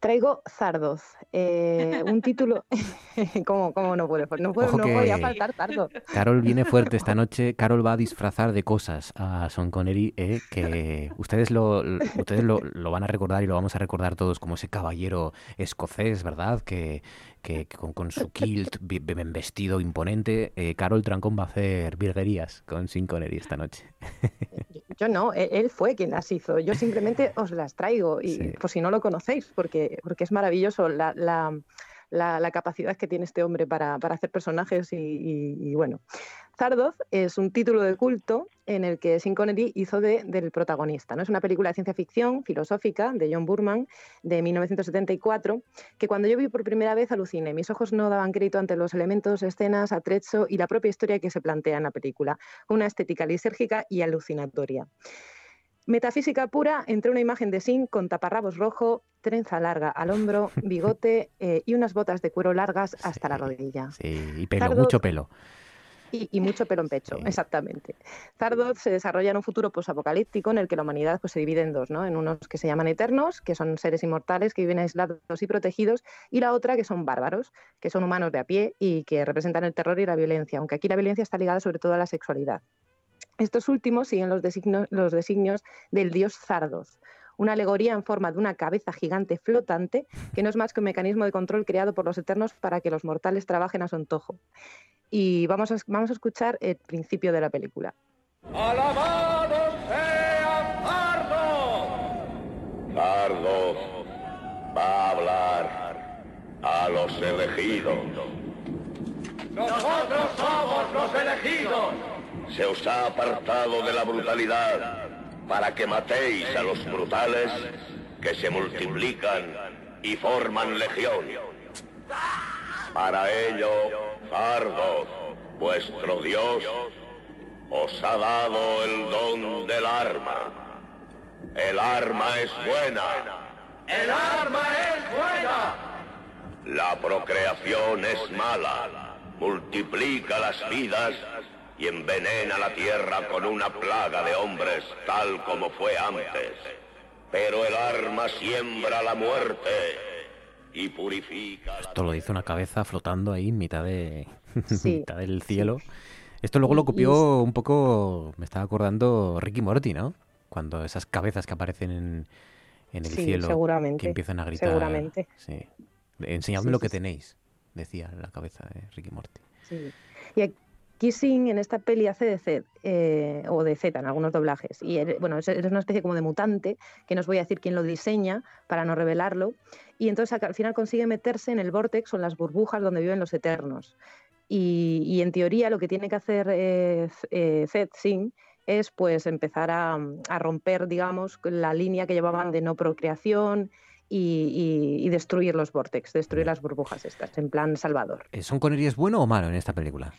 Speaker 20: Traigo Zardoz, eh, un título... ¿Cómo, cómo no puede, no, puede,
Speaker 1: Ojo
Speaker 20: no podía faltar Zardoz?
Speaker 1: Carol viene fuerte esta noche. Carol va a disfrazar de cosas a Sean Connery, eh, que ustedes, lo- ustedes lo, lo van a recordar y lo vamos a recordar todos como ese caballero escocés, ¿verdad? Que, que- que con, con su kilt bi- bien vestido imponente. Eh, Carol Trancón va a hacer virguerías con Sean Connery esta noche.
Speaker 20: Yo no, él, él fue quien las hizo. Yo simplemente os las traigo y por si no lo conocéis, porque, porque es maravilloso la, la- la- la capacidad que tiene este hombre para, para hacer personajes y, y- y bueno. Zardoz es un título de culto en el que Sean Connery hizo de- del protagonista. ¿no? Es una película de ciencia ficción filosófica de John Burman de 1974 que cuando yo vi por primera vez aluciné. Mis ojos no daban crédito ante los elementos, escenas, atrecho y la propia historia que se plantea en la película. Una estética lisérgica y alucinatoria. Metafísica pura entre una imagen de Sin con taparrabos rojo, trenza larga al hombro, bigote eh, y unas botas de cuero largas hasta la rodilla.
Speaker 1: Sí, y pelo,
Speaker 20: Zardoz-
Speaker 1: mucho pelo.
Speaker 20: Y, y mucho pelo en pecho, exactamente. Zardoz se desarrolla en un futuro posapocalíptico en el que la humanidad pues, se divide en dos, ¿no? En unos que se llaman eternos, que son seres inmortales que viven aislados y protegidos, y la otra que son bárbaros, que son humanos de a pie y que representan el terror y la violencia, aunque aquí la violencia está ligada sobre todo a la sexualidad. Estos últimos siguen los, designo- los designios del dios Zardoz, una alegoría en forma de una cabeza gigante flotante que no es más que un mecanismo de control creado por los eternos para que los mortales trabajen a su antojo. Y vamos a, vamos a escuchar el principio de la película.
Speaker 27: ¡Alabado sea Zardo! Zardo va a hablar a los elegidos.
Speaker 28: Nosotros somos los elegidos.
Speaker 27: Se os ha apartado de la brutalidad para que matéis a los brutales que se multiplican y forman legión. Para ello, Zardo Vuestro Dios os ha dado el don del arma. El arma es buena.
Speaker 28: ¡El arma es buena!
Speaker 27: La procreación es mala. Multiplica las vidas y envenena la tierra con una plaga de hombres tal como fue antes. Pero el arma siembra la muerte y purifica.
Speaker 1: Esto lo dice una cabeza flotando ahí en mitad, de,
Speaker 20: Sí,
Speaker 1: mitad del cielo. Esto luego lo copió un poco, me estaba acordando Ricky Morty, ¿no? Cuando esas cabezas que aparecen en, en el
Speaker 20: Sí,
Speaker 1: cielo
Speaker 20: seguramente,
Speaker 1: que empiezan a gritar.
Speaker 20: seguramente.
Speaker 1: Sí. Enseñadme
Speaker 20: Sí,
Speaker 1: lo
Speaker 20: sí,
Speaker 1: que
Speaker 20: sí.
Speaker 1: tenéis, decía la cabeza de Ricky Morty.
Speaker 20: Sí. Y aquí Singh en esta peli hace de Zed, eh, o de Z en algunos doblajes. Y eres, bueno, es- una especie como de mutante, que no os voy a decir quién lo diseña para no revelarlo. Y entonces al final consigue meterse en el vortex o en las burbujas donde viven los eternos. Y, y en teoría lo que tiene que hacer eh, Z- eh, Singh es pues empezar a, a romper, digamos, la línea que llevaban de no procreación y, y- y destruir los vortex, destruir las burbujas estas, en plan Salvador.
Speaker 1: Eh, ¿Son Connery es bueno o malo en esta película?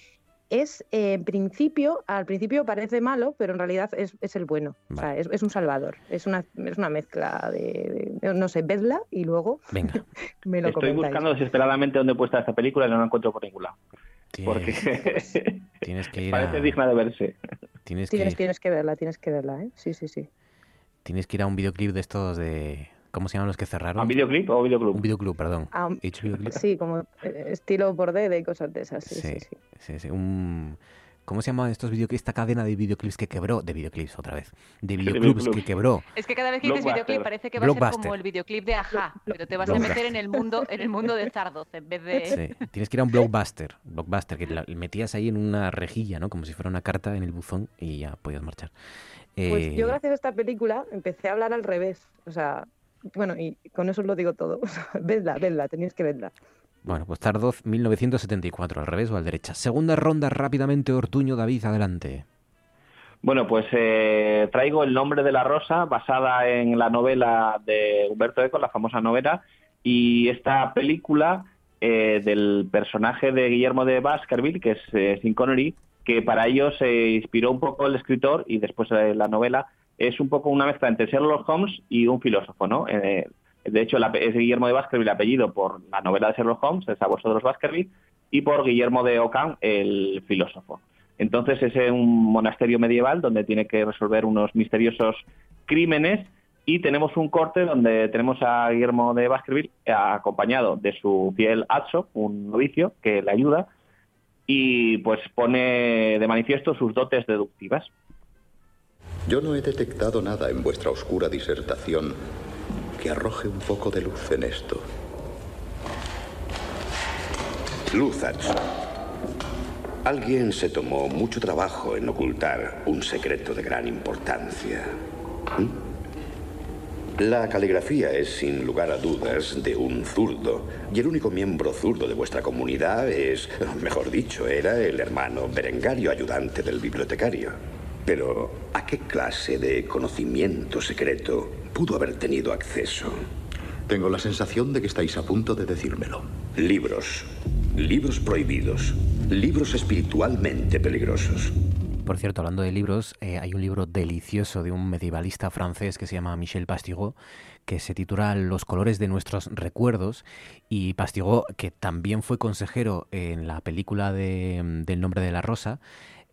Speaker 20: Es eh, en principio, al principio parece malo, pero en realidad es, es el bueno. O sea, es, es un salvador. Es una, es una mezcla de, de- no sé, vedla y luego
Speaker 1: Venga.
Speaker 20: me lo
Speaker 18: Estoy
Speaker 20: comentáis.
Speaker 18: buscando desesperadamente dónde puesta esta película y no la encuentro por ningún lado. Porque
Speaker 1: Tienes que ir
Speaker 18: parece
Speaker 1: a,
Speaker 18: digna de verse.
Speaker 1: tienes que,
Speaker 20: Tienes, tienes que verla, tienes que verla, ¿eh? Sí, sí, sí.
Speaker 1: tienes que ir a un videoclip de estos de... ¿Cómo se llaman los que cerraron?
Speaker 18: ¿A videoclip o videoclub?
Speaker 1: Un videoclub, perdón.
Speaker 20: Ah. Sí, como eh, estilo bordé y cosas de esas. Sí, sí, sí.
Speaker 1: sí, sí, un... ¿Cómo se llaman estos videoclips? Esta cadena de videoclips que quebró. De videoclips, otra vez. De videoclips que quebró.
Speaker 19: Es que cada vez que dices videoclip parece que va a ser como el videoclip de Aja, pero te vas a meter en el mundo, en el mundo de Zardoz en vez de.
Speaker 1: Sí, tienes que ir a un blockbuster. Blockbuster, que la- metías ahí en una rejilla, ¿no? Como si fuera una carta en el buzón y ya podías marchar.
Speaker 20: Pues
Speaker 1: Eh,
Speaker 20: yo gracias a esta película empecé a hablar al revés. O sea, bueno, y con eso os lo digo todo. Vedla, vedla, tenéis que verla.
Speaker 1: Bueno, pues Tardoz 1974, al revés o al derecha. Segunda ronda rápidamente, Ortuño, David, adelante.
Speaker 18: Bueno, pues eh, traigo El nombre de la rosa, basada en la novela de Humberto Eco, la famosa novela, y esta película eh, del personaje de Guillermo de Baskerville, que es eh, Connery, que para ello se inspiró un poco el escritor y después eh, la novela, es un poco una mezcla entre Sherlock Holmes y un filósofo, ¿no? Eh, de hecho, es Guillermo de Baskerville apellido por la novela de Sherlock Holmes, el sabueso de los Baskerville, y por Guillermo de Ockham, el filósofo. Entonces es un monasterio medieval donde tiene que resolver unos misteriosos crímenes y tenemos un corte donde tenemos a Guillermo de Baskerville eh, acompañado de su fiel Atso, un novicio que le ayuda y pues pone de manifiesto sus dotes deductivas.
Speaker 25: Yo no he detectado nada en vuestra oscura disertación que arroje un poco de luz en esto.
Speaker 29: Luzach. Alguien se tomó mucho trabajo en ocultar un secreto de gran importancia. ¿Mm? La caligrafía es, sin lugar a dudas, de un zurdo. Y el único miembro zurdo de vuestra comunidad es, mejor dicho, era el hermano Berengario, ayudante del bibliotecario. Pero, ¿a qué clase de conocimiento secreto pudo haber tenido acceso?
Speaker 25: Tengo la sensación de que estáis a punto de decírmelo.
Speaker 29: Libros. Libros prohibidos. Libros espiritualmente peligrosos.
Speaker 1: Por cierto, hablando de libros, eh, hay un libro delicioso de un medievalista francés que se llama Michel Pastigot, que se titula Los colores de nuestros recuerdos. Y Pastigot, que también fue consejero en la película de, mm, del nombre de la rosa,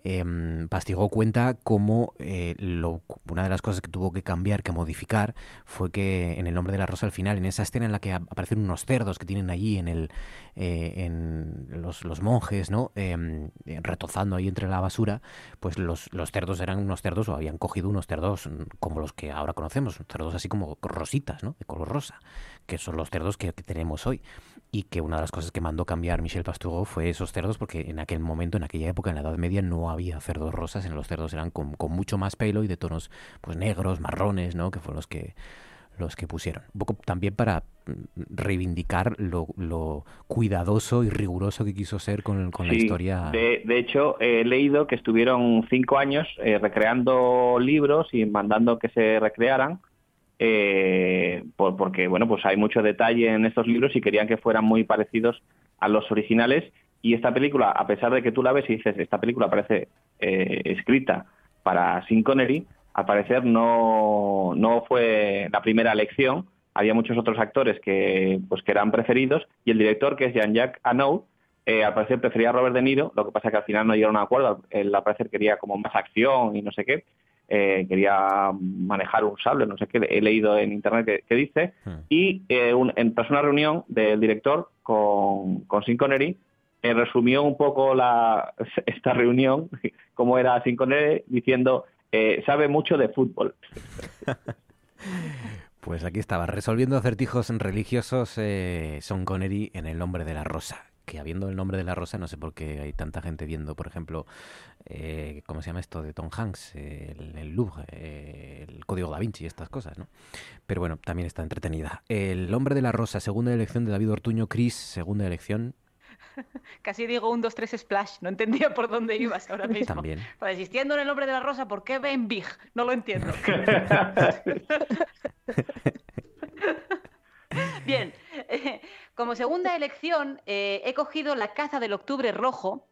Speaker 1: em, Pastigot cuenta cómo eh, lo- una de las cosas que tuvo que cambiar, que modificar, fue que en el nombre de la rosa al final, en esa escena en la que ap- aparecen unos cerdos que tienen allí en el eh, en los, monjes, ¿no? Em, eh, retozando ahí entre la basura, pues los, cerdos eran unos cerdos o habían cogido unos cerdos mm, como los que ahora conocemos, cerdos así como rositas, ¿no? De color rosa, que son los cerdos que tenemos hoy. Y que una de las cosas que mandó cambiar Michel Pastureau fue esos cerdos, porque en aquel momento, en aquella época, en la Edad Media, no había cerdos rosas, en los cerdos eran con, con mucho más pelo y de tonos pues negros, marrones, ¿no? Que fueron los que los que pusieron. Un poco también para mm, reivindicar lo, lo cuidadoso y riguroso que quiso ser con, con la historia.
Speaker 18: De, de hecho, he leído que estuvieron cinco años eh, recreando libros y mandando que se recrearan, eh, por- porque bueno, pues hay mucho detalle en estos libros y querían que fueran muy parecidos a los originales. Y esta película, a pesar de que tú la ves y dices, esta película parece eh, escrita para Sin Connery, al parecer no, no fue la primera elección. Había muchos otros actores que, pues, que eran preferidos y el director, que es Jean-Jacques Anou, eh, al parecer prefería a Robert De Niro, lo que pasa que al final no llegaron a acuerdo. Él al parecer quería como más acción y no sé qué. Eh, quería manejar un sable, no sé qué, he leído en internet que, que dice. Y eh, un- en, tras una reunión del director con, con Sean Connery, eh, resumió un poco la, esta reunión, cómo era Sean Connery, diciendo, eh, sabe mucho de fútbol.
Speaker 1: Pues aquí estaba, resolviendo acertijos religiosos eh, Son Connery en El nombre de la rosa. Que habiendo el nombre de la rosa, no sé por qué hay tanta gente viendo, por ejemplo, eh, ¿cómo se llama esto? De Tom Hanks, eh, el, el Louvre, eh, el Código da Vinci, estas cosas, ¿no? Pero bueno, también está entretenida. El hombre de la rosa, segunda elección de David Ortuño, Chris, segunda elección
Speaker 19: Casi digo un, dos, tres splash. No entendía por dónde ibas ahora mismo.
Speaker 1: también.
Speaker 19: Pues existiendo en el nombre de la rosa, ¿por qué ven Big? No lo entiendo. Bien, como segunda elección eh, he cogido la caza del octubre rojo.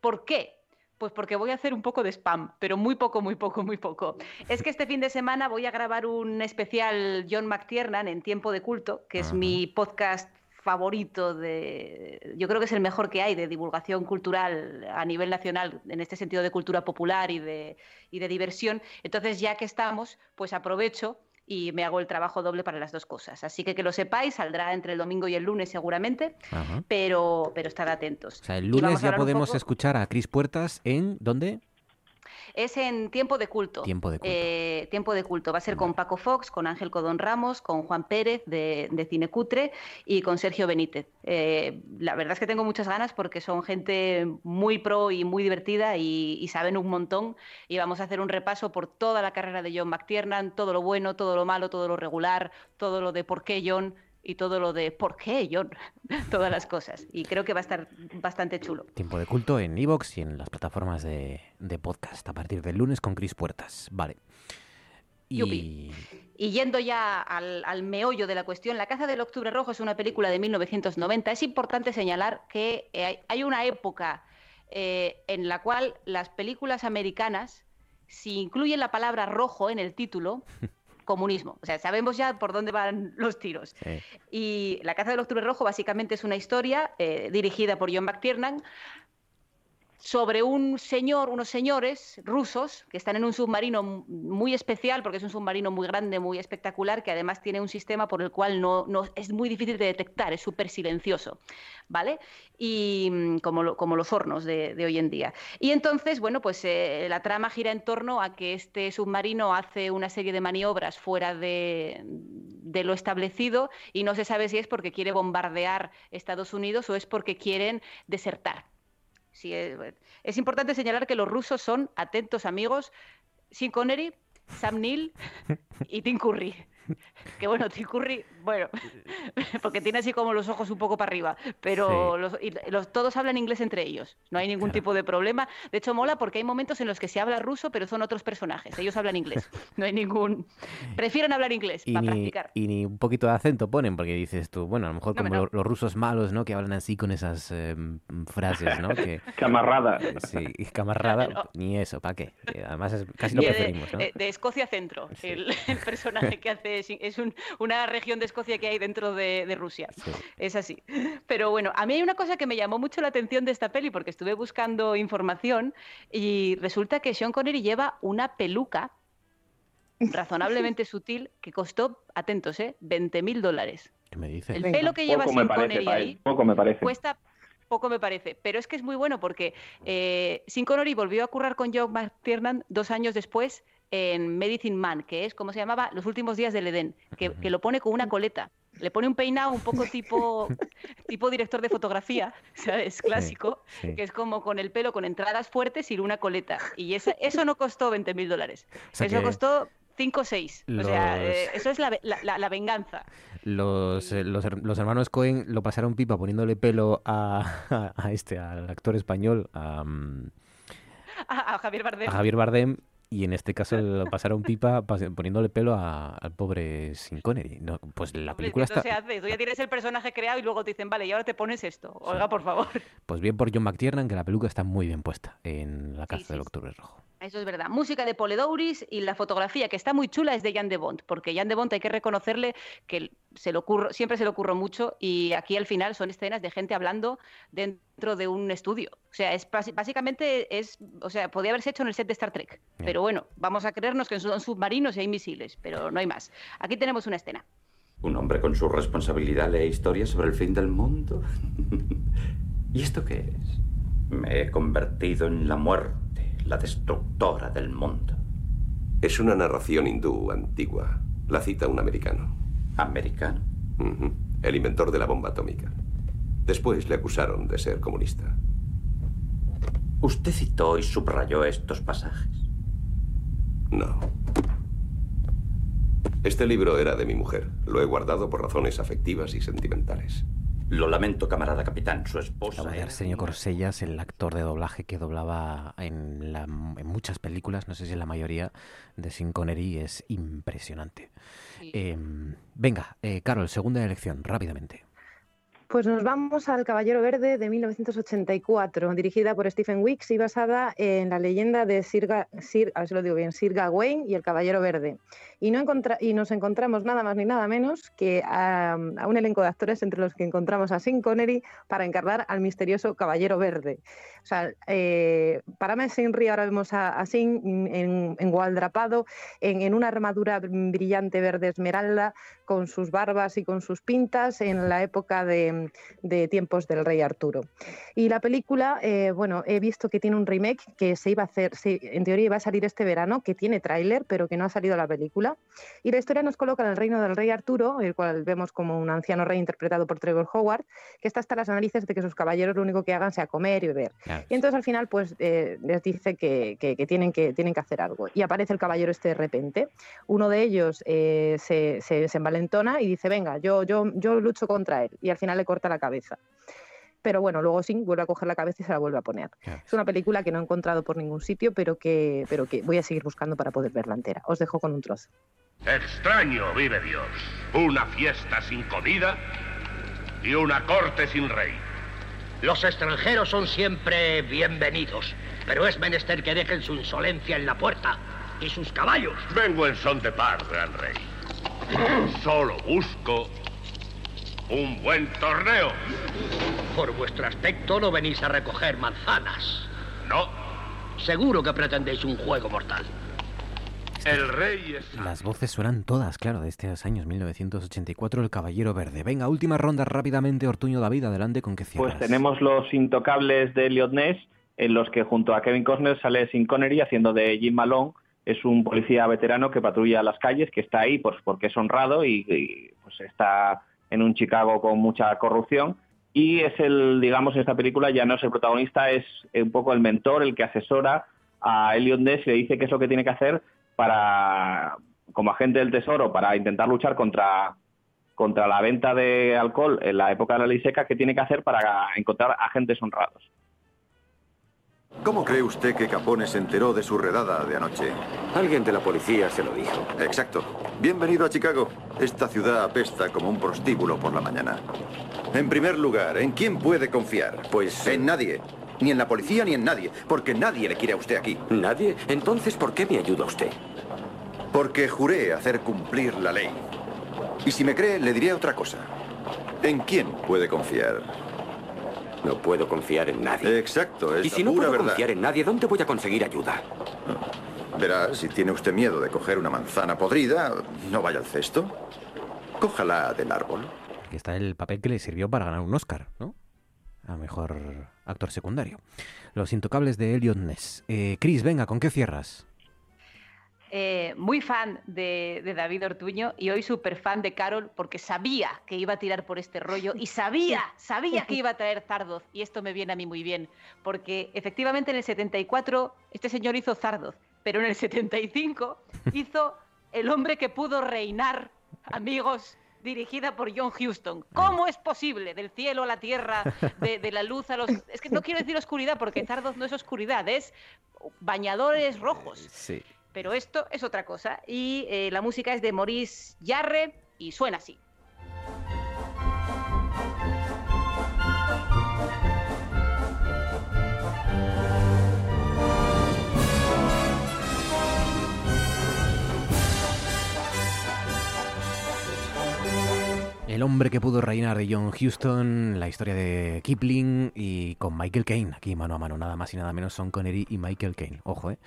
Speaker 19: ¿Por qué? Pues porque voy a hacer un poco de spam, pero muy poco, muy poco, muy poco. Es que este fin de semana voy a grabar un especial John McTiernan en Tiempo de Culto, que es mi podcast favorito de yo creo que es el mejor que hay de divulgación cultural a nivel nacional en este sentido de cultura popular y de, y de diversión entonces ya que estamos pues aprovecho y me hago el trabajo doble para las dos cosas así que que lo sepáis saldrá entre el domingo y el lunes seguramente
Speaker 1: Ajá.
Speaker 19: pero pero estad atentos
Speaker 1: O sea, el lunes ya podemos
Speaker 19: poco-
Speaker 1: escuchar a Chris Puertas en... ¿Dónde?
Speaker 19: Es en Tiempo de Culto.
Speaker 1: Tiempo de Culto.
Speaker 19: Eh, Tiempo de Culto. Va a ser con Paco Fox, con Ángel Codón Ramos, con Juan Pérez de, de Cinecutre y con Sergio Benítez. Eh, la verdad es que tengo muchas ganas porque son gente muy pro y muy divertida y, y saben un montón. Y vamos a hacer un repaso por toda la carrera de John McTiernan, todo lo bueno, todo lo malo, todo lo regular, todo lo de por qué John y todo lo de por qué John, todas las cosas. Y creo que va a estar bastante chulo.
Speaker 1: Tiempo de culto en Evox y en las plataformas de, de podcast a partir del lunes con Chris Puertas. Vale. Y...
Speaker 19: Y yendo ya al, al meollo de la cuestión, La caza del octubre rojo es una película de 1990. Es importante señalar que eh, hay, hay una época eh, en la cual las películas americanas, si incluyen la palabra rojo en el título, comunismo. O sea, sabemos ya por dónde van los tiros. Y La caza del octubre rojo básicamente es una historia eh, dirigida por John McTiernan sobre un señor, unos señores rusos que están en un submarino muy especial, porque es un submarino muy grande, muy espectacular, que además tiene un sistema por el cual no, no- es muy difícil de detectar, es súper silencioso, ¿vale? Y mm, como, lo- como los hornos de, de hoy en día. Y entonces, bueno, pues eh, la trama gira en torno a que este submarino hace una serie de maniobras fuera de, de lo establecido y no se sabe si es porque quiere bombardear Estados Unidos o es porque quieren desertar. Sí, es, es importante señalar que los rusos son, atentos amigos, Sean Connery, Sam Neill y Tim Curry. Que bueno, Tim Curry, bueno, porque tiene así como los ojos un poco para arriba, pero los, y los- todos hablan inglés entre ellos, no hay ningún tipo de problema. De hecho, mola porque hay momentos en los que se habla ruso, pero son otros personajes, ellos hablan inglés, no hay ningún... Prefieren hablar inglés
Speaker 1: Y
Speaker 19: para
Speaker 1: ni,
Speaker 19: practicar.
Speaker 1: y ni un poquito de acento ponen, porque dices tú, bueno, a lo mejor
Speaker 19: No,
Speaker 1: como
Speaker 19: no.
Speaker 1: los rusos malos, ¿no? Que hablan así con esas eh, frases, ¿no? Que,
Speaker 18: Camarrada.
Speaker 1: Sí, ni eso, ¿para qué? Además, es, casi lo preferimos, ¿no?
Speaker 19: eh, de, Escocia Centro, el, el personaje que hace es, es un- una región de Escocia que hay dentro de, de Rusia. Es así. Pero bueno, a mí hay una cosa que me llamó mucho la atención de esta peli porque estuve buscando información y resulta que Sean Connery lleva una peluca razonablemente sutil que costó, atentos, ¿eh? 20 mil dólares.
Speaker 1: ¿Qué me dices?
Speaker 19: El pelo que lleva
Speaker 18: Poco me
Speaker 19: Sean
Speaker 18: parece
Speaker 19: Connery ahí
Speaker 18: poco me parece.
Speaker 19: cuesta poco me parece, pero es que es muy bueno porque eh, Sean Connery volvió a currar con John McTiernan dos años después en Medicine Man, que es como se llamaba Los últimos días del Edén, que, que lo pone con una coleta. Le pone un peinado un poco tipo, tipo director de fotografía, ¿sabes? Clásico,
Speaker 1: sí.
Speaker 19: que es como con el pelo con entradas fuertes y una coleta. Y esa- eso no costó 20 mil dólares.
Speaker 1: O sea
Speaker 19: Eso
Speaker 1: que
Speaker 19: costó 5 o 6. O sea, eh, eso es la, la- venganza.
Speaker 1: Los, eh, los, her- los hermanos Cohen lo pasaron pipa poniéndole pelo a, a este, al actor español, a, mm,
Speaker 19: A, a Javier Bardem.
Speaker 1: a Javier Bardem, Y en este caso pasaron pipa poniéndole pelo a- al pobre Sin Connery. No, pues la película
Speaker 19: Esto
Speaker 1: está...
Speaker 19: se hace. Tú ya tienes el personaje creado y luego te dicen, vale, y ahora te pones esto. Oiga, por favor.
Speaker 1: Pues bien por John McTiernan, que la película está muy bien puesta en La caza del Octubre Rojo.
Speaker 19: Eso es verdad. Música de Poledouris y la fotografía, que está muy chula, es de Jan de Bont, porque Jan de Bont hay que reconocerle que se siempre se le ocurre mucho y aquí al final son escenas de gente hablando dentro de un estudio. O sea, es básicamente es, o sea, podía haberse hecho en el set de Star Trek. Pero bueno, vamos a creernos que son submarinos y hay misiles, pero no hay más. Aquí tenemos una escena.
Speaker 30: Un hombre con su responsabilidad lee historias sobre el fin del mundo. ¿Y esto qué es? Me he convertido en la muerte, la destructora del mundo.
Speaker 31: Es una narración hindú antigua. La cita un americano.
Speaker 30: ¿Americano?
Speaker 31: El inventor de la bomba atómica. Después le acusaron de ser comunista.
Speaker 30: ¿Usted citó y subrayó estos pasajes?
Speaker 31: No. Este libro era de mi mujer. Lo he guardado por razones afectivas y sentimentales.
Speaker 30: Lo lamento, camarada capitán. Su esposa. Era
Speaker 1: Arsenio Corsellas, el actor de doblaje que doblaba en, la- en muchas películas, no sé si en la mayoría, de Sin Connery, es impresionante. Em, venga, eh, Carol, segunda elección, rápidamente.
Speaker 20: Pues nos vamos al Caballero Verde de 1984, dirigida por Stephen Wicks y basada en la leyenda de Sir, Ga- Sir- a ver si lo digo bien, Sir Gawain y el Caballero Verde. Y, no encontra- y nos encontramos nada más ni nada menos que a, un elenco de actores entre los que encontramos a Sean Connery para encarnar al misterioso Caballero Verde. O sea, eh, para Mes Henry ahora vemos a, Sean en, en gualdrapado, en, una armadura brillante verde esmeralda, con sus barbas y con sus pintas en la época de, de tiempos del rey Arturo. Y la película, eh, bueno, he visto que tiene un remake que se iba a hacer, se- en teoría iba a salir este verano, que tiene tráiler, pero que no ha salido la película. Y la historia nos coloca en el reino del rey Arturo, el cual vemos como un anciano rey interpretado por Trevor Howard, que está hasta las narices de que sus caballeros lo único que hagan sea comer y beber. Y entonces al final pues eh, les dice que, que- que tienen que tienen que hacer algo. Y aparece el caballero este de repente. Uno de ellos eh, se, se- se envalentona y dice, venga, yo, yo, yo lucho contra él. Y al final le corta la cabeza. Pero bueno, luego sí, vuelve a coger la cabeza y se la vuelve a poner. Es una película que no he encontrado por ningún sitio, pero que, pero que voy a seguir buscando para poder verla entera. Os dejo con un trozo.
Speaker 32: Extraño, vive Dios. Una fiesta sin comida y una corte sin rey.
Speaker 33: Los extranjeros son siempre bienvenidos, pero es menester que dejen su insolencia en la puerta y sus caballos.
Speaker 32: Vengo en son de paz, gran rey. Solo busco un buen torneo.
Speaker 33: Por vuestro aspecto no venís a recoger manzanas.
Speaker 32: No.
Speaker 33: Seguro que pretendéis un juego mortal.
Speaker 32: El rey es...
Speaker 1: Las voces suenan todas, claro, de estos años 1984, El Caballero Verde. Venga, última ronda rápidamente, Ortuño David, adelante con que cierras.
Speaker 18: Pues tenemos los intocables de Elliot Ness, en los que junto a Kevin Costner sale Sin Connery haciendo de Jim Malone. Es un policía veterano que patrulla las calles, que está ahí pues, porque es honrado y, y, pues, está en un Chicago con mucha corrupción. Y es el, digamos, en esta película ya no es el protagonista, es un poco el mentor, el que asesora a Elliot Ness y le dice qué es lo que tiene que hacer para, como agente del tesoro, para intentar luchar contra, contra la venta de alcohol en la época de la ley seca, qué tiene que hacer para encontrar agentes honrados.
Speaker 34: ¿Cómo cree usted que Capone se enteró de su redada de anoche?
Speaker 35: Alguien de la policía se lo dijo.
Speaker 34: Exacto. Bienvenido a Chicago. Esta ciudad apesta como un prostíbulo por la mañana. En primer lugar, ¿en quién puede confiar? Pues en nadie. Ni en la policía ni en nadie. Porque nadie le quiere a usted aquí.
Speaker 35: ¿Nadie? Entonces, ¿por qué me ayuda usted?
Speaker 34: Porque juré hacer cumplir la ley. Y si me cree, le diré otra cosa. ¿En quién puede confiar?
Speaker 35: No puedo confiar en nadie.
Speaker 34: Exacto, es
Speaker 35: Y si no
Speaker 34: pura
Speaker 35: puedo
Speaker 34: verdad.
Speaker 35: confiar en nadie, ¿dónde voy a conseguir ayuda?
Speaker 34: Verá, si tiene usted miedo de coger una manzana podrida, no vaya al cesto. Cójala del árbol.
Speaker 1: Aquí está el papel que le sirvió para ganar un Oscar, ¿no? A mejor actor secundario. Los intocables de Elliot Ness. Eh, Chris, venga, ¿con qué cierras?
Speaker 19: Eh, muy fan de, de David Ortuño y hoy súper fan de Carol porque sabía que iba a tirar por este rollo y sabía, sabía que iba a traer Zardoz. Y esto me viene a mí muy bien, porque efectivamente en el 74 este señor hizo Zardoz, pero en el 75 hizo El hombre que pudo reinar, amigos, dirigida por John Huston. ¿Cómo es posible? Del cielo a la tierra, de, de la luz a los... Es que no quiero decir oscuridad porque Zardoz no es oscuridad, es bañadores rojos.
Speaker 1: Sí.
Speaker 19: Pero esto es otra cosa. Y eh, la música es de Maurice Jarre y suena así.
Speaker 1: El hombre que pudo reinar de John Huston, la historia de Kipling y con Michael Caine, aquí mano a mano, nada más y nada menos son Connery y Michael Caine. Ojo, ¿eh?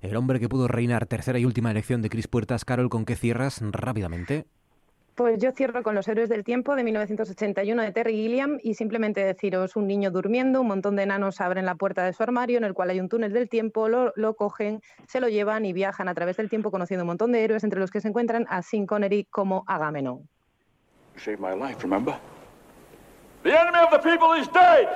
Speaker 1: El hombre que pudo reinar, tercera y última elección de Chris Puertas. Carol, ¿con qué cierras rápidamente?
Speaker 20: Pues yo cierro con Los Héroes del Tiempo de 1981 de Terry Gilliam y simplemente deciros un niño durmiendo, un montón de enanos abren la puerta de su armario en el cual hay un túnel del tiempo, lo, lo cogen, se lo llevan y viajan a través del tiempo conociendo un montón de héroes entre los que se encuentran a Sean Connery como Agamenón.
Speaker 36: You saved my life, remember? The enemy of the people is dead!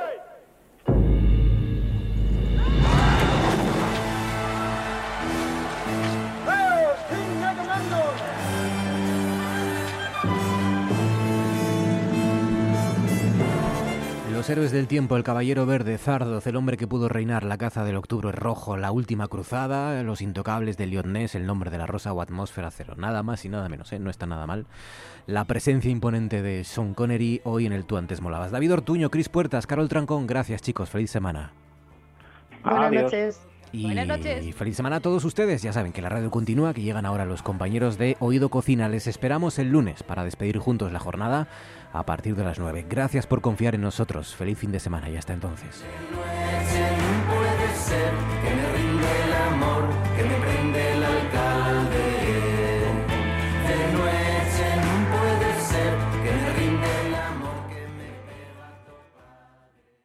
Speaker 1: Los héroes del tiempo, el caballero verde, Zardoz, el hombre que pudo reinar, la caza del octubre rojo, la última cruzada, los intocables de Lyonés, el nombre de la rosa o atmósfera cero. Nada más y nada menos, ¿eh? no está nada mal. La presencia imponente de Sean Connery hoy en el Tú antes molabas. David Ortuño, Cris Puertas, Carol Trancón, gracias chicos, feliz semana.
Speaker 20: Buenas
Speaker 18: Adiós.
Speaker 20: noches.
Speaker 1: Y
Speaker 19: Buenas noches.
Speaker 1: feliz semana a todos ustedes. Ya saben que la radio continúa, que llegan ahora los compañeros de Oído Cocina. Les esperamos el lunes para despedir juntos la jornada a partir de las 9. Gracias por confiar en nosotros. Feliz fin de semana y hasta entonces.